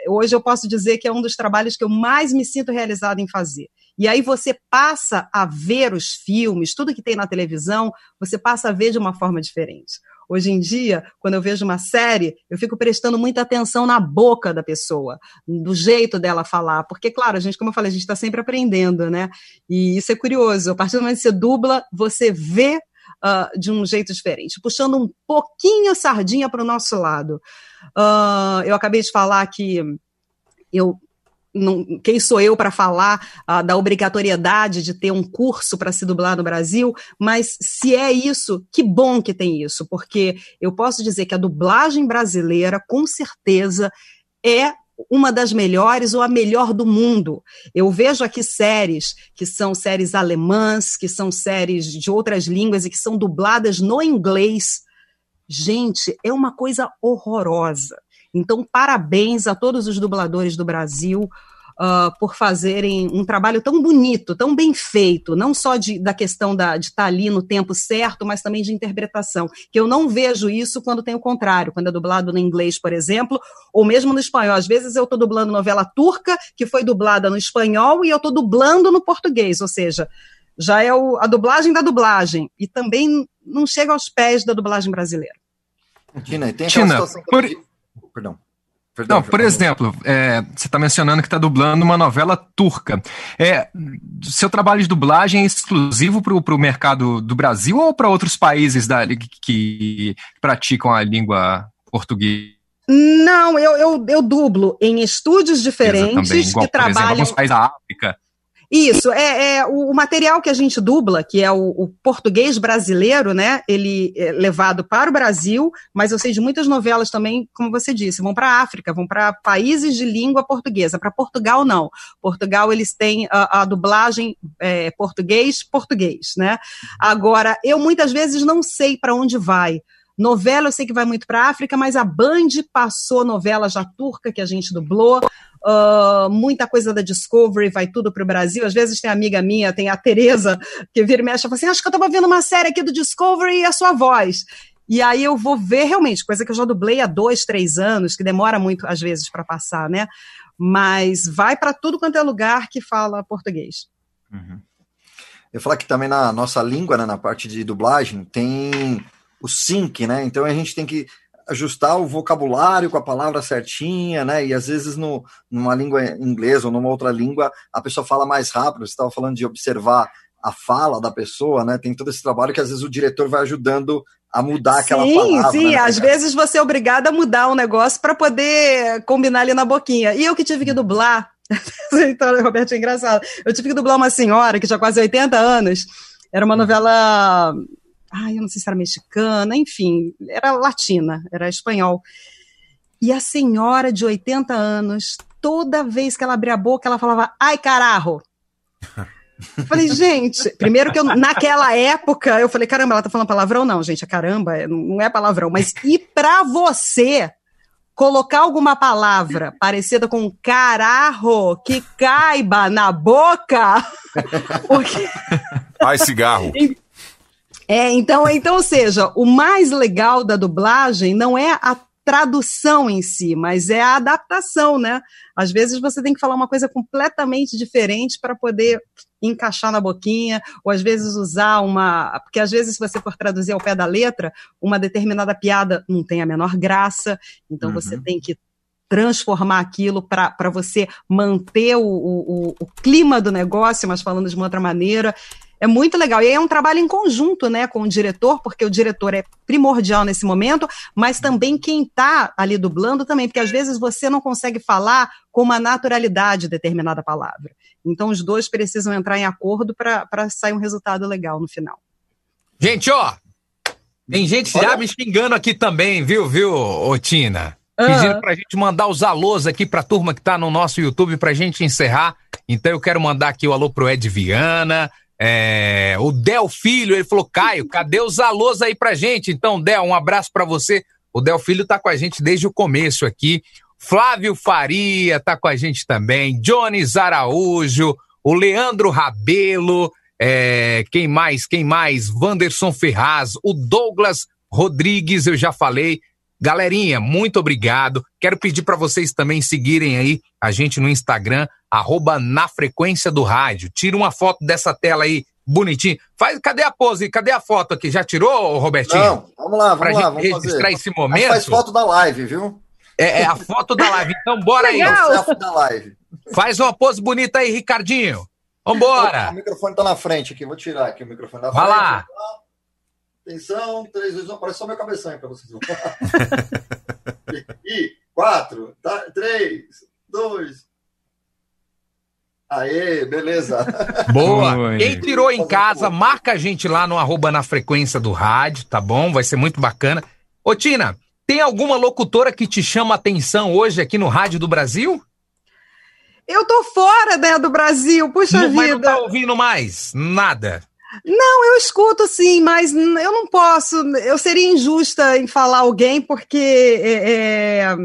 hoje eu posso dizer que é um dos trabalhos que eu mais me sinto realizada em fazer. E aí você passa a ver os filmes, tudo que tem na televisão, você passa a ver de uma forma diferente. Hoje em dia, quando eu vejo uma série, eu fico prestando muita atenção na boca da pessoa, do jeito dela falar, porque, claro, a gente, como eu falei, a gente está sempre aprendendo, né? E isso é curioso. A partir do momento que você dubla, você vê uh, de um jeito diferente, puxando um pouquinho sardinha para o nosso lado. Uh, eu acabei de falar que eu não, quem sou eu para falar uh, da obrigatoriedade de ter um curso para se dublar no Brasil, mas se é isso, que bom que tem isso, porque eu posso dizer que a dublagem brasileira, com certeza, é uma das melhores ou a melhor do mundo. Eu vejo aqui séries que são séries alemãs, que são séries de outras línguas e que são dubladas no inglês. Gente, é uma coisa horrorosa. Então, parabéns a todos os dubladores do Brasil uh, por fazerem um trabalho tão bonito, tão bem feito, não só de, da questão da, de estar tá ali no tempo certo, mas também de interpretação. Que eu não vejo isso quando tem o contrário, quando é dublado no inglês, por exemplo, ou mesmo no espanhol. Às vezes eu estou dublando novela turca, que foi dublada no espanhol, e eu estou dublando no português, ou seja, já é o, a dublagem da dublagem, e também não chega aos pés da dublagem brasileira. Tina, tem Tina, situação por... Perdão. Perdão, Não, por exemplo, é, você está mencionando que está dublando uma novela turca. É, seu trabalho de dublagem é exclusivo para o mercado do Brasil ou para outros países da, que, que praticam a língua portuguesa? Não, eu, eu, eu dublo em estúdios diferentes também, igual, que trabalham. Exemplo, alguns países da África. Isso, é, é o, o material que a gente dubla, que é o, o português brasileiro, né? Ele é levado para o Brasil, mas eu sei de muitas novelas também, como você disse, vão para a África, vão para países de língua portuguesa. Para Portugal, não. Portugal, eles têm a, a dublagem é, português-português, né? Agora, eu muitas vezes não sei para onde vai. Novela eu sei que vai muito para a África, mas a Band passou novela já turca que a gente dublou. Uh, muita coisa da Discovery vai tudo para o Brasil. Às vezes tem amiga minha, tem a Tereza, que vira e mexe e fala assim: acho que eu estava vendo uma série aqui do Discovery e a sua voz. E aí eu vou ver realmente, coisa que eu já dublei há dois, três anos, que demora muito às vezes para passar, né? Mas vai para tudo quanto é lugar que fala português. Uhum. Eu falar que também na nossa língua, né, na parte de dublagem, tem o sync, né? Então a gente tem que ajustar o vocabulário com a palavra certinha, né? E às vezes no, numa língua inglesa ou numa outra língua a pessoa fala mais rápido. Você estava falando de observar a fala da pessoa, né? Tem todo esse trabalho que às vezes o diretor vai ajudando a mudar aquela sim, palavra. Sim, né? às vezes você é obrigado a mudar um negócio para poder combinar ali na boquinha. E eu que tive que dublar, então, Roberto, é engraçado. Eu tive que dublar uma senhora que tinha quase 80 anos. Era uma novela ai, eu não sei se era mexicana, enfim, era latina, era espanhol. E a senhora de 80 anos, toda vez que ela abria a boca, ela falava, ai, carajo. Eu falei, gente, primeiro que eu, naquela época, eu falei, caramba, ela tá falando palavrão? Não, gente, é caramba, não é palavrão, mas e pra você colocar alguma palavra parecida com carajo que caiba na boca? Porque... Ai, cigarro. É, então, então, ou seja, o mais legal da dublagem não é a tradução em si, mas é a adaptação, né? Às vezes você tem que falar uma coisa completamente diferente para poder encaixar na boquinha, ou às vezes usar uma. Porque às vezes, se você for traduzir ao pé da letra, uma determinada piada não tem a menor graça, então uhum. você tem que transformar aquilo para você manter o, o, o, clima do negócio, mas falando de uma outra maneira. É muito legal. E aí é um trabalho em conjunto, né, com o diretor, porque o diretor é primordial nesse momento, mas também quem está ali dublando também, porque às vezes você não consegue falar com uma naturalidade determinada palavra. Então os dois precisam entrar em acordo para sair um resultado legal no final. Gente, ó, tem gente já me xingando aqui também, viu, viu, Otina? Pedindo pra gente mandar os alôs aqui pra turma que tá no nosso YouTube pra gente encerrar. Então eu quero mandar aqui o alô pro Ed Viana, é, o Del Filho, ele falou, Caio, cadê os alôs aí pra gente? Então, Del, um abraço para você. O Del Filho tá com a gente desde o começo aqui. Flávio Faria tá com a gente também. Jones Araújo, o Leandro Rabelo, é, quem mais? Quem mais? Wanderson Ferraz, o Douglas Rodrigues, eu já falei. Galerinha, muito obrigado. Quero pedir para vocês também seguirem aí a gente no Instagram, arroba na frequência do rádio. Tira uma foto dessa tela aí, bonitinho. Faz, cadê a pose? Cadê a foto aqui? Já tirou, Robertinho? Não, vamos lá, vamos pra lá. Gente vamos registrar fazer. esse momento. Faz foto da live, viu? É, é a foto da live. Então, bora aí. Da live. Faz uma pose bonita aí, Ricardinho. Vambora. O microfone tá na frente aqui, vou tirar aqui o microfone da Vai frente. lá. Atenção, 3, 2, 1, aparece só meu cabeção aí pra vocês. e 4, tá, 3, 2. Aê, beleza. Boa. Oi. Quem tirou em casa, marca a gente lá no arroba na frequência do rádio, tá bom? Vai ser muito bacana. Ô, Tina, tem alguma locutora que te chama a atenção hoje aqui no Rádio do Brasil? Eu tô fora, né, do Brasil, puxa não, vida. Mas não tá ouvindo mais? Nada. Não, eu escuto sim, mas eu não posso. Eu seria injusta em falar alguém porque é, é,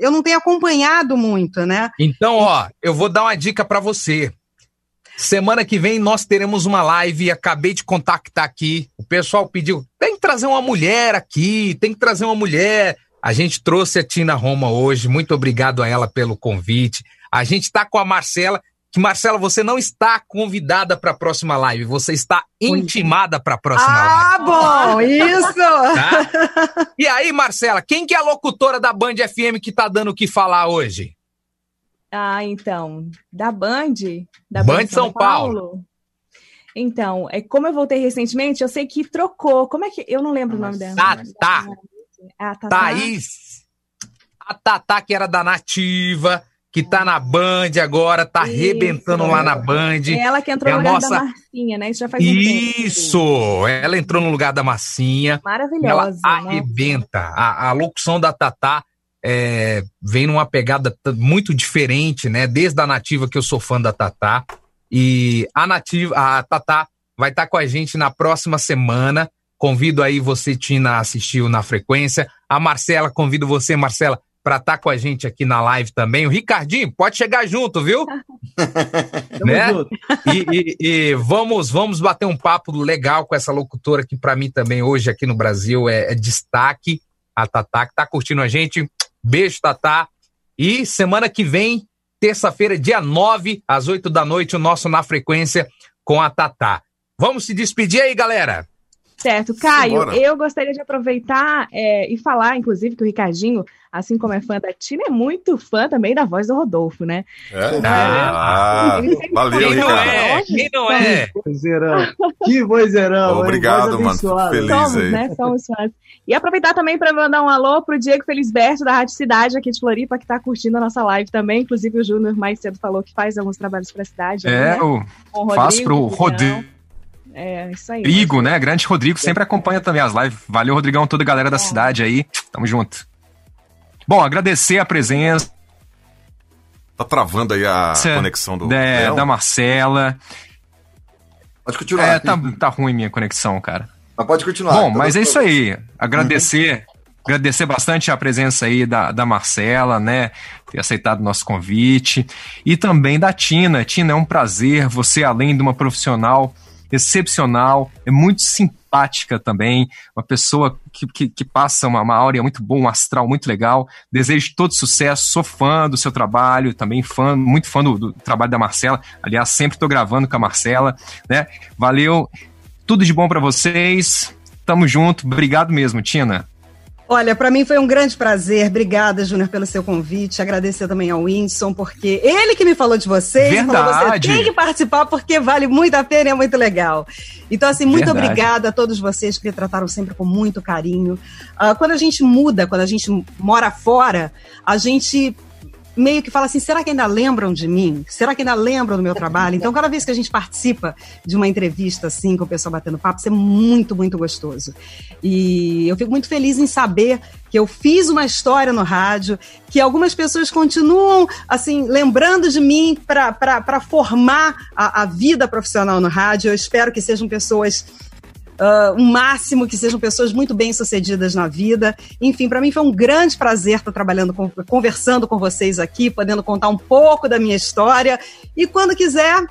eu não tenho acompanhado muito, né? Então, ó, eu vou dar uma dica pra você. Semana que vem nós teremos uma live, acabei de contactar aqui. O pessoal pediu, tem que trazer uma mulher aqui, tem que trazer uma mulher. A gente trouxe a Tina Roma hoje, muito obrigado a ela pelo convite. A gente tá com a Marcela, que Marcela, você não está convidada para a próxima live, você está intimada para a próxima Ah, bom, live. isso! Tá? E aí, Marcela, quem que é a locutora da Band FM que tá dando o que falar hoje? Ah, então, da Band, da Band São Paulo. Então, é como eu voltei recentemente, eu sei que trocou. Como é que eu não lembro o nome dela? Tatá. Ah, Tatá. Thaís. A Tatá, que era da Nativa. Que tá na Band agora, tá Isso. arrebentando lá na Band. É ela que entrou É no lugar nossa- da Marcinha, né? Isso já faz um tempo. Isso! Ela entrou no lugar da Massinha. Ela Maravilhosa. né? arrebenta. A, a locução da Tatá é, vem numa pegada muito diferente, né? Desde a nativa que eu sou fã da Tatá. E a nativa, a Tatá vai estar com a gente na próxima semana. Convido aí você, Tina, a assistir o na frequência. A Marcela, convido você, Marcela, para estar com a gente aqui na live também. O Ricardinho, pode chegar junto, viu? né? E, e- e vamos, vamos bater um papo legal com essa locutora que para mim também hoje aqui no Brasil é, é destaque, a Tatá, que tá curtindo a gente. Beijo, Tatá. E semana que vem, terça-feira, dia 9, às 8 da noite, o nosso Na Frequência com a Tatá. Vamos se despedir aí, galera. Certo. Caio, Simbora. eu gostaria de aproveitar é, e falar, inclusive, que o Ricardinho, assim como é fã da Tina, é muito fã também da voz do Rodolfo, né? É? Ah, Ele sempre valeu, fala, Ricardo. é? Quem não é? Vozeirão. Que vozeirão. hein? Obrigado, Voz mano. Feliz Somos, aí. né? Somos fãs. E aproveitar também para mandar um alô pro Diego Felisberto, da Rádio Cidade, aqui de Floripa, que tá curtindo a nossa live também. Inclusive, o Júnior mais cedo falou que faz alguns trabalhos pra cidade. É, né? o Com o faço pro Rodrigo. É, isso aí. Rodrigo, né? Grande Rodrigo, sempre acompanha também as lives. Valeu, Rodrigão, toda a galera da cidade aí. Tamo junto. Bom, agradecer a presença Tá travando aí a conexão do. é, da Marcela. Pode continuar. É, tá, tá ruim minha conexão, cara. Mas pode continuar. Bom, Tá mas é isso aí. Agradecer, agradecer bastante a presença aí da, da Marcela, né? Ter aceitado o nosso convite. E também da Tina. Tina, é um prazer. Você, além de uma profissional excepcional, é muito simpática também, uma pessoa que, que, que passa uma, uma áurea muito boa, um astral muito legal. Desejo todo sucesso, sou fã do seu trabalho, também fã, muito fã do, do trabalho da Marcela. Aliás, sempre estou gravando com a Marcela, né? Valeu, tudo de bom para vocês. Tamo junto, obrigado mesmo, Tina. Olha, para mim foi um grande prazer. Obrigada, Júnior, pelo seu convite. Agradecer também ao Whindersson, porque ele que me falou de vocês. Falou, você Verdade. tem que participar porque vale muito a pena e é muito legal. Então, assim, muito Verdade. obrigada a todos vocês que me trataram sempre com muito carinho. Ah, quando a gente muda, quando a gente mora fora, a gente meio que fala assim, será que ainda lembram de mim? Será que ainda lembram do meu trabalho? Então, cada vez que a gente participa de uma entrevista assim, com o pessoal batendo papo, isso é muito, muito gostoso. E eu fico muito feliz em saber que eu fiz uma história no rádio, que algumas pessoas continuam, assim, lembrando de mim para formar a, a vida profissional no rádio. Eu espero que sejam pessoas ah, o máximo que sejam pessoas muito bem sucedidas na vida. Enfim, para mim foi um grande prazer estar trabalhando, com, conversando com vocês aqui, podendo contar um pouco da minha história. E quando quiser,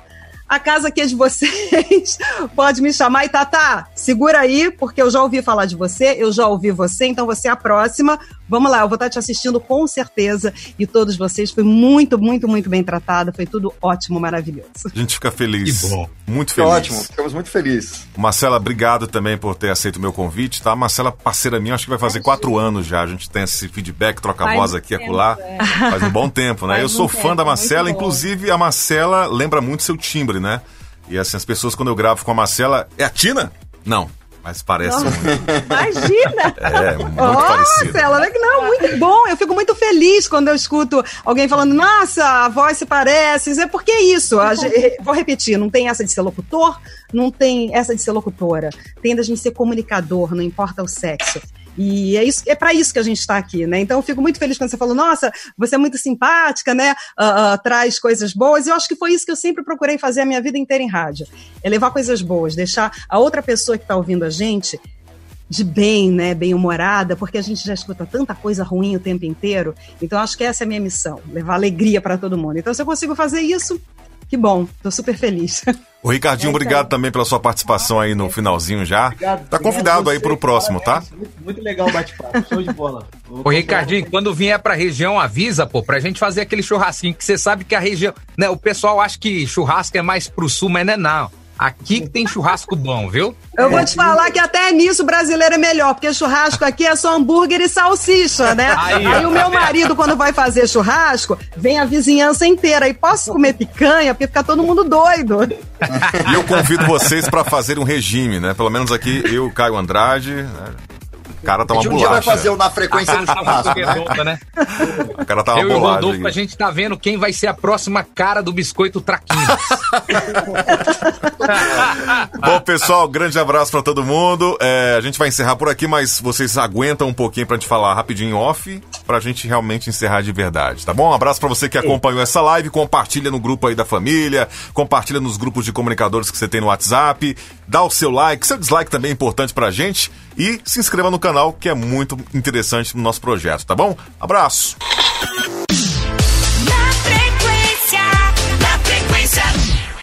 a casa aqui é de vocês. Pode me chamar. E Tatá, segura aí, porque eu já ouvi falar de você, eu já ouvi você, então você é a próxima. Vamos lá, eu vou estar te assistindo com certeza. E todos vocês, foi muito, muito, muito bem tratado. Foi tudo ótimo, maravilhoso. A gente fica feliz. Que bom. Muito Que feliz. ótimo, ficamos muito felizes. Marcela, obrigado também por ter aceito o meu convite, tá? Marcela, parceira minha, acho que vai fazer quatro anos já. A gente tem esse feedback, troca Faz voz aqui e tempo, acolá. é. Faz um bom tempo, né? Faz Eu sou um fã tempo, da Marcela, inclusive a Marcela lembra muito seu timbre, né? E assim, as pessoas, quando eu gravo com a Marcela, é a Tina? Não, mas parece Nossa. muito. Imagina! É, muito Nossa, parecido. ela é que não, muito bom. Eu fico muito feliz quando eu escuto alguém falando, nossa, a voz se parece. É porque é isso. Vou repetir, não tem essa de ser locutor, não tem essa de ser locutora. Tem da gente ser comunicador, não importa o sexo. E é isso, é para isso que a gente está aqui, né? Então eu fico muito feliz quando você falou, nossa, você é muito simpática, né? Ah, ah, traz coisas boas. E eu acho que foi isso que eu sempre procurei fazer a minha vida inteira em rádio. É levar coisas boas, deixar a outra pessoa que está ouvindo a gente de bem, né, bem-humorada, porque a gente já escuta tanta coisa ruim o tempo inteiro. Então acho que essa é a minha missão, levar alegria para todo mundo. Então se eu consigo fazer isso, que bom, tô super feliz. O Ricardinho, obrigado também pela sua participação aí no finalzinho já. Tá convidado aí pro próximo, tá? Muito, muito legal o bate-papo, show de bola. Vou Ô, Ricardinho, quando vier pra região, avisa, pô, pra gente fazer aquele churrasquinho, que você sabe que a região. Né, o pessoal acha que churrasco é mais pro sul, mas não é não. Aqui que tem churrasco bom, viu? Eu vou te falar que até nisso o brasileiro é melhor, porque churrasco aqui é só hambúrguer e salsicha, né? Aí, Aí, o tá meu marido, quando vai fazer churrasco, vem a vizinhança inteira. E posso comer picanha, porque fica todo mundo doido. E eu convido vocês para fazer um regime, né? Pelo menos aqui, eu, Caio Andrade, né? O cara tá A uma gente um dia vai bolacha. fazer o na frequência no churrasco, Redonda, né? né? O cara tá uma Eu e o bolacha. Rodolfo, a gente tá vendo quem vai ser a próxima cara do biscoito traquinas. Bom, pessoal, grande abraço pra todo mundo. É, a gente vai encerrar por aqui, mas vocês aguentam um pouquinho pra gente falar rapidinho off, pra gente realmente encerrar de verdade, tá bom? Um abraço pra você que acompanhou essa live, compartilha no grupo aí da família, compartilha nos grupos de comunicadores que você tem no WhatsApp, dá o seu like, seu dislike também é importante pra gente e se inscreva no canal que é muito interessante no nosso projeto, tá bom? Abraço!